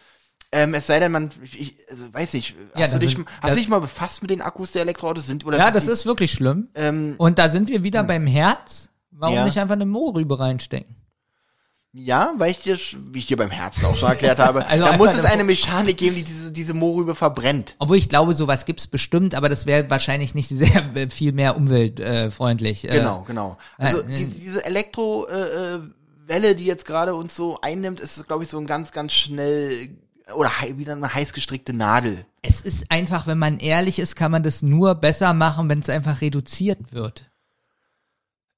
Ähm, es sei denn, man, ich, also, weiß nicht, hast, Ja, du dich, sind- hast du dich mal befasst mit den Akkus der Elektroautos sind? Oder ja, das die, ist wirklich schlimm. ähm, Und da sind wir wieder beim Herz. Warum Ja. nicht einfach eine Mohrrübe reinstecken? Ja, weil ich dir, wie ich dir beim Herzen auch schon erklärt habe, Also da muss es eine- Mechanik geben, die diese, diese Mohrrübe verbrennt. Obwohl ich glaube, sowas gibt's bestimmt, aber das wäre wahrscheinlich nicht sehr äh, viel mehr umweltfreundlich. Äh, Genau, genau. Also äh, die, diese Elektro-Welle, äh, Welle, die jetzt gerade uns so einnimmt, ist, glaube ich, so ein ganz, ganz schnell oder wieder eine heiß gestrickte Nadel. Es ist einfach, wenn man ehrlich ist, kann man das nur besser machen, wenn es einfach reduziert wird.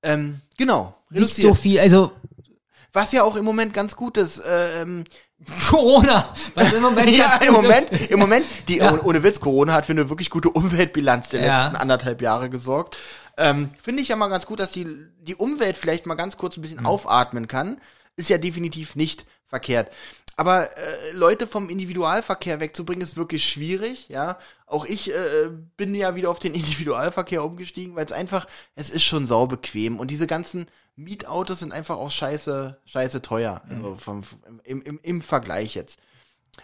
Ähm, genau. Nicht reduziert. so viel, also Was ja auch im Moment ganz gut ist. Äh, ähm, Corona. Was im Moment ja, im Moment, ist. im Moment, die, Ja. oh- ohne Witz, Corona hat für eine wirklich gute Umweltbilanz der Ja. letzten anderthalb Jahre gesorgt. Ähm, Finde ich ja mal ganz gut, dass die, die Umwelt vielleicht mal ganz kurz ein bisschen Mhm. aufatmen kann. Ist ja definitiv nicht verkehrt. Aber äh, Leute vom Individualverkehr wegzubringen, ist wirklich schwierig, ja. Auch ich äh, bin ja wieder auf den Individualverkehr umgestiegen, weil es einfach, es ist schon saubequem. Und diese ganzen Mietautos sind einfach auch scheiße, scheiße teuer. Mhm. Also vom, im, im, Im Vergleich jetzt.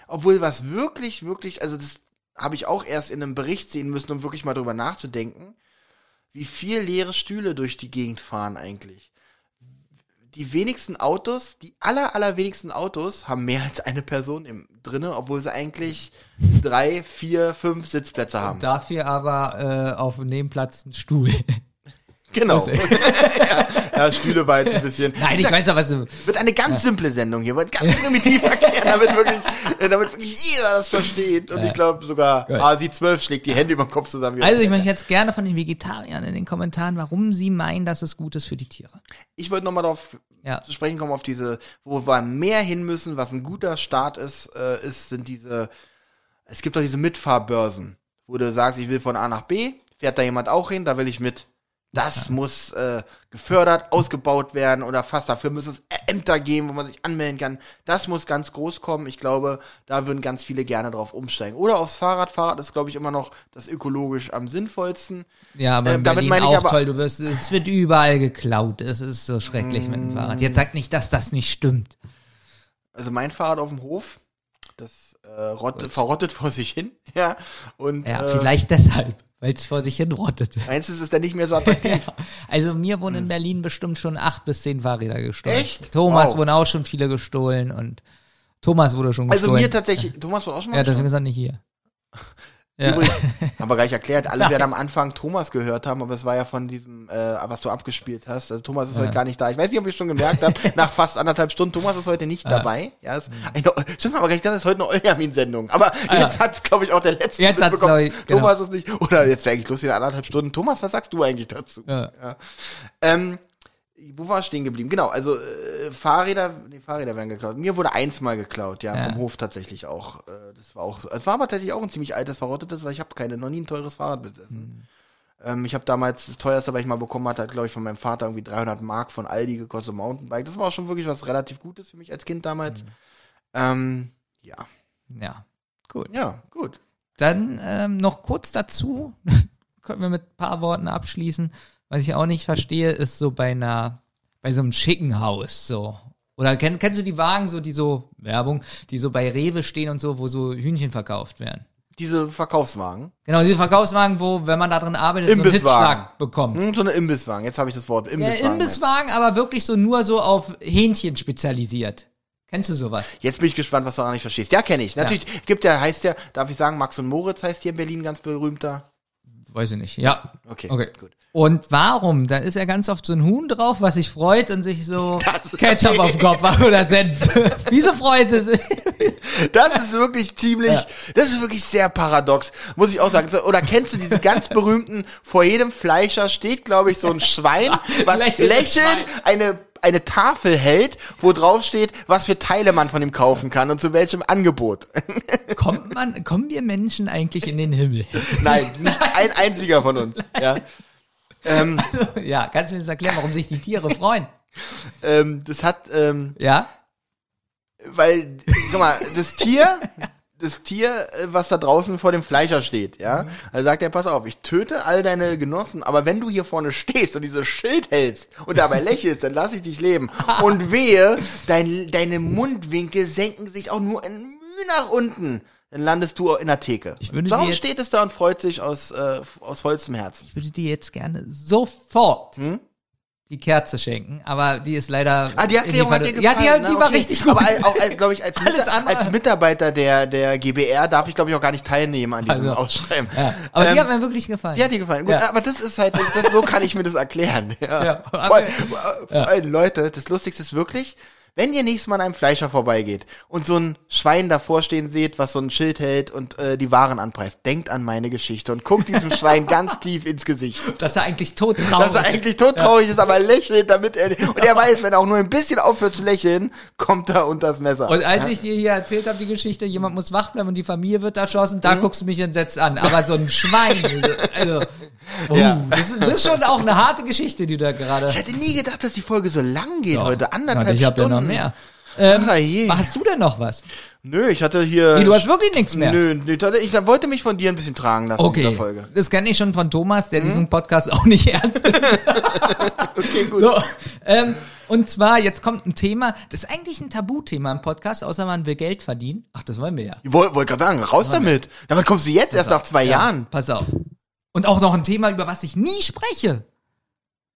Obwohl was wirklich, wirklich, also das habe ich auch erst in einem Bericht sehen müssen, um wirklich mal drüber nachzudenken, wie viel leere Stühle durch die Gegend fahren eigentlich. Die wenigsten Autos, die aller, allerwenigsten Autos haben mehr als eine Person im, drinne, obwohl sie eigentlich drei, vier, fünf Sitzplätze haben. Dafür aber äh, auf dem Nebenplatz ein Stuhl. Genau. ja, ja, Stühle war jetzt ein bisschen. Nein, ich weiß doch, was du. Wird eine ganz simple Sendung hier, wird ganz primitiv erklären, damit wirklich, äh, damit wirklich jeder das versteht. Und ich glaube sogar Gut. ASI12 schlägt die Hände über den Kopf zusammen. Also ich möchte jetzt gerne von den Vegetariern in den Kommentaren, warum sie meinen, dass es gut ist für die Tiere. ich wollte nochmal darauf Ja. zu sprechen kommen, auf diese, wo wir mehr hin müssen, was ein guter Start ist, äh, ist, sind diese, es gibt doch diese Mitfahrbörsen, wo du sagst, ich will von A nach B, fährt da jemand auch hin, da will ich mit. Das muss äh, gefördert, ausgebaut werden oder fast dafür muss es Ämter geben, wo man sich anmelden kann. Das muss ganz groß kommen. Ich glaube, da würden ganz viele gerne drauf umsteigen. Oder aufs Fahrrad. Fahrrad ist, glaube ich, immer noch das ökologisch am sinnvollsten. Ja, aber Ähm, damit meine ich auch aber- toll. Du wirst, es wird überall geklaut. Es ist so schrecklich mit dem Fahrrad. Jetzt sag nicht, dass das nicht stimmt. Also mein Fahrrad auf dem Hof, das äh, rottet, verrottet vor sich hin. Ja. Und Ja, äh, vielleicht deshalb, weil es vor sich hin rottete. Meinst du, es ist dann nicht mehr so attraktiv? Also mir wurden in Berlin bestimmt schon acht bis zehn Fahrräder gestohlen. Hm. Echt? Thomas Wow. wurden auch schon viele gestohlen und Thomas wurde schon Also gestohlen. mir tatsächlich, Thomas wird auch schon mal ja, deswegen ist er nicht hier. Ja. Übrigens, haben wir gleich erklärt, alle werden am Anfang Thomas gehört haben, aber es war ja von diesem, äh, was du abgespielt hast. Also Thomas ist heute gar nicht da. Ich weiß nicht, ob ihr schon gemerkt habt, nach fast anderthalb Stunden, Thomas ist heute nicht dabei. Ja, ist eine, stimmt aber gleich, das ist heute eine Eujamin-Sendung. Aber jetzt hat's, glaube ich, auch der letzte Ah, Jetzt hat's, mitbekommen. glaub ich, genau. Thomas ist nicht, oder jetzt wäre eigentlich lustig, in anderthalb Stunden. Thomas, was sagst du eigentlich dazu? Ja. Ähm, wo war ich stehen geblieben? Genau, also äh, Fahrräder, nee, Fahrräder werden geklaut. Mir wurde eins mal geklaut, ja, Ja. vom Hof tatsächlich auch. Äh, das war auch, es war aber tatsächlich auch ein ziemlich altes, verrottetes, weil ich habe keine, noch nie ein teures Fahrrad besessen. Ähm, ich habe damals das teuerste, was ich mal bekommen hatte, hat glaube ich von meinem Vater irgendwie 300 Mark von Aldi gekostet, Mountainbike. Das war auch schon wirklich was relativ Gutes für mich als Kind damals. Ähm, ja, Ja, gut. ja, gut. Dann ähm, noch kurz dazu, können wir mit ein paar Worten abschließen. Was ich auch nicht verstehe, ist so bei einer, bei so einem schicken Haus so. Oder kenn, kennst du die Wagen, so die so, Werbung, die so bei Rewe stehen und so, wo so Hühnchen verkauft werden? Diese Verkaufswagen. Genau, diese Verkaufswagen, wo, wenn man da drin arbeitet, so einen Imbisswagen. Hitschlag bekommt. Hm, so eine Imbisswagen. Jetzt habe ich das Wort Ja, Imbisswagen. Imbisswagen, aber wirklich so nur so auf Hähnchen spezialisiert. Kennst du sowas? Jetzt bin ich gespannt, was du auch nicht verstehst. Ja, kenne ich. Natürlich gibt der, heißt der, darf ich sagen, Max und Moritz heißt hier in Berlin ganz berühmter. Weiß ich nicht. Ja. Okay, Okay. gut. Und warum? Da ist ja ganz oft so ein Huhn drauf, was sich freut und sich so Ketchup auf den Kopf oder Senf. Wieso freut es sich? Das ist wirklich ziemlich, das ist wirklich sehr paradox, muss ich auch sagen. Oder kennst du diesen ganz berühmten, vor jedem Fleischer steht, glaube ich, so ein Schwein, was lächelnd Schwein. eine, eine Tafel hält, wo drauf steht, was für Teile man von ihm kaufen kann und zu welchem Angebot. Kommt man, kommen wir Menschen eigentlich in den Himmel? Nein, nicht ein einziger von uns. Ja. Ähm, ja, kannst du mir das erklären, warum sich die Tiere freuen? ähm, das hat, ähm, Ja? weil, guck mal, das Tier, das Tier, äh, was da draußen vor dem Fleischer steht, ja, also sagt er, pass auf, ich töte all deine Genossen, aber wenn du hier vorne stehst und dieses Schild hältst und dabei lächelst, dann lass ich dich leben. Und wehe, dein, deine Mundwinkel senken sich auch nur ein Mühe nach unten. Dann landest du in der Theke. Ich würde Darum steht es da und freut sich aus, äh, aus vollstem Herzen. Ich würde dir jetzt gerne sofort Hm? Die Kerze schenken, aber die ist leider. Ah, die Erklärung hat dir die gefallen. Ja, die, die na, war okay. richtig gut. Aber auch, glaube ich, als, Alles Mita- andere- als Mitarbeiter der, der GBR darf ich, glaube ich, auch gar nicht teilnehmen an diesem Also, Ausschreiben. ja, aber Ähm, die hat mir wirklich gefallen. Die hat dir gefallen. Gut, Ja. aber das ist halt, das, so kann ich mir das erklären. Ja. Ja, allem, Leute, das Lustigste ist wirklich, wenn ihr nächstes Mal an einem Fleischer vorbeigeht und so ein Schwein davor stehen seht, was so ein Schild hält und äh, die Waren anpreist, denkt an meine Geschichte und guckt diesem Schwein ganz tief ins Gesicht. Dass er eigentlich todtraurig Dass er eigentlich todtraurig ist, aber lächelt, damit er, und er weiß, wenn er auch nur ein bisschen aufhört zu lächeln, kommt er unter das Messer. Und als ich dir hier erzählt habe, die Geschichte, jemand muss wach bleiben und die Familie wird erschossen, Mhm. da guckst du mich entsetzt an. Aber so ein Schwein, also, oh, Ja. das, ist, das ist schon auch eine harte Geschichte, die da gerade. ich hätte nie gedacht, dass die Folge so lang geht heute. Anderthalb ja Stunden. Noch mehr. Ähm, Ah, je. hast du denn noch was? Nö, ich hatte hier. Nee, du hast wirklich nichts mehr. Nö, nö, ich wollte mich von dir ein bisschen tragen lassen in Okay, dieser Folge. das kenne ich schon von Thomas, der diesen Podcast auch nicht ernst nimmt. Okay, gut. So, ähm, und zwar, jetzt kommt ein Thema, das ist eigentlich ein Tabuthema im Podcast, außer man will Geld verdienen. Ach, das wollen wir ja. Ich wollte wollt gerade sagen, raus damit. Damit kommst du jetzt erst nach zwei Jahren. Pass auf. Und auch noch ein Thema, über was ich nie spreche.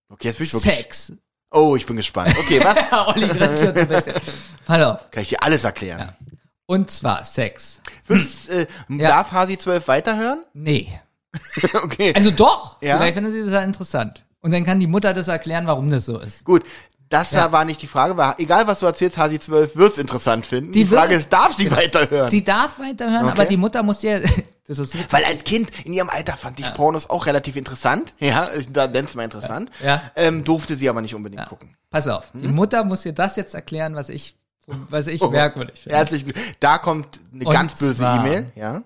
Okay, jetzt bin ich wirklich. Sex. Oh, ich bin gespannt. Okay, was? Ja, Olli grinst schon so ein bisschen. Pass auf. Kann ich dir alles erklären. Und zwar Sex. Würdest, äh, Ja. Darf Hasi 12 weiterhören? Nee. okay. Also doch. Ja? Vielleicht finden sie das ja interessant. Und dann kann die Mutter das erklären, warum das so ist. Gut. Das Ja. war nicht die Frage, weil egal was du erzählst, Hasi 12 wird's interessant finden. Die, Die Frage wird- ist, darf sie weiterhören? Sie darf weiterhören, Okay. aber die Mutter muss ja, das ist witzig. Weil als Kind in ihrem Alter fand ich Pornos auch relativ interessant. Ja, da nenn's mal interessant. Ja. Ähm, durfte sie aber nicht unbedingt gucken. Pass auf, die Mutter muss dir das jetzt erklären, was ich, was ich Oh. merkwürdig finde. Herzlich, da kommt eine Und ganz böse E-Mail, ja.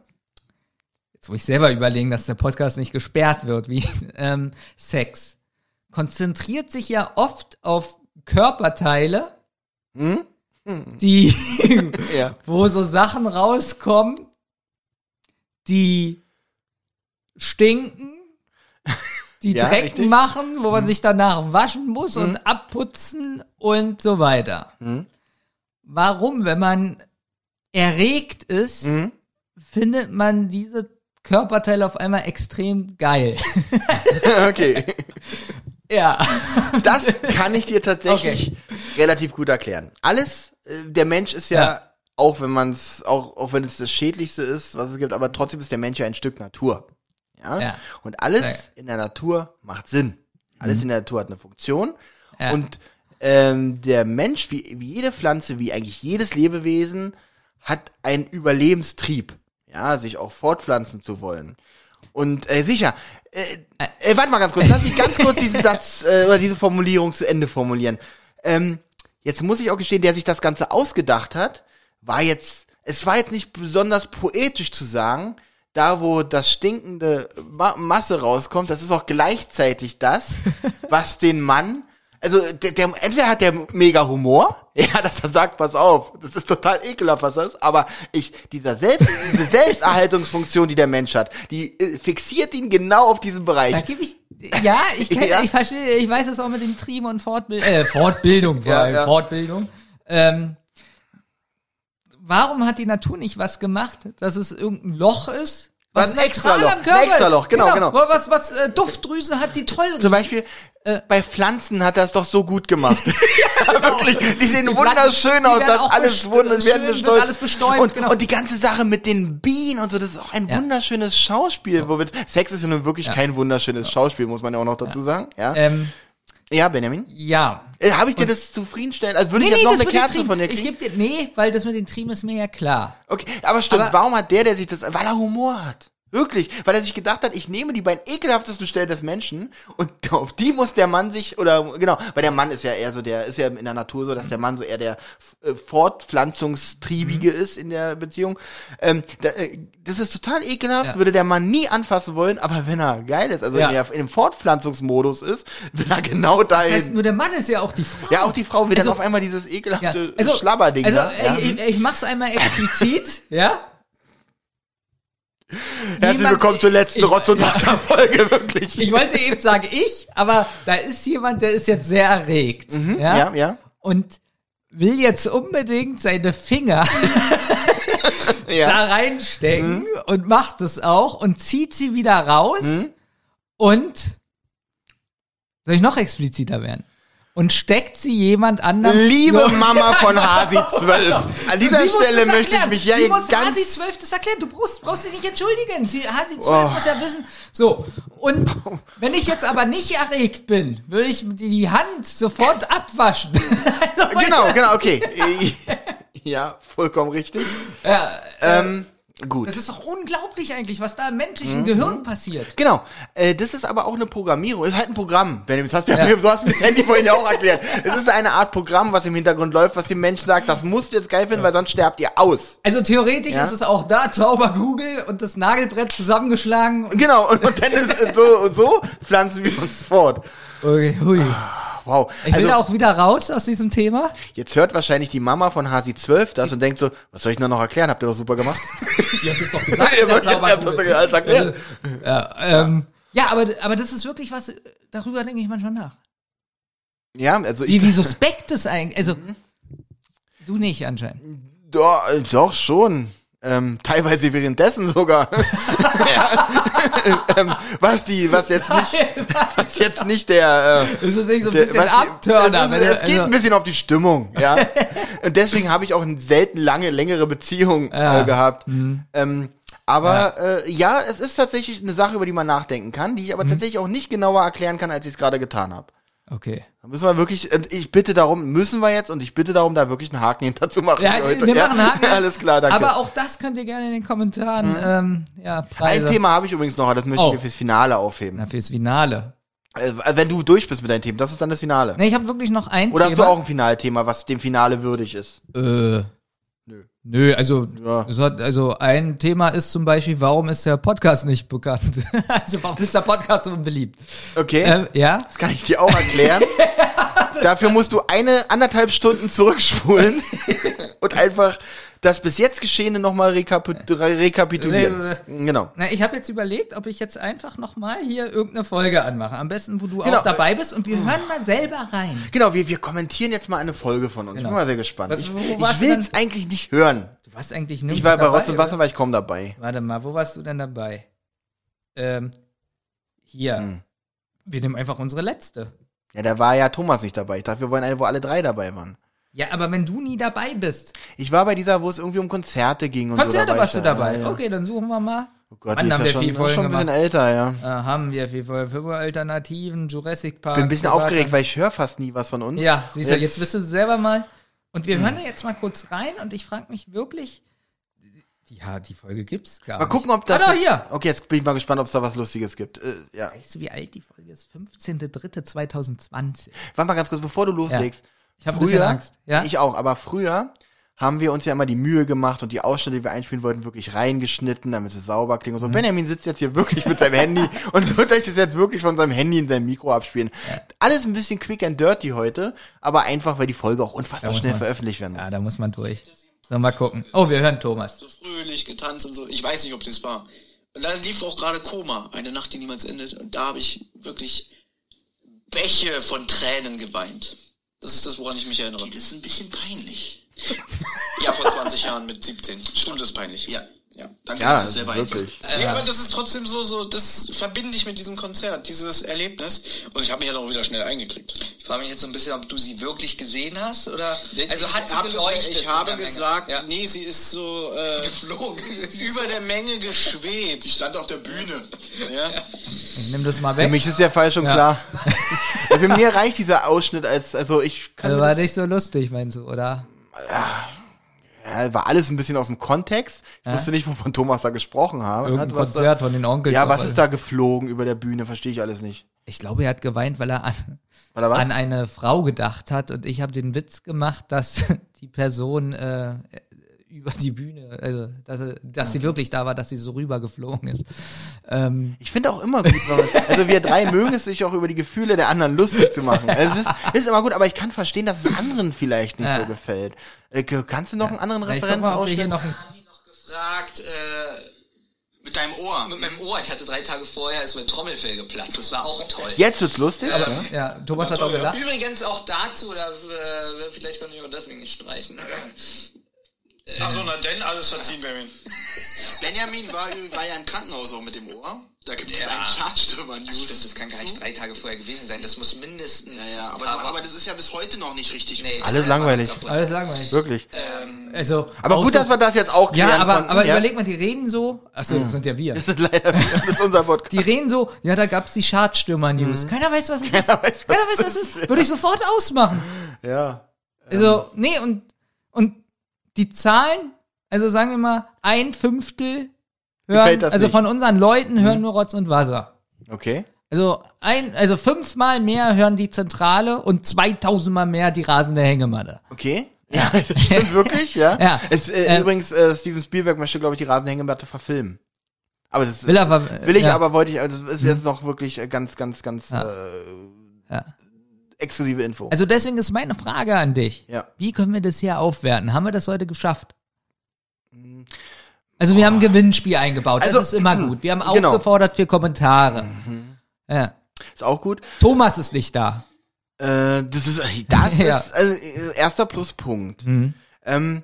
Jetzt muss ich selber überlegen, dass der Podcast nicht gesperrt wird, wie ähm, Sex. Konzentriert sich ja oft auf Körperteile, die, Ja. wo so Sachen rauskommen, die stinken, die Ja, Dreck richtig. machen, wo man sich danach waschen muss und abputzen und so weiter. Warum, wenn man erregt ist, findet man diese Körperteile auf einmal extrem geil? Okay. Ja. Das kann ich dir tatsächlich relativ gut erklären. Alles, äh, der Mensch ist ja, Ja. auch wenn man es, auch, auch wenn es das Schädlichste ist, was es gibt, aber trotzdem ist der Mensch ja ein Stück Natur. Ja. Ja. Und alles Ja. Mhm. in der Natur macht Sinn. Alles in der Natur hat eine Funktion. Ja. Und ähm, der Mensch, wie, wie jede Pflanze, wie eigentlich jedes Lebewesen, hat einen Überlebenstrieb. Ja, sich auch fortpflanzen zu wollen. Und äh, sicher, äh, äh, warte mal ganz kurz, lass mich ganz kurz diesen Satz äh, oder diese Formulierung zu Ende formulieren. Ähm, jetzt muss ich auch gestehen, der sich das Ganze ausgedacht hat, war jetzt, es war jetzt nicht besonders poetisch zu sagen, da wo das stinkende Ma Masse rauskommt, das ist auch gleichzeitig das, was den Mann, also der, der entweder hat der mega Humor, ja, dass er sagt, pass auf, das ist total ekelhaft, was das ist, aber ich, dieser Selbst, diese Selbsterhaltungsfunktion, die der Mensch hat, die äh, fixiert ihn genau auf diesen Bereich. Da gebe ich, ja, ich, kenn, Ja. ich verstehe, ich weiß es auch mit den Trieben und Fortbildung, äh, Fortbildung, vor Ja, allem, ja. Fortbildung. Ähm, warum hat die Natur nicht was gemacht, dass es irgendein Loch ist? Was ein am Körper ein Extraloch, ist? genau, genau. Was, was äh, Duftdrüsen hat, die toll Zum Beispiel, Äh, bei Pflanzen hat er es doch so gut gemacht. ja, wirklich. Die sehen Die wunderschön aus, das alles best- wund- schön, werden bestäubt. alles bestäubt, Und, genau. und die ganze Sache mit den Bienen und so, das ist auch ein Ja. wunderschönes Schauspiel. Womit, Sex ist ja nun wirklich kein wunderschönes Schauspiel, muss man ja auch noch dazu sagen. Ja, Ähm, ja Benjamin? ja. Äh, Habe ich dir das zufriedenstellend? Also würde ich jetzt noch eine Kerze von dir Ich kriegen? gebe dir, nee, weil das mit den Trieben ist mir ja klar. Okay, aber stimmt, Aber- warum hat der, der sich das, weil er Humor hat. Wirklich, weil er sich gedacht hat, ich nehme die beiden ekelhaftesten Stellen des Menschen und auf die muss der Mann sich, oder genau, weil der Mann ist ja eher so, der ist ja in der Natur so, dass der Mann so eher der äh, Fortpflanzungstriebige ist in der Beziehung. Ähm, da, äh, das ist total ekelhaft, Ja. würde der Mann nie anfassen wollen, aber wenn er geil ist, also Ja. in, der, in dem Fortpflanzungsmodus ist, will er genau dahin. Das heißt, nur der Mann ist ja auch die Frau. ja, auch die Frau will Also- dann auf einmal dieses ekelhafte Ja, also, Schlabberding also da. Ja. ich, ich, ich mach's einmal explizit, ja? Herzlich jemand- willkommen zur letzten ich- Rotz- und Wasserfolge, wirklich. Ich wollte eben sagen ich, aber da ist jemand, der ist jetzt sehr erregt, ja? Mhm, ja, ja. Und will jetzt unbedingt seine Finger ja. da reinstecken Mhm. und macht es auch und zieht sie wieder raus Mhm. und soll ich noch expliziter werden? Und steckt sie jemand anderem Liebe so- Mama von Hasi 12. An dieser Stelle möchte ich mich ja Sie muss ganz. Hasi 12 das erklären. Du brauchst, brauchst dich nicht entschuldigen. Hasi 12 Oh. muss ja wissen. So. Und wenn ich jetzt aber nicht erregt bin, würde ich die Hand sofort abwaschen. Also, Genau, genau, okay. ja, vollkommen richtig. ähm, gut. Das ist doch unglaublich eigentlich, was da im menschlichen Mhm. Gehirn passiert. Genau. Äh, das ist aber auch eine Programmierung. Es ist halt ein Programm. Benjamin, das hast du ja, Ja. so hast du mit Handy vorhin ja auch erklärt. Es ist eine Art Programm, was im Hintergrund läuft, was dem Mensch sagt, das musst du jetzt geil finden, weil sonst sterbt ihr aus. Also theoretisch Ja. ist es auch da, Zauber Google und das Nagelbrett zusammengeschlagen. Genau, und, und dann ist so, und so pflanzen wir uns fort. Okay, hui. Wow. Ich will Also, auch wieder raus aus diesem Thema. jetzt hört wahrscheinlich die Mama von Hasi 12 das und denkt so, was soll ich nur noch erklären? Habt ihr doch super gemacht. Ihr habt es doch gesagt. Ihr habt- habt das doch erklärt. Ja, ähm, ja aber, aber das ist wirklich was, darüber denke ich manchmal nach. Ja, also ich Wie, wie suspekt es eigentlich, also, du nicht anscheinend. Doch, äh, doch schon. Ähm, teilweise währenddessen sogar. ja. ähm, was die, was jetzt nicht, was jetzt nicht der. Äh, Ist das nicht so ein bisschen Abturner? Es, ist, es geht also- ein bisschen auf die Stimmung, ja. Und deswegen habe ich auch eine selten lange, längere Beziehung Ja. Mhm. äh, gehabt. Ähm, aber ja. Äh, ja, es ist tatsächlich eine Sache, über die man nachdenken kann, die ich Mhm. aber tatsächlich auch nicht genauer erklären kann, als ich es gerade getan habe. Okay. Da müssen wir wirklich, äh, ich bitte darum, müssen wir jetzt und ich bitte darum, da wirklich einen Haken hinter zu machen. Ja, Leute. wir ja? machen Haken. Alles klar, danke. Aber auch das könnt ihr gerne in den Kommentaren, ähm, ja, Preise. Ein Thema habe ich übrigens noch, das möchte Oh. ich mir fürs Finale aufheben. Na, fürs Finale. Äh, wenn du durch bist mit deinen Themen, das ist dann das Finale. Ne, ich habe wirklich noch ein Oder hast Thema. du auch ein Finalthema, was dem Finale würdig ist? Äh, Nö, also, Ja. hat, also ein Thema ist zum Beispiel, warum ist der Podcast nicht bekannt? also warum ist der Podcast so unbeliebt? Okay. Ähm, ja? Das kann ich dir auch erklären. Dafür musst du eine anderthalb Stunden zurückspulen und einfach das bis jetzt Geschehene nochmal rekapi re rekapitulieren. Genau. Na, ich habe jetzt überlegt, ob ich jetzt einfach noch mal hier irgendeine Folge anmache. Am besten, wo du Genau. auch dabei bist und wir hören mal selber rein. Genau, wir, wir kommentieren jetzt mal eine Folge von uns. Ich bin mal sehr gespannt. Was- ich ich will es eigentlich nicht hören. Du warst eigentlich nirgends Ich war bei dabei, Rotz und? Wasser, war ich kaum dabei. Warte mal, wo warst du denn dabei? Ähm, hier. Hm. Wir nehmen einfach unsere letzte. Ja, da war ja Thomas nicht dabei. Ich dachte, wir wollen eine, wo alle drei dabei waren. Ja, aber wenn du nie dabei bist. Ich war bei dieser, wo es irgendwie um Konzerte ging und Konzerte so. war warst du ja. dabei. Ja, ja. Okay, dann suchen wir mal. Oh Gott, Wann die ist haben ja wir schon, viel Folgen schon ein bisschen gemacht? älter, ja. Äh, haben wir viel Folge für Alternativen, Jurassic Park. Bin ein bisschen aufgeregt, weil ich höre fast nie was von uns. Ja, siehst du, jetzt bist du selber mal. Und wir hören da jetzt mal kurz rein und ich frage mich wirklich. Ja, die Folge gibt's gar Mal nicht. gucken, ob da. Ah, doch, hier. Okay, jetzt bin ich mal gespannt, ob es da was Lustiges gibt. Äh, ja. Weißt du, wie alt die Folge ist? 15.03.2020. Warte mal ganz kurz, bevor du loslegst. Ich hab ein bisschen Angst, ja? Ich auch, aber früher haben wir uns ja immer die Mühe gemacht und die Ausschnitte, die wir einspielen wollten, wirklich reingeschnitten, damit es sauber klingt und so. Benjamin sitzt jetzt hier wirklich mit seinem Handy und wird euch das jetzt wirklich von seinem Handy in seinem Mikro abspielen. Alles ein bisschen quick and dirty heute, aber einfach, weil die Folge auch unfassbar schnell man- veröffentlicht werden muss. Ja, da muss man durch. So, mal gucken. Oh, wir hören Thomas. so fröhlich getanzt und so. Ich weiß nicht, ob das war. Und dann lief auch gerade Koma, eine Nacht, die niemals endet. Und da habe ich wirklich Bäche von Tränen geweint. Das ist das, woran ich mich erinnere. Das ist ein bisschen peinlich. Ja, vor 20 Jahren mit 17. Stimmt, das ist peinlich. Ja. Ja. Danke, Ja, dass das du ist selber wirklich. Nee, aber das ist trotzdem so, so, das verbinde ich mit diesem Konzert, dieses Erlebnis. Und ich habe mich ja auch wieder schnell eingekriegt. Ich frage mich jetzt so ein bisschen, ob du sie wirklich gesehen hast oder. Also ich hat sie hab, geleuchtet? Ich habe gesagt, Ja. nee, sie ist so äh, Geflogen. über der Menge geschwebt. Die stand auf der Bühne. Ja. Ich nimm das mal Für weg. mich ist der Fall schon Ja. klar. Für mir reicht dieser Ausschnitt als, also ich kann Also war das, nicht so lustig, meinst du, oder? ja, war alles ein bisschen aus dem Kontext. Ich wusste nicht, wovon Thomas da gesprochen hat. Irgendein was Konzert von den Onkels. Da, ja, was ist da geflogen über der Bühne? Verstehe ich alles nicht. Ich glaube, er hat geweint, weil er an, Oder was? an eine Frau gedacht hat und ich habe den Witz gemacht, dass die Person äh, über die Bühne, also dass, dass sie wirklich da war, dass sie so rübergeflogen ist. Ähm, Ich finde auch immer gut, wenn man, also wir drei mögen es sich auch über die Gefühle der anderen lustig zu machen. Also das ist, ist immer gut, aber ich kann verstehen, dass es anderen vielleicht nicht Ja. so gefällt. Äh, kannst du noch einen anderen ich ob wir hier Referenzausschnitt? noch gefragt, äh, Mit deinem Ohr. mit meinem Ohr, ich hatte drei Tage vorher, ist mein Trommelfell geplatzt. Das war auch toll. Jetzt wird's lustig. ja, Thomas hat auch gelacht. Übrigens auch dazu, oder äh, vielleicht konnte ich auch deswegen nicht streichen. Achso, na denn, alles verziehen, Benjamin. Benjamin war, war ja im Krankenhaus auch mit dem Ohr. Da gibt es Ja. einen Schadstürmer-News. Stimmt, das kann gar nicht drei Tage vorher gewesen sein. Das muss mindestens. Ja, ja, aber, aber Wochen- das ist ja bis heute noch nicht richtig. Nee, Alles langweilig. Alles langweilig. Wirklich. Also, Aber gut, dass wir das jetzt auch klären Ja, aber, konnten. aber ja. überleg mal, die reden so. Achso, das sind ja wir. Das ist leider das ist unser Podcast. Die reden so, ja, da gab's die Schadstürmer-News. Keiner weiß, was es ist. Mhm. Keiner weiß, was Keiner weiß, was das es ist. ist. Würde ich sofort ausmachen. Ja. Also, nee, und, und die Zahlen, also sagen wir mal, ein Fünftel hören, also nicht? Mhm. von unseren Leuten hören nur Rotz und Wasser. Okay. Also ein, also fünfmal mehr hören die Zentrale und 2000 mal mehr die rasende Hängematte. Okay. Ja, das stimmt wirklich, ja. Ja. Es, äh, Ähm, übrigens, äh, Steven Spielberg möchte, glaube ich, die Rasenhängematte verfilmen. Aber das Will er, ver- will ich, ja. aber wollte ich, also das ist jetzt noch wirklich äh, ganz, ganz, ganz Ja. äh, Ja. Exklusive Info. Also deswegen ist meine Frage an dich. Ja. Wie können wir das hier aufwerten? Haben wir das heute geschafft? Also wir haben ein Gewinnspiel eingebaut. Also, das ist immer gut. Wir haben genau. aufgefordert für Kommentare. Ja. Ist auch gut. Thomas ist nicht da. Äh, das ist, das Ja. ist also, äh, erster Pluspunkt. Mhm. Ähm,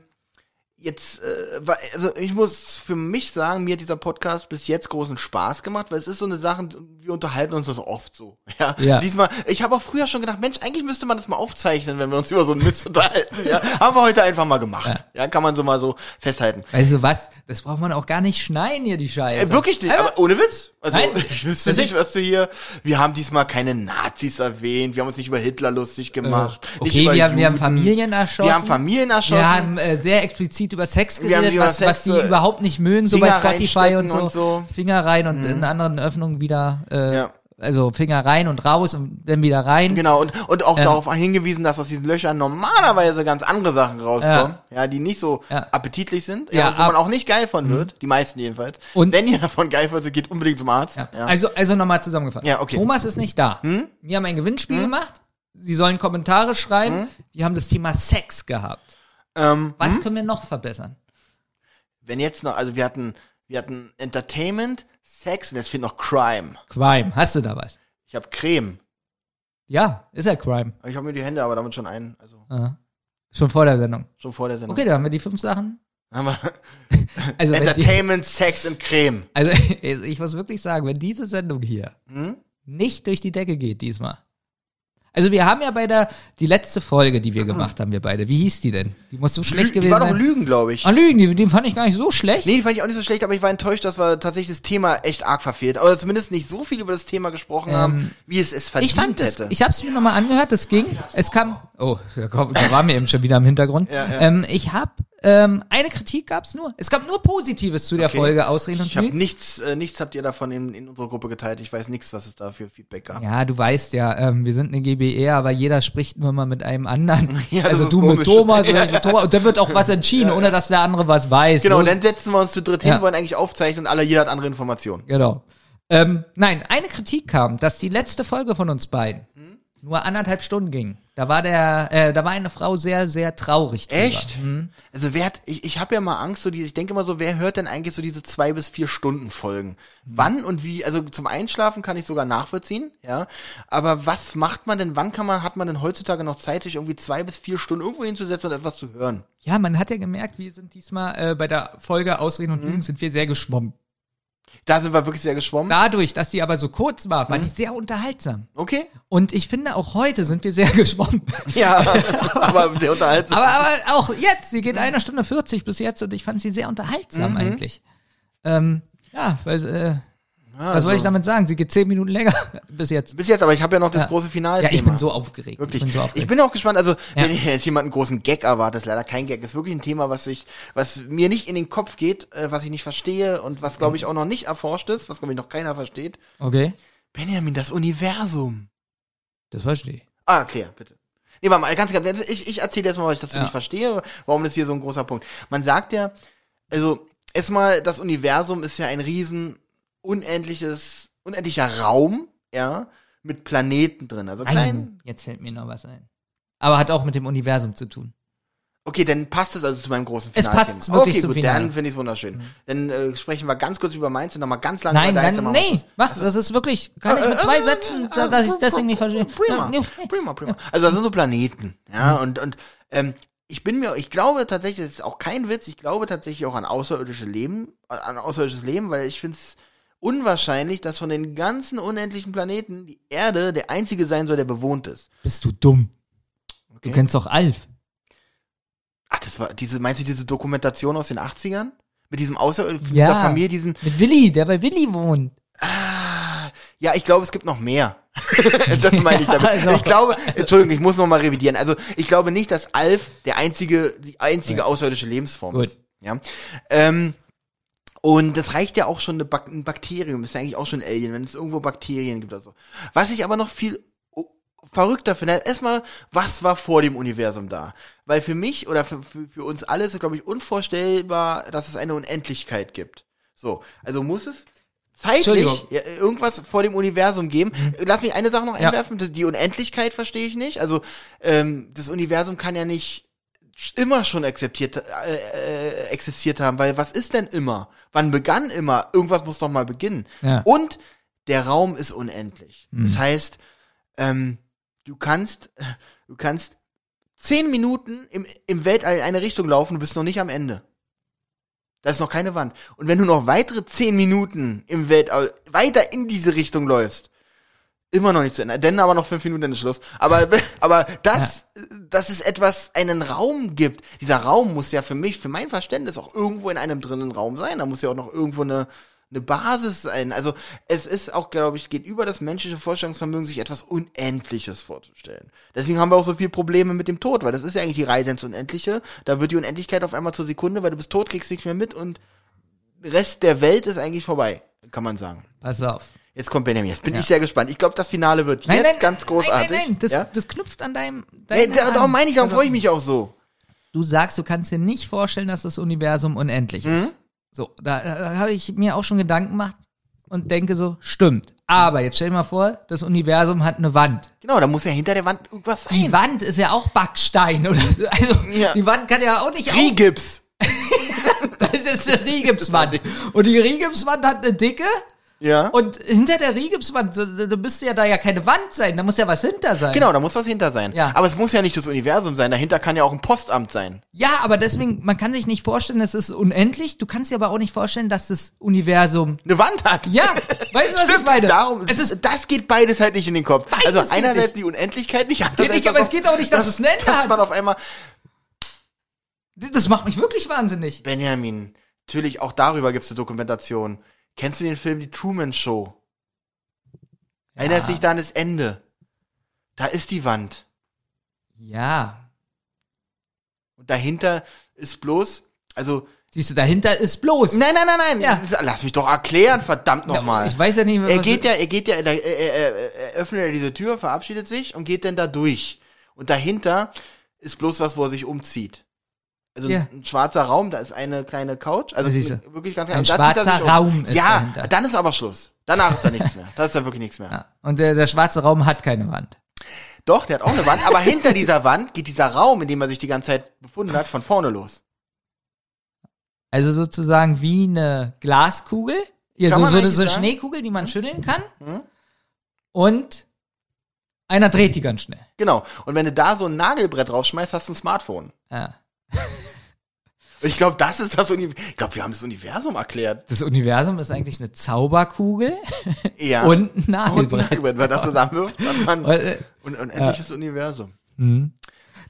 jetzt, äh, also ich muss für mich sagen, mir hat dieser Podcast bis jetzt großen Spaß gemacht, weil es ist so eine Sache, wir unterhalten uns das oft so. Ja. Ja. Diesmal, ich habe auch früher schon gedacht, Mensch, eigentlich müsste man das mal aufzeichnen, wenn wir uns über so einen Mist unterhalten. Ja. Haben wir heute einfach mal gemacht. Ja, kann man so mal so festhalten. Du was? Das braucht man auch gar nicht schneiden hier, die Scheiße. Äh, wirklich nicht, aber ohne Witz. Also Nein. ich wüsste nicht, was du hier. Wir haben diesmal keine Nazis erwähnt, wir haben uns nicht über Hitler lustig gemacht. nicht Äh, Okay, wir haben, wir haben. Familien erschossen. Wir haben Familien erschossen. Wir haben äh, sehr explizit über Sex geredet, über was, was Sex, die äh, überhaupt nicht mögen, so bei Finger Spotify und so. und so. Mhm. Finger rein und in anderen Öffnungen wieder, äh, Ja. also Finger rein und raus und dann wieder rein. Genau, und, und auch Ähm. darauf hingewiesen, dass aus diesen Löchern normalerweise ganz andere Sachen rauskommen, ja, die nicht so Ja. appetitlich sind, Ja, ja, wo man Mhm. auch nicht geil von wird, die meisten jedenfalls. Und- wenn ihr davon geil wird, so geht unbedingt zum Arzt. Ja. Ja. Also, also nochmal zusammengefasst. Ja, okay. Thomas ist nicht da. Wir haben ein Gewinnspiel gemacht. Sie sollen Kommentare schreiben. Wir haben das Thema Sex gehabt. Ähm, Was können wir noch verbessern? wenn jetzt noch, also wir hatten, wir hatten Entertainment, Sex und jetzt fehlt noch Crime. Crime. Hast du da was? Ich habe Creme. Ja, ist ja Crime. Ich habe mir die Hände aber damit schon ein, also Aha. Schon vor der Sendung. schon vor der Sendung. Okay, da haben wir die fünf Sachen. Haben wir Also, wenn die, Entertainment, Sex und Creme. also ich muss wirklich sagen, wenn diese Sendung hier Hm? nicht durch die Decke geht diesmal. Also wir haben ja bei der, die letzte Folge, die wir gemacht haben, wir beide, wie hieß die denn? Die muss so schlecht Lü- gewesen die war doch sein. Lügen, glaube ich. Ah, Lügen, die, die fand ich gar nicht so schlecht. Nee, die fand ich auch nicht so schlecht, aber ich war enttäuscht, dass wir tatsächlich das Thema echt arg verfehlt. Oder zumindest nicht so viel über das Thema gesprochen haben, wie es es verdient Ähm, ich fand das, hätte. ich habe es mir nochmal angehört, das ging, es kam, oh, da, komm, da war mir eben schon wieder im Hintergrund. Ja, ja. Ähm, ich habe, ähm, eine Kritik gab's nur. Es gab nur Positives zu der Okay. Folge Ausreden und ich habe nichts, äh, nichts habt ihr davon in, in unserer Gruppe geteilt. Ich weiß nichts, was es da für Feedback gab. Ja, du weißt ja, ähm, wir sind eine GBE, aber jeder spricht nur mal mit einem anderen. Ja, also du mit komisch. Thomas oder ich mit Thomas. Und da wird auch was entschieden, ohne dass der andere was weiß. Genau, Los- dann setzen wir uns zu dritt Ja. hin, wollen eigentlich aufzeichnen und alle, jeder hat andere Informationen. Genau. Ähm, nein, eine Kritik kam, dass die letzte Folge von uns beiden Hm? nur anderthalb Stunden ging. Da war der, äh, da war eine Frau sehr, sehr traurig drüber. Echt? Also wer hat, ich, ich habe ja mal Angst, so diese, ich denke immer so, wer hört denn eigentlich so diese zwei bis vier Stunden Folgen? Wann und wie, also zum Einschlafen kann ich sogar nachvollziehen, ja. Aber was macht man denn, wann kann man, hat man denn heutzutage noch Zeit, sich irgendwie zwei bis vier Stunden irgendwo hinzusetzen und etwas zu hören? Ja, man hat ja gemerkt, wir sind diesmal äh, bei der Folge Ausreden und Hm? Lügen sind wir sehr geschwommen. Da sind wir wirklich sehr geschwommen. Dadurch, dass die aber so kurz war, war die sehr unterhaltsam. Okay. Und ich finde, auch heute sind wir sehr geschwommen. Ja, aber sehr unterhaltsam. Aber, aber auch jetzt, sie geht eine Stunde 40 bis jetzt und ich fand sie sehr unterhaltsam Mhm. eigentlich. Ähm, ja, weil, äh, was also- soll ich damit sagen? Sie geht zehn Minuten länger bis jetzt. Bis jetzt, aber ich habe ja noch das Ja. große Finale. Ja, ich bin so aufgeregt. Wirklich. Ich bin so aufgeregt. Ich bin auch gespannt. Also, Ja. wenn jetzt jemand einen großen Gag erwartet, ist leider kein Gag. Ist wirklich ein Thema, was ich, was mir nicht in den Kopf geht, äh, was ich nicht verstehe und was, glaube ich, auch noch nicht erforscht ist, was, glaube ich, noch keiner versteht. okay, Benjamin, das Universum. das verstehe ich. Ah, erklär, bitte. Nee, warte mal, ganz, ganz, ich, ich erzähle jetzt mal, was ich dazu Ja. nicht verstehe, warum das hier so ein großer Punkt. Man sagt ja, also, erstmal, das Universum ist ja ein riesen, unendliches, unendlicher Raum, ja, mit Planeten drin. Also klein, jetzt fällt mir noch was ein. Aber hat auch mit dem Universum zu tun. Okay, dann passt es also zu meinem großen Es Finale. passt wirklich okay, zum gut, Finale. dann finde ich es wunderschön. Dann äh, sprechen wir ganz kurz über meins und nochmal ganz lange Nein, über deins. nein, nee, Schluss. mach, das ist wirklich, kann ich mit zwei Sätzen, da- dass ich es deswegen nicht verstehe. Prima, prima, prima. Also das sind so Planeten, ja, Mhm. und, und ähm, ich bin mir, ich glaube tatsächlich, das ist auch kein Witz, ich glaube tatsächlich auch an außerirdische Leben, an außerirdisches Leben, weil ich finde es unwahrscheinlich, dass von den ganzen unendlichen Planeten die Erde der einzige sein soll, der bewohnt ist. Bist du dumm? Okay. Du kennst doch Alf. Ach, das war diese, meinst du diese Dokumentation aus den 80ern? Mit diesem außerirdischen, Ja. dieser Familie, diesen, Mit Willi, der bei Willi wohnt. Ja, ich glaube, es gibt noch mehr. das meine ich damit. Also. Ich glaube, Entschuldigung, ich muss noch mal revidieren. Also, ich glaube nicht, dass Alf der einzige, die einzige außerirdische Lebensform Gut. ist. Ja. Ähm, und das reicht ja auch schon, Bak ein Bakterium ist ja eigentlich auch schon ein Alien, wenn es irgendwo Bakterien gibt oder so. Was ich aber noch viel o- verrückter finde, erstmal, was war vor dem Universum da? Weil für mich oder für, für, für uns alle ist es, glaube ich, unvorstellbar, dass es eine Unendlichkeit gibt. So, also muss es zeitlich ja, irgendwas vor dem Universum geben. Lass mich eine Sache noch Ja. einwerfen. Die Unendlichkeit verstehe ich nicht. Also ähm, das Universum kann ja nicht immer schon akzeptiert, äh, äh, existiert haben, weil was ist denn immer? Wann begann immer? Irgendwas muss doch mal beginnen. Ja. Und der Raum ist unendlich. Mhm. Das heißt, ähm, du kannst, du kannst zehn Minuten im, im Weltall in eine Richtung laufen, du bist noch nicht am Ende. Da ist noch keine Wand. Und wenn du noch weitere zehn Minuten im Weltall weiter in diese Richtung läufst, immer noch nicht zu Ende. Denn aber noch fünf Minuten ist Schluss. Aber, aber das, dass es etwas, einen Raum gibt. Dieser Raum muss ja für mich, für mein Verständnis auch irgendwo in einem drinnen Raum sein. Da muss ja auch noch irgendwo eine, eine Basis sein. Also es ist auch, glaube ich, geht über das menschliche Vorstellungsvermögen, sich etwas Unendliches vorzustellen. Deswegen haben wir auch so viele Probleme mit dem Tod, weil das ist ja eigentlich die Reise ins Unendliche. Da wird die Unendlichkeit auf einmal zur Sekunde, weil du bist tot, kriegst nichts mehr mit und der Rest der Welt ist eigentlich vorbei, kann man sagen. Pass auf. Jetzt kommt Benjamin. Jetzt bin ich sehr gespannt. Ich glaube, das Finale wird Nein, jetzt nein, ganz großartig. Nein, nein, nein. Das, ja? das knüpft an deinem. Nee, deinem da, darum meine ich, darum Also, freue ich mich auch so. Du sagst, du kannst dir nicht vorstellen, dass das Universum unendlich Mhm. ist. So, da äh, habe ich mir auch schon Gedanken gemacht und denke so, stimmt. Aber jetzt stell dir mal vor, das Universum hat eine Wand. Genau, da muss ja hinter der Wand irgendwas sein. Die Wand ist ja auch Backstein oder so. Also Ja. die Wand kann ja auch nicht auf. Rigips. Das ist eine Rigipswand. Und die Rigipswand hat eine Dicke Ja. und hinter der Rigipswand, da, da müsste ja da ja keine Wand sein, da muss ja was hinter sein. Genau, da muss was hinter sein. Ja. Aber es muss ja nicht das Universum sein. Dahinter kann ja auch ein Postamt sein. Ja, aber deswegen, man kann sich nicht vorstellen, es ist unendlich. Du kannst dir aber auch nicht vorstellen, dass das Universum. Eine Wand hat. Ja, weißt du, was ich Stimmt, meine? Darum, es ist das geht beides halt nicht in den Kopf. Also geht einerseits nicht. die Unendlichkeit nicht, andererseits nicht, dass aber es auch- geht auch nicht, dass es ein Ende dass hat. man auf einmal Das macht mich wirklich wahnsinnig. Benjamin, natürlich auch darüber gibt's eine Dokumentation. Kennst du den Film Die Truman Show? Erinnerst dich da an das Ende? Da ist die Wand. Ja. Und dahinter ist bloß, also, Siehst du, dahinter ist bloß. nein, nein, nein, nein, Ja. lass mich doch erklären, verdammt nochmal. Ich weiß ja nicht, Er was- geht ja, er geht ja, er, er, er, er öffnet ja diese Tür, verabschiedet sich und geht dann da durch. Und dahinter ist bloß was, wo er sich umzieht. Also Ja. ein schwarzer Raum, da ist eine kleine Couch, also wirklich ganz Ein zieht er schwarzer sich um. Raum ist Ja, dahinter. dann ist aber Schluss. Danach ist da nichts mehr. Da ist da wirklich nichts mehr. Ja. Und der, der schwarze Raum hat keine Wand. Doch, der hat auch eine Wand, aber hinter dieser Wand geht dieser Raum, in dem er sich die ganze Zeit befunden hat, von vorne los. Also sozusagen wie eine Glaskugel. Hier, Kann so, so, so eine sagen. Schneekugel, die man schütteln kann. Mhm. Und einer dreht die ganz schnell. Genau. Und wenn du da so ein Nagelbrett rausschmeißt, hast du ein Smartphone. Ja. Ich glaube, das ist das Universum. Ich glaube, wir haben das Universum erklärt. Das Universum ist eigentlich eine Zauberkugel Ja. und ein Und Nagelbrett. Nagelbrett, wenn das zusammenwirft, dann man Und, und unendliches Universum.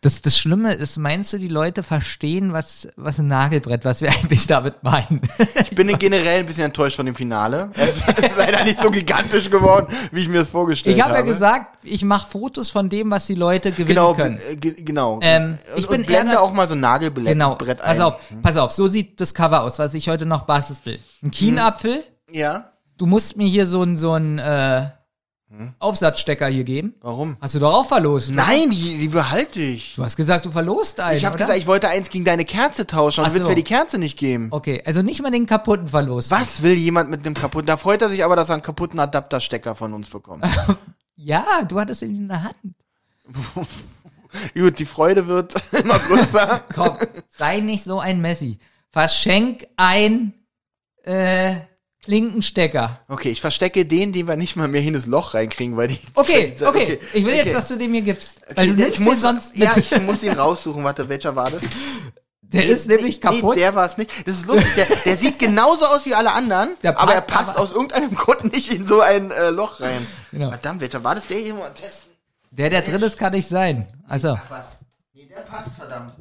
Das, das Schlimme ist, meinst du, die Leute verstehen, was, was ein Nagelbrett, was wir eigentlich damit meinen? Ich bin generell ein bisschen enttäuscht von dem Finale. Es ist leider nicht so gigantisch geworden, wie ich mir das vorgestellt Ich habe. habe ja gesagt, ich mache Fotos von dem, was die Leute gewinnen genau, können. äh, ge- genau. Ähm, und, ich bin und blende eher- auch mal so ein Nagelbrett Genau. Brett Pass ein. auf, pass auf, so sieht das Cover aus, was ich heute noch basteln. Ein Kienapfel. Ja. Du musst mir hier so ein so ein äh, Aufsatzstecker hier geben. Warum? Hast du doch auch verlost. oder? Nein, die, die behalte ich. Du hast gesagt, du verlost einen. Ich habe gesagt, ich wollte eins gegen deine Kerze tauschen und du willst so. mir die Kerze nicht geben. Okay, also nicht mal den kaputten verlost. Was will jemand mit dem kaputten? Da freut er sich aber, dass er einen kaputten Adapterstecker von uns bekommt. Ja, du hattest ihn in der Hand. Gut, die Freude wird immer größer. Komm, sei nicht so ein Messi. Verschenk ein äh, Klinkenstecker. Okay, ich verstecke den, den wir nicht mal mehr hin ins Loch reinkriegen, weil die. Okay, okay. Ich will okay. jetzt, dass du den mir gibst. Weil du Okay, nimmst ich muss sonst Ja, ich muss ihn raussuchen. Warte, welcher war das? Der ist nämlich kaputt. Nee, der war es nicht. Das ist lustig. Der, der sieht genauso aus wie alle anderen, Der aber er passt passt aber- aus irgendeinem Grund nicht in so ein äh, Loch rein. Genau. Verdammt, welcher war das? Der hier mal testen. der, der drin ist, kann nicht sein. Also, Was? Nee, der passt, verdammt.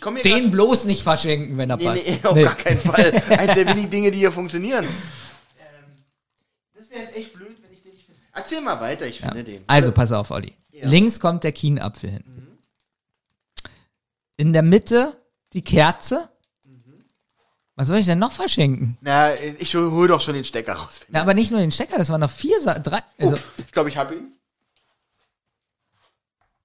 Ich komme hier den bloß nicht verschenken, wenn er Nee, passt. nee, auf Nee. gar keinen Fall. Eins der wenigen Dinge, die hier funktionieren. Ähm, das wäre jetzt echt blöd, wenn ich den nicht finde. Erzähl mal weiter, ich finde den. Also, pass auf, Olli. Links kommt der Kienapfel hin. In der Mitte die Kerze. Was soll ich denn noch verschenken? Na, ich hol doch schon den Stecker raus. Na, aber nicht nur den Stecker, das waren noch vier, Sa drei. Also, Oh, ich glaube, ich habe ihn.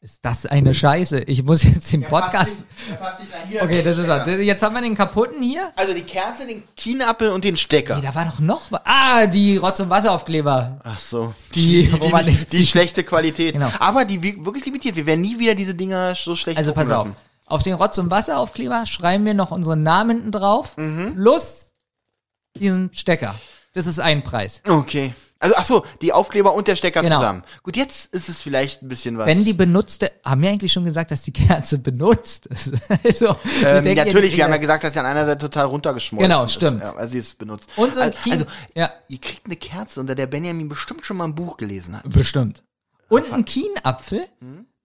Ist das eine Scheiße? Ich muss jetzt den Der passt Podcast. nicht- passt nicht rein. Hier Okay, das ist er. Jetzt haben wir den kaputten hier. Also die Kerze, den Kienapfel und den Stecker. Nee, da war doch noch was. Ah, die Rotz- und Wasseraufkleber. Ach so. Die, nicht die sieht. schlechte Qualität. Genau. Aber die wi- wirklich limitiert. Wir werden nie wieder diese Dinger so schlecht Also pass auf. lassen. Auf den Rotz- und Wasseraufkleber schreiben wir noch unseren Namen drauf. Mhm. Plus diesen Stecker. Das ist ein Preis. Okay. Also ach so, die Aufkleber und der Stecker Genau. zusammen. Gut, jetzt ist es vielleicht ein bisschen was. Wenn die benutzte, haben wir eigentlich schon gesagt, dass die Kerze benutzt ist? also, ähm, natürlich, die- wir haben ja gesagt, dass sie an einer Seite total runtergeschmolzen Genau, ist. stimmt. Ja, also sie ist benutzt. Und so ein also, Kien- also ja. ihr kriegt eine Kerze, unter der Benjamin bestimmt schon mal ein Buch gelesen hat. Bestimmt. Und ein Kienapfel,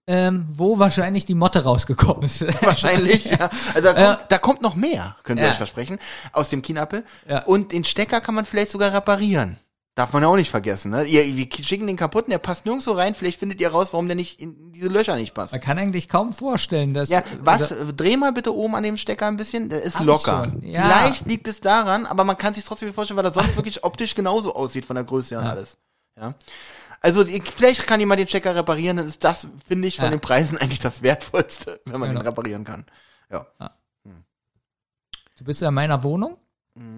ähm, wo wahrscheinlich die Motte rausgekommen ist. Wahrscheinlich, ja. Also da, kommt, Ja. da kommt noch mehr, können wir Ja. euch versprechen, aus dem Kienapfel. Ja. Und den Stecker kann man vielleicht sogar reparieren. Darf man ja auch nicht vergessen, ne? Ihr, wir schicken den kaputten, der passt nirgendwo rein, vielleicht findet ihr raus, warum der nicht in diese Löcher nicht passt. Man kann eigentlich kaum vorstellen, dass. Ja, was? Also, Dreh mal bitte oben an dem Stecker ein bisschen. Der ist locker. ja. Vielleicht liegt es daran, aber man kann sich trotzdem vorstellen, weil er sonst wirklich optisch genauso aussieht von der Größe her und alles. Ja. Also ich- vielleicht kann jemand den Stecker reparieren, dann ist das, finde ich, von Ja. den Preisen eigentlich das Wertvollste, wenn man Genau. den reparieren kann. Ja. du bist ja in meiner Wohnung.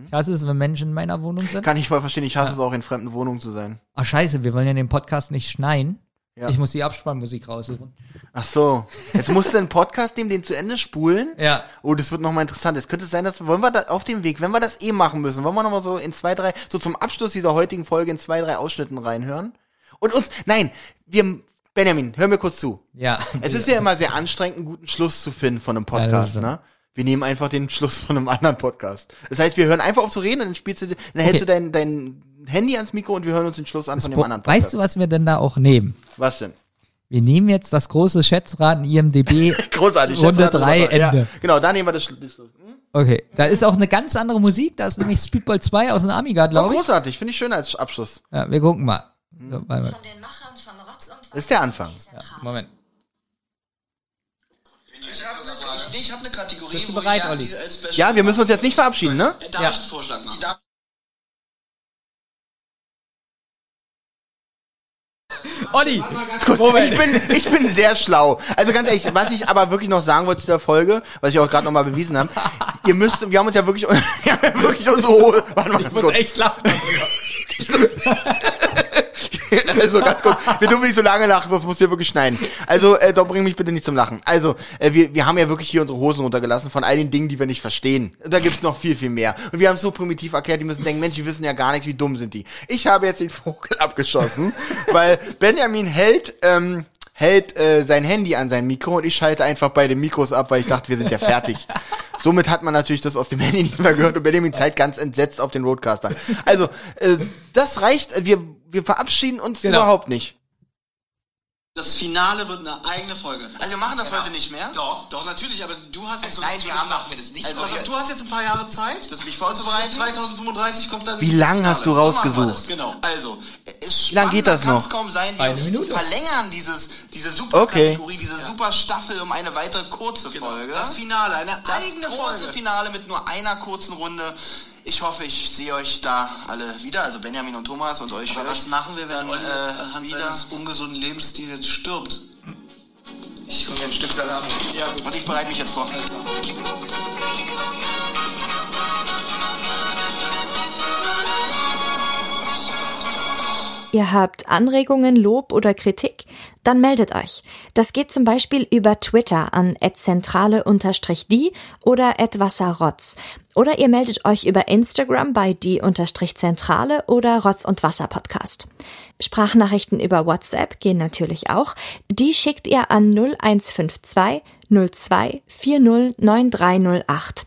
Ich hasse es, wenn Menschen in meiner Wohnung sind. Mhm. Kann ich voll verstehen. Ich hasse es auch, in fremden Wohnungen zu sein. Ah, scheiße, wir wollen ja den Podcast nicht schneien. Ja. Ich muss die Abspannmusik raussuchen. Ach so. Jetzt musst du einen Podcast nehmen, den zu Ende spulen. Ja. Oh, das wird nochmal interessant. Es könnte sein, dass wollen wir da auf dem Weg, wenn wir das eh machen müssen, wollen wir nochmal so in zwei, drei, so zum Abschluss dieser heutigen Folge in zwei, drei Ausschnitten reinhören. Und uns, nein, wir, Benjamin, hör mir kurz zu. Ja. Es ist ja immer sehr anstrengend, einen guten Schluss zu finden von einem Ja, Podcast, stimmt. ne? Wir nehmen einfach den Schluss von einem anderen Podcast. Das heißt, wir hören einfach auf zu reden und dann spielst du, dann hältst du dein, dein Handy ans Mikro und wir hören uns den Schluss an von dem anderen Podcast. weißt du, was wir denn da auch nehmen? was denn? Wir nehmen jetzt das große Schätzraten IMDB Großartig. Runde Schätze, 3 ja, Ende. Genau, da nehmen wir das, Schlu- das Schluss. Hm? Okay, da ist auch eine ganz andere Musik, da ist nämlich Speedball 2 aus dem Amiga, Oh, glaube ich. großartig, finde ich schön als Abschluss. Ja, wir gucken mal. So, warte mal. Von den Machern von Rotz und Das ist der Anfang. Moment. Ich habe eine, ich, ich hab eine Kategorie. Bist du bereit, ich Olli? Ja, wir müssen uns jetzt nicht verabschieden, ne? Darf Ja. ich einen Vorschlag machen? Darf Olli! Ich bin, ich bin sehr schlau. Also ganz ehrlich, was ich aber wirklich noch sagen wollte zu der Folge, was ich auch gerade nochmal bewiesen habe, ihr müsst, wir haben uns ja wirklich, wir haben ja wirklich unsere Hose, warte mal ganz kurz. echt lachen. Also ganz kurz, wir dürfen nicht so lange lachen, sonst muss hier wirklich schneiden. Also, äh, doch bring mich bitte nicht zum Lachen. Also, äh, wir, wir haben ja wirklich hier unsere Hosen runtergelassen von all den Dingen, die wir nicht verstehen. Da gibt's noch viel, viel mehr. Und wir haben es so primitiv erklärt, die müssen denken, Mensch, die wissen ja gar nichts, wie dumm sind die. Ich habe jetzt den Vogel abgeschossen, weil Benjamin hält, ähm, hält äh, sein Handy an sein Mikro und ich schalte einfach beide Mikros ab, weil ich dachte, wir sind ja fertig. Somit hat man natürlich das aus dem Handy nicht mehr gehört und Benjamin zeigt ganz entsetzt auf den Roadcaster. Also, äh, das reicht. Wir, wir verabschieden uns Genau. überhaupt nicht. Das Finale wird eine eigene Folge. Also wir machen das heute nicht mehr? Doch, doch, natürlich, aber du hast jetzt... Nein, wir haben machen wir das nicht. Also, Also, du hast jetzt ein paar Jahre Zeit. das mich vorzubereiten. 2035 kommt dann... Wie lang hast du So rausgesucht? Genau. Also, es Wie lang geht das noch? kaum sein, wir Eine Minute. verlängern dieses, diese super Okay. Kategorie, diese super Staffel um eine weitere kurze Folge. Das Finale, eine Das eigene große Folge. Finale mit nur einer kurzen Runde. Ich hoffe, ich sehe euch da alle wieder, also Benjamin und Thomas und euch. Aber was machen wir, wenn dann Olli jetzt äh, anhand wieder? seines ungesunden Lebensstils stirbt? Ich hol mir ein Stück Salat. Ja, gut. Und ich bereite mich jetzt vor. Ihr habt Anregungen, Lob oder Kritik? Dann meldet euch. Das geht zum Beispiel über Twitter an @zentrale_die oder @wasserrotz. Oder ihr meldet euch über Instagram bei die_zentrale oder Rotz und Wasser Podcast. Sprachnachrichten über WhatsApp gehen natürlich auch. Die schickt ihr an 0152 02 40 9308.